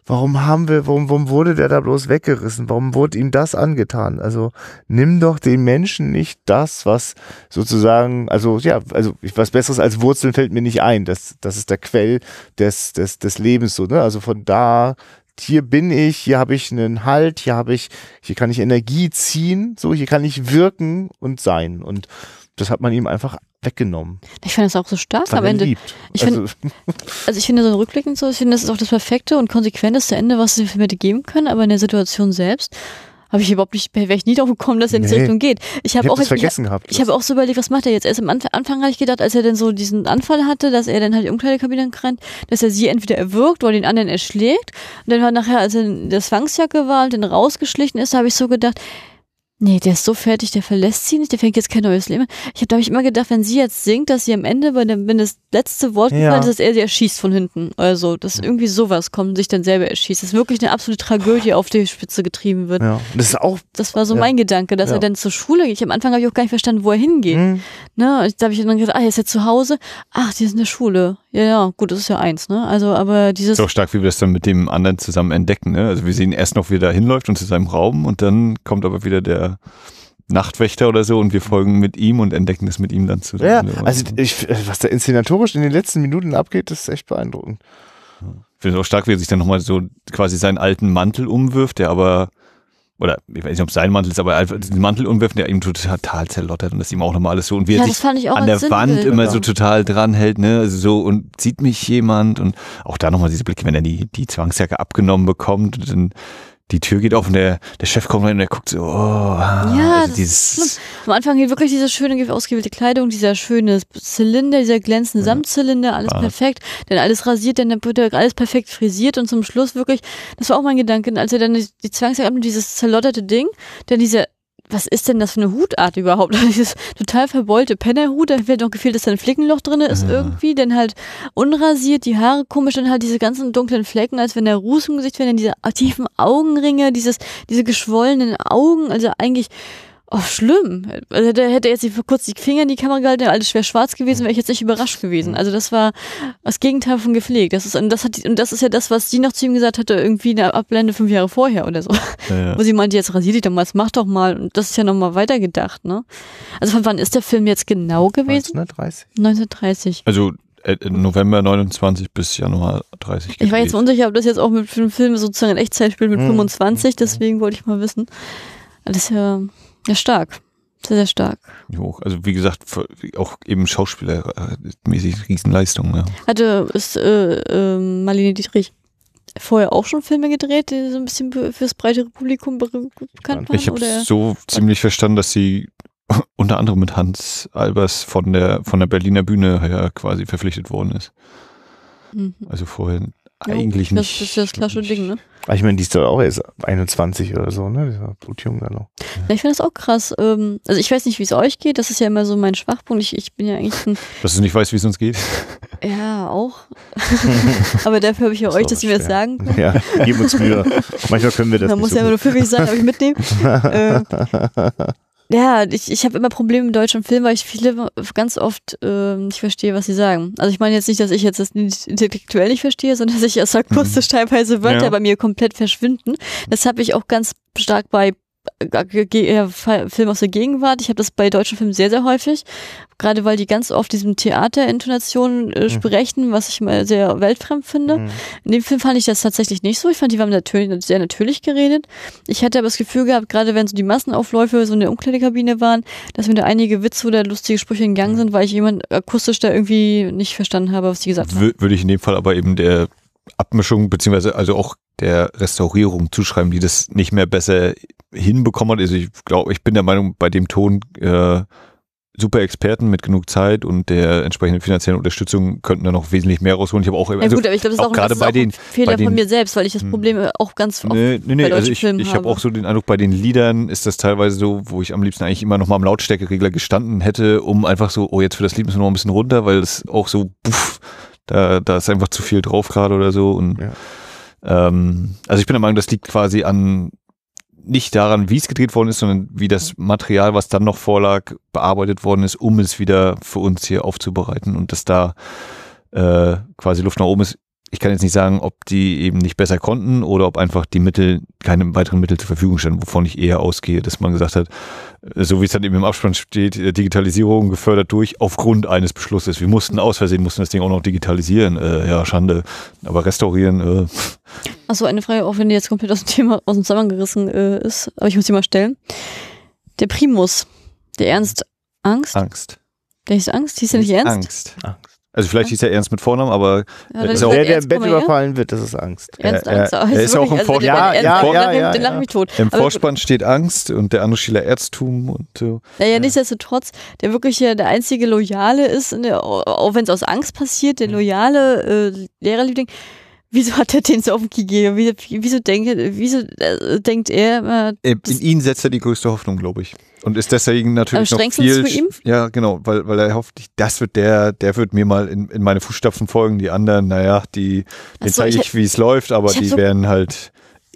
warum haben wir, warum, warum wurde der da bloß weggerissen? Warum wurde ihm das angetan? Also nimm doch den Menschen nicht das, was sozusagen, also ja, also was Besseres als Wurzeln fällt mir nicht ein. Das, das ist der Quell des, des, des Lebens so, ne? Also von da, hier bin ich, hier habe ich einen Halt, hier habe ich, hier kann ich Energie ziehen, so, hier kann ich wirken und sein. Und das hat man ihm einfach weggenommen. Ich fand das auch so stark am Ende. liebt. Ich find- also, Also ich finde so rückblickend so, ich finde, das ist auch das perfekte und konsequenteste Ende, was sie mir hätte geben können, aber in der Situation selbst habe ich überhaupt nicht, wäre ich nie drauf gekommen, dass er in diese Nee. Richtung geht. Ich habe auch das ich, ich, vergessen gehabt. ich habe auch so überlegt, was macht er jetzt? Erst am Anfang, Anfang habe ich gedacht, als er dann so diesen Anfall hatte, dass er dann halt die Umkleidekabine rennt, dass er sie entweder erwürgt oder den anderen erschlägt. Und dann war nachher, als er in der Zwangsjacke war und dann rausgeschlichen ist, habe ich so gedacht, nee, der ist so fertig, der verlässt sie nicht, der fängt jetzt kein neues Leben. an. Ich habe, da habe ich immer gedacht, wenn sie jetzt singt, dass sie am Ende, bei dem, wenn das letzte Wort Ja. gefallen ist, dass er sie erschießt von hinten. Also, dass irgendwie sowas kommt und sich dann selber erschießt. Das ist wirklich eine absolute Tragödie auf die Spitze getrieben wird. ja. Das ist auch Das war so Ja. mein Gedanke, dass Ja. er dann zur Schule geht. Ich am Anfang habe ich auch gar nicht verstanden, wo er hingeht. hm, Ne? Und Da habe ich dann gedacht, ah, er ist jetzt zu Hause. Ach, die ist in der Schule. Ja, ja, gut, das ist ja eins, ne? Also, aber dieses. ist auch stark, wie wir das dann mit dem anderen zusammen entdecken. Ne? Also wir sehen erst noch, wie er da hinläuft und zu seinem Raum und dann kommt aber wieder der Nachtwächter oder so und wir folgen mit ihm und entdecken das mit ihm dann zusammen. Ja, ne? also ich, was da inszenatorisch in den letzten Minuten abgeht, das ist echt beeindruckend. Ich finde es auch stark, wie er sich dann nochmal so quasi seinen alten Mantel umwirft, der aber, oder ich weiß nicht, ob es sein Mantel ist, aber einfach diesen Mantel umwirft, der ihm total zerlottert und das ihm auch nochmal alles so und wie ja, er sich fand ich auch an der als Wand immer so total dranhält, ne, also so und sieht mich jemand und auch da nochmal diese Blicke, wenn er die, die Zwangsjacke abgenommen bekommt und dann die Tür geht auf und der, der Chef kommt rein und der guckt so, oh, ah, Ja, also dieses. Am Anfang hier wirklich diese schöne ausgewählte Kleidung, dieser schöne Zylinder, dieser glänzende Samtzylinder, alles Bart. perfekt. Dann alles rasiert, dann wird alles perfekt frisiert und zum Schluss wirklich, das war auch mein Gedanke, als er dann die, die Zwangsjacke dieses zerlotterte Ding, dann dieser was ist denn das für eine Hutart überhaupt? Dieses total verbeulte Pennerhut, da fehlt noch gefehlt, dass da ein Flickenloch drin ist Ja. irgendwie, dann halt unrasiert, die Haare komisch, dann halt diese ganzen dunklen Flecken, als wenn der Ruß im Gesicht wäre, dann diese tiefen Augenringe, dieses, diese geschwollenen Augen, also eigentlich Oh, schlimm. Also hätte jetzt vor kurz die Finger in die Kamera gehalten, alles schwer schwarz gewesen, wäre ich jetzt nicht überrascht gewesen. Also das war das Gegenteil von gepflegt. Das ist, und das hat, und das ist ja das, was sie noch zu ihm gesagt hatte, irgendwie eine Abblende fünf Jahre vorher oder so. Ja, Wo sie meinte, jetzt rasier dich doch mal, das mach doch mal. Und das ist ja nochmal weitergedacht, ne? Also von wann ist der Film jetzt genau gewesen? 1930. 1930. Also äh, November 29 bis Januar 30. Ich war jetzt unsicher, ob das jetzt auch mit einen Film sozusagen in Echtzeit spielt mit Hm. 25, deswegen wollte ich mal wissen. Das ist ja, ja stark. Sehr, sehr stark. hoch. Also wie gesagt, auch eben Schauspielermäßig Riesenleistung. Ja. Hatte ist äh, äh, Marlene Dietrich vorher auch schon Filme gedreht, die so ein bisschen fürs breitere Publikum be bekannt waren? Ich habe so ziemlich verstanden, dass sie unter anderem mit Hans Albers von der von der Berliner Bühne her quasi verpflichtet worden ist. Mhm. Also vorher Ja, eigentlich das, nicht. Das ist ja das klassische Ding, ne? Aber ich meine, die ist doch auch erst 21 oder so, ne? Die war blutjung da noch. Ja, ich finde das auch krass. Ähm, also ich weiß nicht, wie es euch geht. Das ist ja immer so mein Schwachpunkt. Ich, ich bin ja eigentlich ein, Dass du nicht weißt, wie es uns geht. ja auch. Aber dafür habe ich ja Das euch, ist dass ihr mir das sagen könnt. Ja, geben uns Mühe. Manchmal können wir das Man nicht muss so ja immer nur gut. pfiffig sein, aber ich mitnehmen. äh, ja, ich, ich habe immer Probleme mit deutschen Filmen, weil ich viele ganz oft äh, nicht verstehe, was sie sagen. Also ich meine jetzt nicht, dass ich jetzt das nicht intellektuell nicht verstehe, sondern dass ich erst akustisch teilweise Wörter Ja. bei mir komplett verschwinden. Das habe ich auch ganz stark bei äh, Filmen aus der Gegenwart. Ich habe das bei deutschen Filmen sehr, sehr häufig. Gerade weil die ganz oft diesem Theaterintonationen äh, sprechen, was ich mal sehr weltfremd finde. Mhm. In dem Film fand ich das tatsächlich nicht so. Ich fand, die haben natürlich, sehr natürlich geredet. Ich hatte aber das Gefühl gehabt, gerade wenn so die Massenaufläufe so in der Umkleidekabine waren, dass mir da einige Witze oder lustige Sprüche entgangen sind, weil ich jemand akustisch da irgendwie nicht verstanden habe, was die gesagt haben. Wür- Würde ich in dem Fall aber eben der Abmischung beziehungsweise also auch der Restaurierung zuschreiben, die das nicht mehr besser hinbekommen hat. Also ich glaube, ich bin der Meinung, bei dem Ton äh, super Experten mit genug Zeit und der entsprechenden finanziellen Unterstützung könnten da noch wesentlich mehr rausholen. Ich habe auch Ja also, gut, aber ich glaube, das ist auch auch, gerade bei den- Fehler den- von mir selbst, weil ich das Hm. Problem auch ganz oft Nee, nee, nee. bei Also ich, Filmen ich habe habe. auch so den Eindruck, bei den Liedern ist das teilweise so, wo ich am liebsten eigentlich immer noch mal am Lautstärkeregler gestanden hätte, um einfach so, oh, jetzt für das Lied müssen wir noch ein bisschen runter, weil es auch so, puff, da, da ist einfach zu viel drauf gerade oder so. Und Ja. ähm, also ich bin der Meinung, das liegt quasi an nicht daran, wie es gedreht worden ist, sondern wie das Material, was dann noch vorlag, bearbeitet worden ist, um es wieder für uns hier aufzubereiten und dass da äh, quasi Luft nach oben ist. Ich kann jetzt nicht sagen, ob die eben nicht besser konnten oder ob einfach die Mittel, keine weiteren Mittel zur Verfügung standen, wovon ich eher ausgehe, dass man gesagt hat, äh, so wie es dann eben im Abspann steht, äh, Digitalisierung gefördert durch aufgrund eines Beschlusses. Wir mussten aus Versehen, mussten das Ding auch noch digitalisieren. Äh, ja, Schande. Aber restaurieren, äh, Achso, eine Frage, auch wenn die jetzt komplett aus dem Thema aus dem Zusammenhang gerissen äh, ist, aber ich muss sie mal stellen. Der Primus, der Ernst Angst, Angst. der hieß Angst, hieß der nicht Ernst? Angst. Angst. Also vielleicht hieß er ernst mit Vornamen, aber Ja, Ist auch- Der, der im Bett her. überfallen wird, das ist Angst. Ernst Er- Angst. er- ist ja auch im also der- Ja, den ja, Den lache ja. mich tot. im Aber Vorspann steht Angst und der andere Schiller Erztum und so. Naja, nichtsdestotrotz, der wirklich ja der einzige Loyale ist, in der, auch wenn es aus Angst passiert, der loyale äh, Lehrerliebling. Wieso hat er den so auf den gegeben? Wieso, denkt, wieso äh, denkt er immer, In ihn setzt er die größte Hoffnung, glaube ich. Und ist deswegen natürlich Am noch viel. zu ihm? Ja, genau, weil, weil er hofft, das wird der, der wird mir mal in, in meine Fußstapfen folgen. Die anderen, naja, die, den so, zeige ich ich, wie es läuft, aber die so- werden halt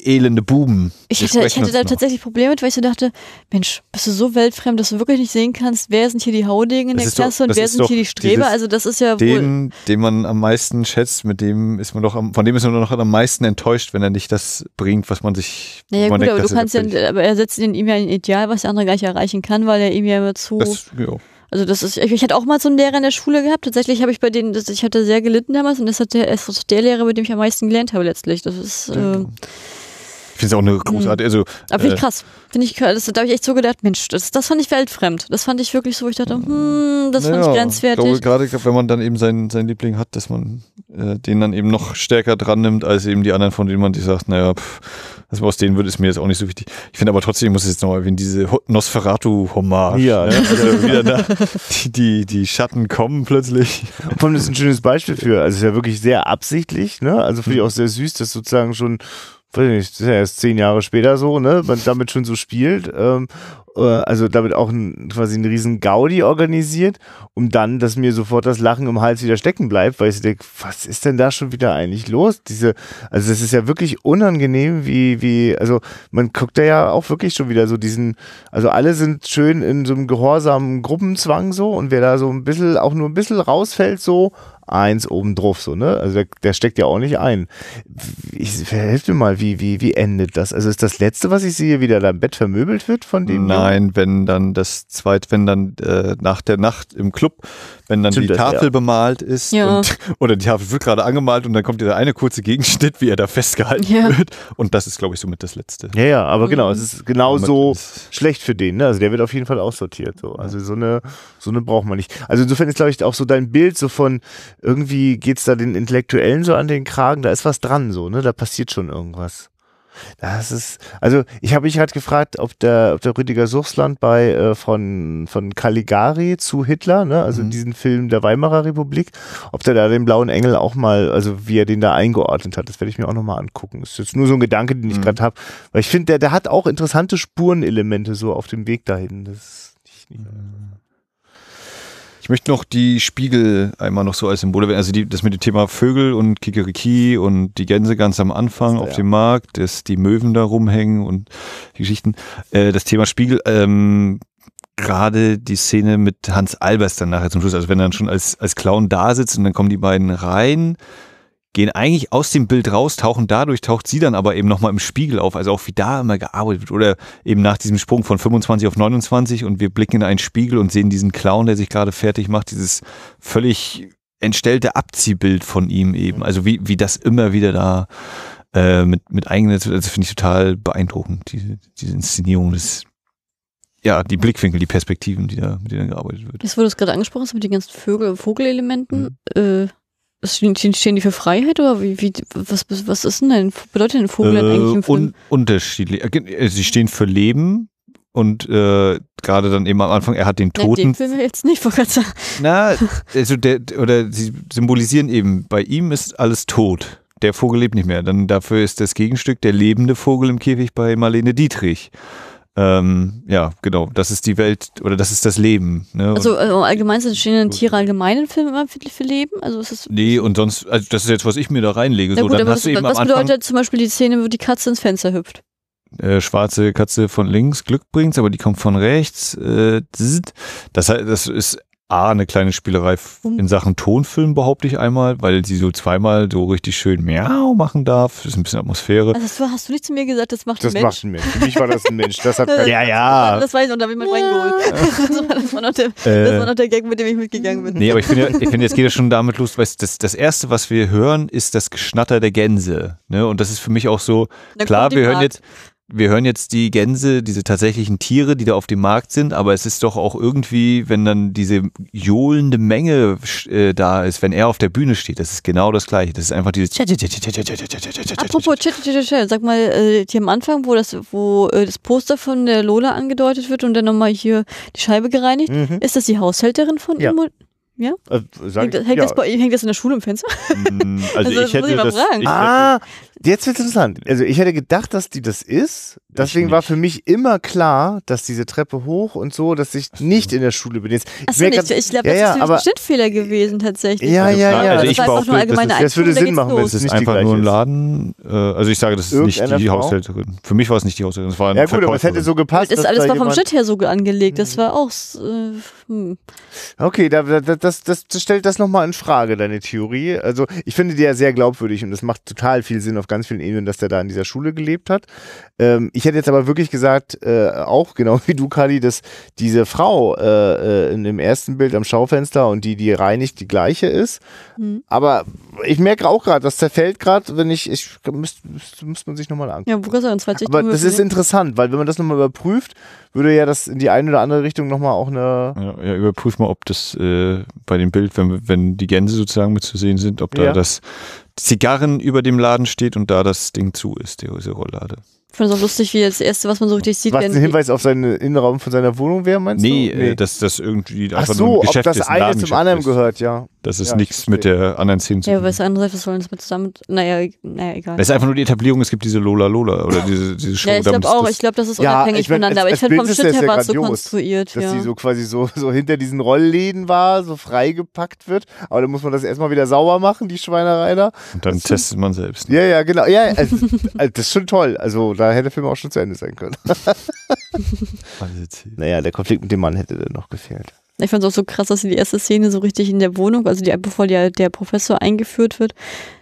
elende Buben. Ich hatte, ich hatte da noch. tatsächlich Probleme mit, weil ich so dachte, Mensch, bist du so weltfremd, dass du wirklich nicht sehen kannst, wer sind hier die Haudegen in Das der ist doch- Klasse und wer sind hier die Streber? Also das ist ja wohl. Den, den man am meisten schätzt, mit dem ist man doch am, von dem ist man doch am meisten enttäuscht, wenn er nicht das bringt, was man sich. Naja gut, aber du kannst ja, aber er setzt in ihm ja ein Ideal, was der andere gar nicht erreichen kann, weil er ihm ja immer zu. Das, ja. Also das ist, ich, ich hatte auch mal so einen Lehrer in der Schule gehabt. Tatsächlich habe ich bei denen, das, ich hatte sehr gelitten damals und das hat der, ist der Lehrer, bei dem ich am meisten gelernt habe letztlich. Das ist, äh, finde es auch eine großartige, also aber finde äh, ich krass. Finde ich, das, da habe ich echt so gedacht, Mensch, das, das fand ich weltfremd. Das fand ich wirklich so, wo ich dachte, hm, das fand ich naja, grenzwertig. Ich glaube, gerade wenn man dann eben seinen, seinen Liebling hat, dass man äh, den dann eben noch stärker dran nimmt, als eben die anderen, von denen man sich sagt, naja, pff, was aus denen wird, ist mir jetzt auch nicht so wichtig. Ich finde aber trotzdem, ich muss es jetzt nochmal erwähnen, diese Ho- Nosferatu-Hommage. Ja, ne? also wieder da, die, die, die Schatten kommen plötzlich. Und vor allem, das ist ein schönes Beispiel für. Also, es ist ja wirklich sehr absichtlich, ne? Also, finde ich auch sehr süß, dass sozusagen schon, weiß ich nicht, das ist ja erst zehn Jahre später so, ne? Man damit schon so spielt. Ähm, äh, also damit auch ein, quasi einen riesen Gaudi organisiert, um dann, dass mir sofort das Lachen im Hals wieder stecken bleibt, weil ich denke, was ist denn da schon wieder eigentlich los? Diese, also das ist ja wirklich unangenehm, wie, wie, also man guckt da ja auch wirklich schon wieder so diesen, also alle sind schön in so einem gehorsamen Gruppenzwang so und wer da so ein bisschen, auch nur ein bisschen rausfällt so, eins oben drauf, so, ne? Also der, der steckt ja auch nicht ein. Ich helft mir mal, wie, wie, wie endet das? Also ist das letzte, was ich sehe, wie der da im Bett vermöbelt wird von dem? Nein, wenn dann das zweite, wenn dann äh, nach der Nacht im Club, wenn dann Stimmt die das, Tafel ja. bemalt ist Ja. und, oder die Tafel wird gerade angemalt und dann kommt dieser eine kurze Gegenschnitt, wie er da festgehalten Ja. wird. Und das ist, glaube ich, somit das letzte. Ja, ja, aber Mhm. genau, es ist genau Damit so ist- schlecht für den, ne? Also der wird auf jeden Fall aussortiert. So. Also so eine, so eine braucht man nicht. Also insofern ist, glaube ich, auch so dein Bild so von irgendwie geht's da den Intellektuellen so an den Kragen, da ist was dran, so, ne? Da passiert schon irgendwas. Das ist, also ich habe mich gerade gefragt, ob der, ob der Rüdiger Suchsland bei äh, von, von Caligari zu Hitler, ne, also Mhm. diesen Film der Weimarer Republik, ob der da den blauen Engel auch mal, also wie er den da eingeordnet hat, das werde ich mir auch nochmal angucken. Das ist jetzt nur so ein Gedanke, den ich Mhm. gerade habe. Weil ich finde, der, der hat auch interessante Spurenelemente so auf dem Weg dahin. Das ist nicht, nicht Ich möchte noch die Spiegel einmal noch so als Symbole, erwähnen. also die, das mit dem Thema Vögel und Kikeriki und die Gänse ganz am Anfang Ja. auf dem Markt, dass die Möwen da rumhängen und die Geschichten. Äh, das Thema Spiegel, ähm, gerade die Szene mit Hans Albers dann nachher zum Schluss, also wenn er dann schon als, als Clown da sitzt und dann kommen die beiden rein, gehen eigentlich aus dem Bild raus, tauchen dadurch, taucht sie dann aber eben nochmal im Spiegel auf, also auch wie da immer gearbeitet wird oder eben nach diesem Sprung von 25 auf 29 und wir blicken in einen Spiegel und sehen diesen Clown, der sich gerade fertig macht, dieses völlig entstellte Abziehbild von ihm eben, also wie, wie das immer wieder da äh, mit, mit eingesetzt wird, also finde ich total beeindruckend, diese, diese Inszenierung des ja, die Blickwinkel, die Perspektiven, die da, mit denen da gearbeitet wird. Jetzt wurde es gerade angesprochen, hast mit den ganzen Vögel, Vogelelementen. Mhm. Äh, stehen, die für Freiheit oder wie, wie was, was ist denn ein, bedeutet denn Vogel denn eigentlich im Film? un unterschiedlich. Äh, äh, Sie stehen für Leben und äh, gerade dann eben am Anfang, er hat den Nein, Toten. den Film jetzt nicht, sagen. Na, also der, oder sie symbolisieren eben, bei ihm ist alles tot. Der Vogel lebt nicht mehr. Dann dafür ist das Gegenstück der lebende Vogel im Käfig bei Marlene Dietrich. Ähm, ja, genau. Das ist die Welt oder das ist das Leben. Ne? Also äh, allgemein sind stehen Tiere allgemein im Film immer für, für Leben? Also ist es Nee, und sonst, also das ist jetzt, was ich mir da reinlege. Na so, gut, dann aber hast was, du eben was am Anfang bedeutet zum Beispiel die Szene, wo die Katze ins Fenster hüpft? äh, schwarze Katze von links Glück bringt's, aber die kommt von rechts. Äh, das, das ist A, eine kleine Spielerei Um- in Sachen Tonfilm, behaupte ich einmal, weil sie so zweimal so richtig schön miau machen darf. Das ist ein bisschen Atmosphäre. Also das war, hast du nicht zu mir gesagt, das macht Das ein macht Mensch? ein Mensch. Für mich war das ein Mensch. Das hat Ja, ja, ja. Das weiß ich, und da habe ich mal reingeholt. Das war, das, war noch der, das war Äh, noch der Gag, mit dem ich mitgegangen bin. nee, aber ich finde, ich finde, jetzt geht es schon damit los, weil das, das erste, was wir hören, ist das Geschnatter der Gänse. Ne? Und das ist für mich auch so, Dann Klar, wir hören jetzt, wir hören jetzt die Gänse, diese tatsächlichen Tiere, die da auf dem Markt sind, aber es ist doch auch irgendwie, wenn dann diese johlende Menge äh, da ist, wenn er auf der Bühne steht, das ist genau das Gleiche. Das ist einfach dieses. Apropos sag mal, äh, hier am Anfang, wo das, wo äh, das Poster von der Lola angedeutet wird und dann nochmal hier die Scheibe gereinigt, Mhm. ist das die Haushälterin von Ja. ihm? Und- Äh, Hängt, ich- hängt, ja. das bei, hängt das in der Schule im Fenster? Mm, Also, Also, ich das muss hätte ich mal das. fragen. Ich Ah, jetzt wird's interessant. Also ich hätte gedacht, dass die das ist. Deswegen Ich war für mich immer klar, dass diese Treppe hoch und so, dass ich nicht in der Schule bin. Jetzt, Achso, merk nicht. grad- Ich glaube, ja, das ja, ist aber ein Schnittfehler gewesen tatsächlich. Ja, Also ja, ja. also das ich war einfach behaupte, nur das allgemeine ist- das würde Sinn da machen, wenn es das ist nicht einfach nur ein ist. Laden. Äh, also ich sage, das ist nicht die Frau? Haushälterin. Für mich war es nicht die Haushälterin. Das war eine ja gut, aber es hätte so gepasst. Das ist alles war vom Schnitt her so angelegt. Das war auch. Äh, hm. Okay, da, da, das, das, das stellt das nochmal in Frage, deine Theorie. Also ich finde die ja sehr glaubwürdig und es macht total viel Sinn auf ganz vielen Ebenen, dass der da in dieser Schule gelebt hat. Ähm, ich hätte jetzt aber wirklich gesagt, äh, auch genau wie du, Kali, dass diese Frau äh, äh, in dem ersten Bild am Schaufenster und die, die reinigt, die gleiche ist. Hm. Aber ich merke auch gerade, das zerfällt gerade, wenn ich, ich müsste müsst, müsst man sich nochmal angucken. Ja, wo kann sagen, 20 Aber das ist interessant, weil wenn man das nochmal überprüft, würde ja das in die eine oder andere Richtung nochmal auch eine Ja, ja, überprüf mal, ob das äh, bei dem Bild, wenn, wenn die Gänse sozusagen mit zu sehen sind, ob da Ja. das Zigarren über dem Laden steht und da das Ding zu ist, die, diese Rolllade. Ich finde es auch lustig, wie das erste, was man so richtig sieht, Was wenn ein Hinweis auf seinen Innenraum von seiner Wohnung wäre, meinst Nee, du? Äh, dass das irgendwie Ach einfach so, nur ein ob Geschäft das ist. ein eine zum anderen ist. gehört, ja. Das ist Ja, ich nichts mit der anderen Szene zu Ja, tun. aber das andere, was sollen das mit zusammen? Naja, naja, egal. Das ist einfach nur die Etablierung, es gibt diese Lola Lola oder diese, diese Show. Ja, ich glaube auch. das- Ich glaube, das ist Ja, unabhängig ich mein, voneinander. Aber ich finde, vom das her ja war es so konstruiert. dass ja. sie so quasi so, so hinter diesen Rollläden war, so freigepackt wird. Aber dann muss man das erstmal wieder sauber machen, die Schweinerei da. Und dann testet man selbst. Ja, ja, genau. Ja, also, also, das ist schon toll. Also da hätte der Film auch schon zu Ende sein können. Naja, der Konflikt mit dem Mann hätte dann noch gefehlt. Ich fand es auch so krass, dass sie die erste Szene so richtig in der Wohnung, also die, bevor der, der Professor eingeführt wird,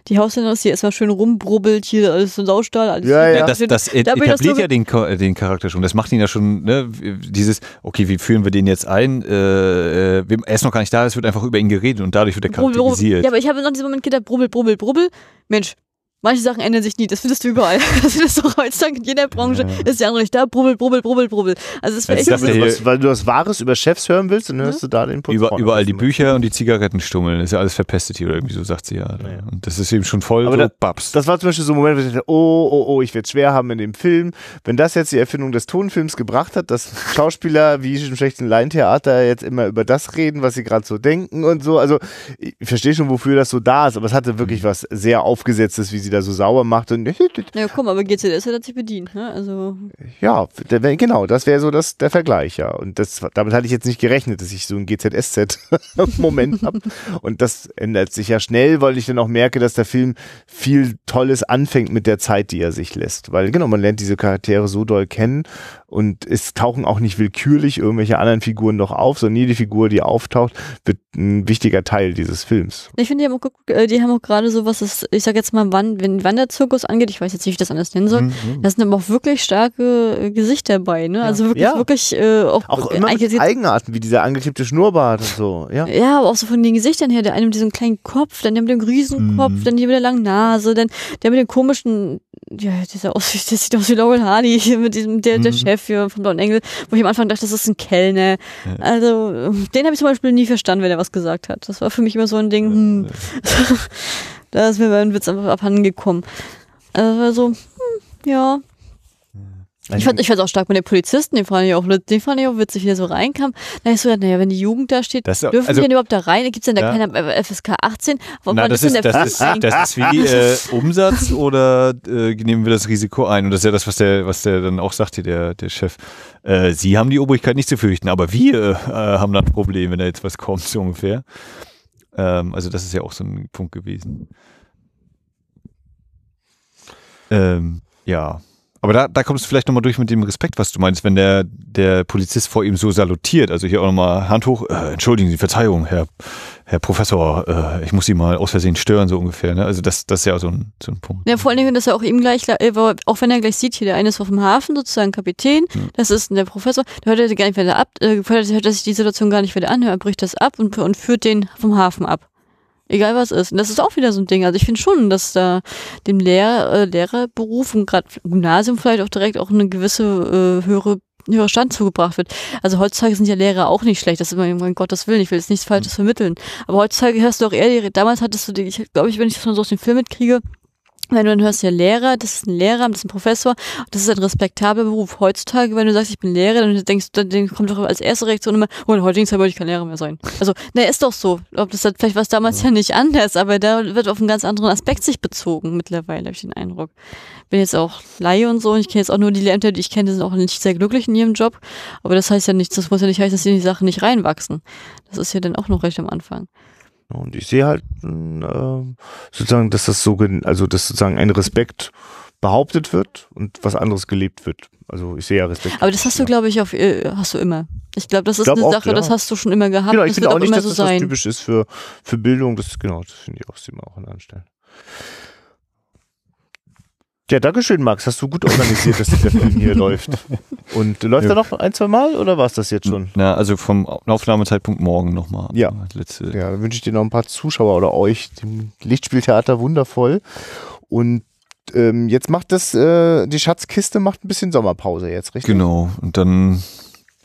die Haushälterin ist, die erstmal schön rumbrubbelt, hier alles so Saustall, alles Ja, Ja, ja. das, das et- Da etabliert ja den, äh, den Charakter schon. Das macht ihn ja schon, ne, dieses, okay, wie führen wir den jetzt ein? Äh, äh, er ist noch gar nicht da, es wird einfach über ihn geredet und dadurch wird er Brubbel, brubbel. charakterisiert. Ja, aber ich habe noch diesen Moment gedacht, brubbel, brubbel, brubbel. Mensch, manche Sachen ändern sich nie. Das findest du überall. Das findest du heutzutage in jeder Branche. Ist der andere nicht da, brubbel, brubbel, brubbel, brubbel. Also es wäre echt das so, hier- Was, weil du das Wahres über Chefs hören willst, dann hörst du da den Putz Über, überall die Bücher und die Zigarettenstummeln, ist ja alles verpestet hier oder irgendwie so, sagt sie ja. Und das ist eben schon voll Aber so da- Babs. Das war zum Beispiel so ein Moment, wo ich dachte, oh, oh, oh, ich werde schwer haben in dem Film. Wenn das jetzt die Erfindung des Tonfilms gebracht hat, dass Schauspieler wie im schlechten Laientheater jetzt immer über das reden, was sie gerade so denken und so. Also ich verstehe schon, wofür das so da ist, aber es hatte wirklich was sehr Aufgesetztes, wie sie da so sauber macht. Und na komm, aber GCDS hat sich bedient, ne? Also, ja, genau, das wäre so das, der Vergleich, ja. Und das, damit hatte ich jetzt nicht gerechnet, dass ich so einen GZSZ-Moment habe. Und das ändert sich ja schnell, weil ich dann auch merke, dass der Film viel Tolles anfängt mit der Zeit, die er sich lässt. Weil genau, man lernt diese Charaktere so doll kennen und es tauchen auch nicht willkürlich irgendwelche anderen Figuren noch auf, sondern jede Figur, die auftaucht, wird ein wichtiger Teil dieses Films. ich finde, die haben auch, äh, die haben auch gerade so was, das, ich sag jetzt mal, wann, wenn Wanderzirkus angeht, ich weiß jetzt nicht, wie ich das anders nennen soll, Mhm. da sind aber auch wirklich starke äh, Gesichter dabei, ne? Also wirklich, Ja. wirklich äh, auch, Auch äh, immer mit Eigenarten, wie dieser angeklebte Schnurrbart und so, ja. Ja, aber auch so von den Gesichtern her. Der eine mit diesem kleinen Kopf, dann der mit dem Riesenkopf, Mhm. dann hier mit der langen Nase, dann der mit dem komischen, ja, dieser aus, der sieht aus wie Laurel Hardy, hier mit diesem, der, der Mhm. Chef hier von Don Engel, wo ich am Anfang dachte, das ist ein Kellner. Also, ähm, den habe ich zum Beispiel nie verstanden, wenn er was gesagt hat. Das war für mich immer so ein Ding, hm. da ist mir mein Witz einfach abhanden gekommen. Also, so, hm, ja, ich fand ich fand's auch stark mit den Polizisten, den fand ich auch, den fand ich auch witzig, wie der so reinkam. Da ich so naja, wenn die Jugend da steht, Das ist- dürfen also- die denn überhaupt da rein? Gibt's denn da Ja. keiner äh, FSK 18? Warum Na, das ist, das, ist, Film das ist wie äh, Umsatz oder äh, nehmen wir das Risiko ein? Und das ist ja das, was der, was der dann auch sagte, der, der Chef. Äh, Sie haben die Obrigkeit nicht zu fürchten, aber wir äh, haben dann ein Problem, wenn da jetzt was kommt, so ungefähr. Ähm, also das ist ja auch so ein Punkt gewesen. Ähm, ja. Aber da, da kommst du vielleicht nochmal durch mit dem Respekt, was du meinst, wenn der, der Polizist vor ihm so salutiert. Also hier auch nochmal Hand hoch. Äh, entschuldigen Sie, Verzeihung, Herr, Herr Professor, äh, ich muss Sie mal aus Versehen stören, so ungefähr. Ne? Also das, das ist ja so ein, so ein Punkt. Ja, vor allen Dingen, dass er auch ihm gleich, äh, auch wenn er gleich sieht, hier der eine ist auf dem Hafen, sozusagen Kapitän, das ist der Professor, der hört er gar nicht wieder ab, äh, hört hört er sich die Situation gar nicht wieder an, er bricht das ab und, und führt den vom Hafen ab. Egal was ist. Und das ist auch wieder so ein Ding. Also ich finde schon, dass da dem Lehr äh, Lehrerberuf und gerade Gymnasium vielleicht auch direkt auch eine gewisse äh, höhere höherer Stand zugebracht wird. Also heutzutage sind ja Lehrer auch nicht schlecht. Das ist immer, mein Gottes Willen, ich will jetzt nichts Falsches vermitteln. Aber heutzutage hörst du auch eher, die, damals hattest du die, ich glaube ich, wenn ich das mal so aus dem Film mitkriege, wenn du dann hörst, ja Lehrer, das ist ein Lehrer, das ist ein Professor, das ist ein respektabler Beruf. Heutzutage, wenn du sagst, ich bin Lehrer, dann denkst du, dann kommt doch als erste Reaktion immer, oh, in heutigen Zeit wollte ich kein Lehrer mehr sein. Also, ne, ist doch so. Ob das hat, vielleicht war es damals ja. nicht anders, aber da wird auf einen ganz anderen Aspekt sich bezogen mittlerweile, habe ich den Eindruck. Bin jetzt auch Laie und so, und ich kenne jetzt auch nur die Lehrämter, die ich kenne, die sind auch nicht sehr glücklich in ihrem Job. Aber das heißt ja nicht, das muss ja nicht heißen, dass sie in die Sachen nicht reinwachsen. Das ist ja dann auch noch recht am Anfang. Und ich sehe halt äh, sozusagen, dass das so, also dass sozusagen ein Respekt behauptet wird und was anderes gelebt wird. Also ich sehe ja Respekt. Aber das hast du, glaube ich, auf, äh, hast du immer. Ich glaube, das ist glaub eine auch, Sache, ja. das hast du schon immer gehabt. genau, ich das finde wird auch nicht, immer dass so das sein. typisch ist für, für Bildung. Das genau, das finde ich auch, sieht man auch an anderen Stellen. Ja, Dankeschön, Max. Hast du gut organisiert, dass der Film hier läuft. Und läuft Ja. er noch ein, zwei Mal oder war es das jetzt schon? Na, also vom Aufnahmezeitpunkt morgen nochmal. Ja. Letzte. Ja, dann wünsche ich dir noch ein paar Zuschauer oder euch. Dem Lichtspieltheater wundervoll. Und ähm, jetzt macht das, äh, die Schatzkiste macht ein bisschen Sommerpause jetzt, richtig? Genau. Und dann,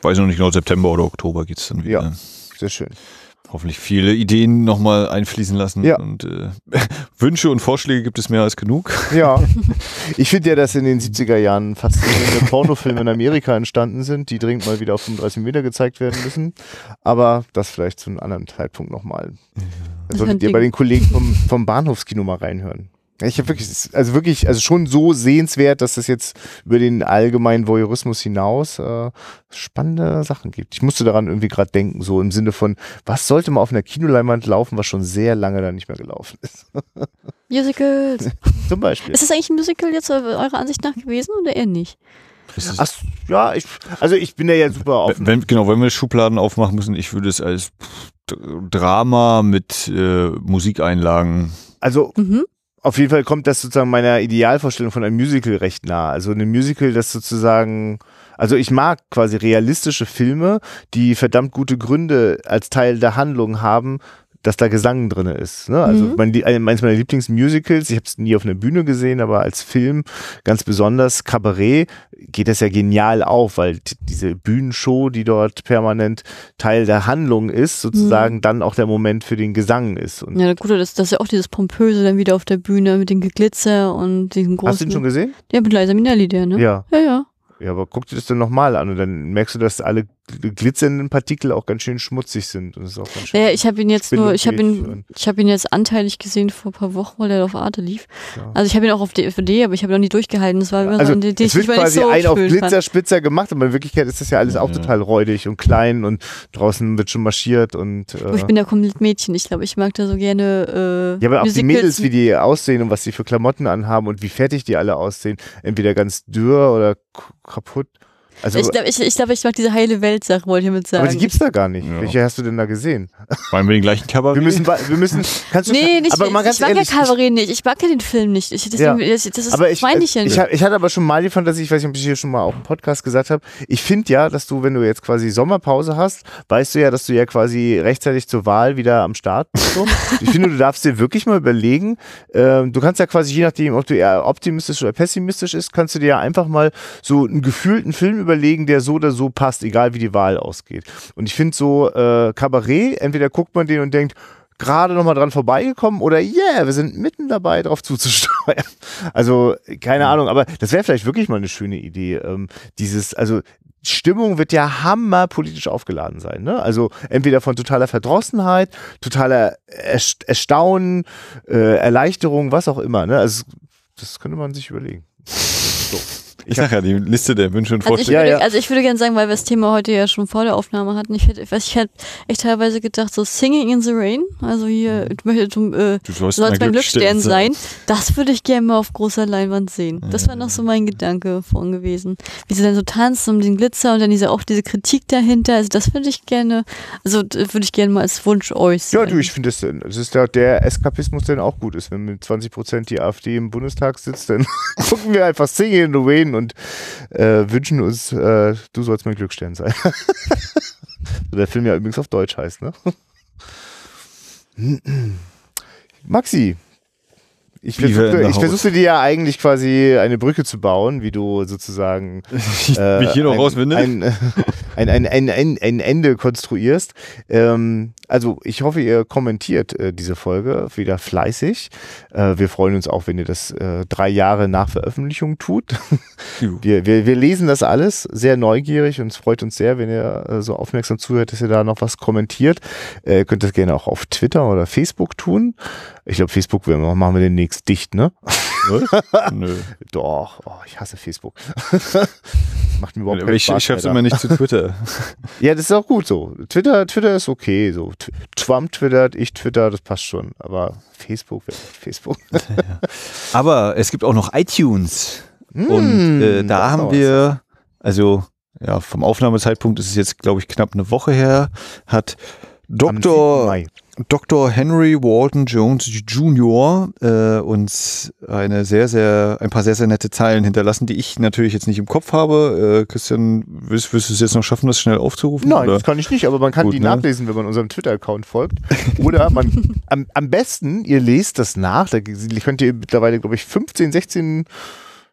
weiß ich noch nicht genau, September oder Oktober geht's dann wieder. Ja. Sehr schön. Hoffentlich viele Ideen nochmal einfließen lassen. Ja. Und äh, Wünsche und Vorschläge gibt es mehr als genug. Ja. Ich finde ja, dass in den 70er Jahren faszinierende Pornofilme in Amerika entstanden sind, die dringend mal wieder auf 35 Meter gezeigt werden müssen. Aber das vielleicht zu einem anderen Zeitpunkt nochmal. Da solltet ihr bei den Kollegen vom, vom Bahnhofskino mal reinhören. Ich habe wirklich, also wirklich, also schon so sehenswert, dass es jetzt über den allgemeinen Voyeurismus hinaus äh, spannende Sachen gibt. Ich musste daran irgendwie gerade denken, so im Sinne von, was sollte mal auf einer Kinoleinwand laufen, was schon sehr lange da nicht mehr gelaufen ist. Musicals. Zum Beispiel. Ist das eigentlich ein Musical jetzt äh, eurer Ansicht nach gewesen oder eher nicht? Das Ach, ja, ich, also ich bin da ja super offen. wenn, genau, wenn wir Schubladen aufmachen müssen, ich würde es als Drama mit äh, Musikeinlagen. Also Mhm. Auf jeden Fall kommt das sozusagen meiner Idealvorstellung von einem Musical recht nah. Also ein Musical, das sozusagen, also ich mag quasi realistische Filme, die verdammt gute Gründe als Teil der Handlung haben, dass da Gesang drin ist. Ne? Also Mhm. mein, Lie- eines meiner Lieblingsmusicals, ich habe es nie auf einer Bühne gesehen, aber als Film ganz besonders, Cabaret, geht das ja genial auf, weil diese Bühnenshow, die dort permanent Teil der Handlung ist, sozusagen dann auch der Moment für den Gesang ist. Und Ja, gut, das, das ist ja auch dieses Pompöse dann wieder auf der Bühne mit dem Geglitzer und diesem großen. Hast du den schon gesehen? Ja, mit Liza Minnelli, der, ne? Ja. Ja, ja. Ja, aber guck dir das dann nochmal an und dann merkst du, dass alle glitzernden Partikel auch ganz schön schmutzig sind. Und das ist auch ganz schön. Ja, ich habe ihn jetzt nur, ich habe ihn, ich habe ihn jetzt anteilig gesehen vor ein paar Wochen, weil er auf Arte lief. Ja. Also ich habe ihn auch auf DVD, aber ich habe ihn noch nie durchgehalten. Das war immer also so, den, den es wird ich mal nicht quasi so ein auf schön Glitzer, fand. Spitzer gemacht, aber in Wirklichkeit ist das ja alles auch Ja. total räudig und klein und draußen wird schon marschiert und Aber ich äh, bin ja komplett Mädchen. Ich glaube, ich mag da so gerne. Äh, ja, aber auch die Musicals Mädels, wie die aussehen und was die für Klamotten anhaben und wie fertig die alle aussehen. Entweder ganz dürr oder kaputt. Also, Ich glaube, ich, ich, glaub, ich mag diese heile Welt-Sache, wollte ich damit sagen. aber die gibt's da gar nicht. Ja. Welche hast du denn da gesehen? Wollen wir den gleichen Kabarett? Wir müssen, wir müssen, kannst du, Nee, nicht, aber mal ganz ich mag ehrlich, ja Kabarett nicht. Ich mag ja den Film nicht. Ich, das, das ist, aber das ich, meine ich ja ich, nicht. ich, ich hatte aber schon mal die Fantasie, ich weiß nicht, ob ich hier schon mal auch im Podcast gesagt habe, ich finde ja, dass du, wenn du jetzt quasi Sommerpause hast, weißt du ja, dass du ja quasi rechtzeitig zur Wahl wieder am Start bist. So. ich finde, du darfst dir wirklich mal überlegen, ähm, du kannst ja quasi, je nachdem, ob du eher optimistisch oder pessimistisch ist, kannst du dir ja einfach mal so einen gefühlten Film überlegen, der so oder so passt, egal wie die Wahl ausgeht. Und ich finde so äh, Kabarett, entweder guckt man den und denkt, gerade noch mal dran vorbeigekommen oder yeah, wir sind mitten dabei, drauf zuzusteuern. Also, keine Ahnung, aber das wäre vielleicht wirklich mal eine schöne Idee. Ähm, dieses, also Stimmung wird ja hammer politisch aufgeladen sein. Ne? Also entweder von totaler Verdrossenheit, totaler Erst- Erstaunen, äh, Erleichterung, was auch immer. Ne? Also das könnte man sich überlegen. So. Ich sag ja, die Liste der Wünsche und Also ich, Vorschläge. würde, Ja, ja. also ich würde gerne sagen, weil wir das Thema heute ja schon vor der Aufnahme hatten, ich hätte, ich hätte echt teilweise gedacht, so Singing in the Rain, also hier, ich möchte zum, äh, Du sollst soll es mein Glücksstern sein, das würde ich gerne mal auf großer Leinwand sehen. Das war noch so mein Gedanke vorhin gewesen. Wie sie dann so tanzen um den Glitzer und dann diese, auch diese Kritik dahinter, also das würde ich gerne, also würde ich gerne mal als Wunsch äußern. Ja, du, ich finde, das, das ist ja der Eskapismus, der auch gut ist. Wenn mit 20 Prozent die AfD im Bundestag sitzt, dann gucken wir einfach Singing in the Rain und äh, wünschen uns, äh, du sollst mein Glücksstern sein. der Film ja übrigens auf Deutsch heißt, ne? Maxi, ich versuchte, ich dir ja eigentlich quasi eine Brücke zu bauen, wie du sozusagen äh, Mich hier noch ein, ein, ein, ein, ein, ein, ein Ende konstruierst. Ähm, also ich hoffe, ihr kommentiert äh, diese Folge wieder fleißig. Äh, wir freuen uns auch, wenn ihr das äh, drei Jahre nach Veröffentlichung tut. Wir, wir, wir lesen das alles sehr neugierig und es freut uns sehr, wenn ihr äh, so aufmerksam zuhört, dass ihr da noch was kommentiert. Äh, ihr könnt das gerne auch auf Twitter oder Facebook tun. Ich glaube, Facebook wir- machen wir demnächst dicht, ne? Nö. Doch, oh, ich hasse Facebook. Macht mir überhaupt keinen ich, Spaß ich schaff's immer nicht zu Twitter. Ja, das ist auch gut so. Twitter, Twitter ist okay. So. Trump twittert, ich twitter, das passt schon. Aber Facebook, Facebook. Aber es gibt auch noch iTunes. Hm, Und äh, da haben wir, also ja, vom Aufnahmezeitpunkt ist es jetzt, glaube ich, knapp eine Woche her, hat was. Am 7. Dr. Dr. Henry Walton Jones Jr. Äh, uns eine sehr, sehr, ein paar sehr, sehr nette Zeilen hinterlassen, die ich natürlich jetzt nicht im Kopf habe. Äh, Christian, wirst, wirst du es jetzt noch schaffen, das schnell aufzurufen? Nein, oder? das kann ich nicht, aber man kann Gut, die ne? nachlesen, wenn man unserem Twitter-Account folgt. Oder man, am, am besten, ihr lest das nach. Da könnt ihr mittlerweile, glaube ich, 15, 16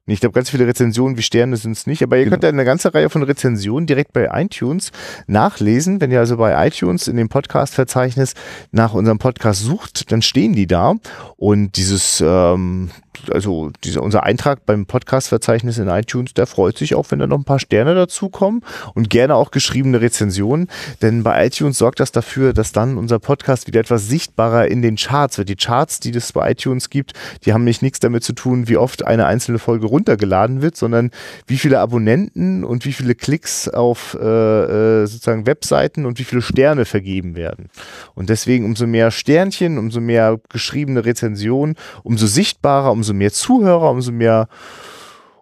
Ich glaube, ganz viele Rezensionen wie Sterne sind es nicht, aber ihr Genau. könnt ja eine ganze Reihe von Rezensionen direkt bei iTunes nachlesen. Wenn ihr also bei iTunes in dem Podcast-Verzeichnis nach unserem Podcast sucht, dann stehen die da. Und dieses, ähm, also dieser, unser Eintrag beim Podcast-Verzeichnis in iTunes, der freut sich auch, wenn da noch ein paar Sterne dazukommen und gerne auch geschriebene Rezensionen. Denn bei iTunes sorgt das dafür, dass dann unser Podcast wieder etwas sichtbarer in den Charts wird. Die Charts, die es bei iTunes gibt, die haben nämlich nichts damit zu tun, wie oft eine einzelne Folge runtergeladen wird, sondern wie viele Abonnenten und wie viele Klicks auf äh, äh, sozusagen Webseiten und wie viele Sterne vergeben werden. Und deswegen umso mehr Sternchen, umso mehr geschriebene Rezensionen, umso sichtbarer, umso mehr Zuhörer, umso mehr,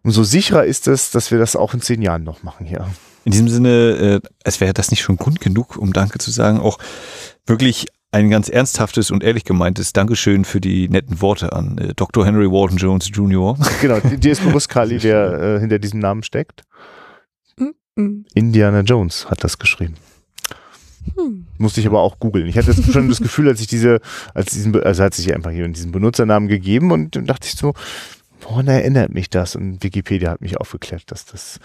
umso sicherer ist es, dass wir das auch in zehn Jahren noch machen hier. In diesem Sinne, äh, als wäre das nicht schon Grund genug, um Danke zu sagen, auch wirklich ein ganz ernsthaftes und ehrlich gemeintes Dankeschön für die netten Worte an äh, Dr. Henry Walton Jones Jr. Genau, dir ist bewusst, Kali, wer äh, hinter diesem Namen steckt? Indiana Jones hat das geschrieben. Hm. Musste ich aber auch googeln. Ich hatte schon das Gefühl, als ich diese, als diesen, also hat sich einfach hier diesen Benutzernamen gegeben und dann dachte ich so, woran erinnert mich das? Und Wikipedia hat mich aufgeklärt, dass das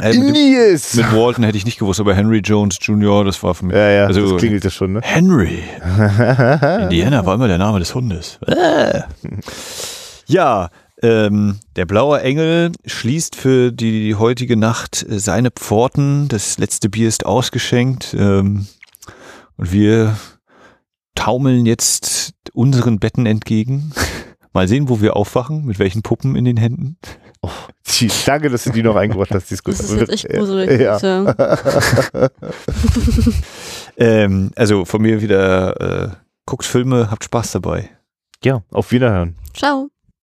Äh, Indie ist. mit Walton hätte ich nicht gewusst, aber Henry Jones Jr., das war für mich. Ja, ja, also, das klingelte schon, ne? Henry. Indiana war immer der Name des Hundes. Äh. Ja, ähm, der blaue Engel schließt für die heutige Nacht äh, seine Pforten. Das letzte Bier ist ausgeschenkt. Ähm, und wir taumeln jetzt unseren Betten entgegen. Mal sehen, wo wir aufwachen, mit welchen Puppen in den Händen. Die- Danke, dass du die noch eingebracht hast. Die Das ist jetzt echt gruselig. Ja. Ja. Ähm, also von mir wieder, äh, guckt Filme, habt Spaß dabei. ja, auf Wiederhören. Ciao.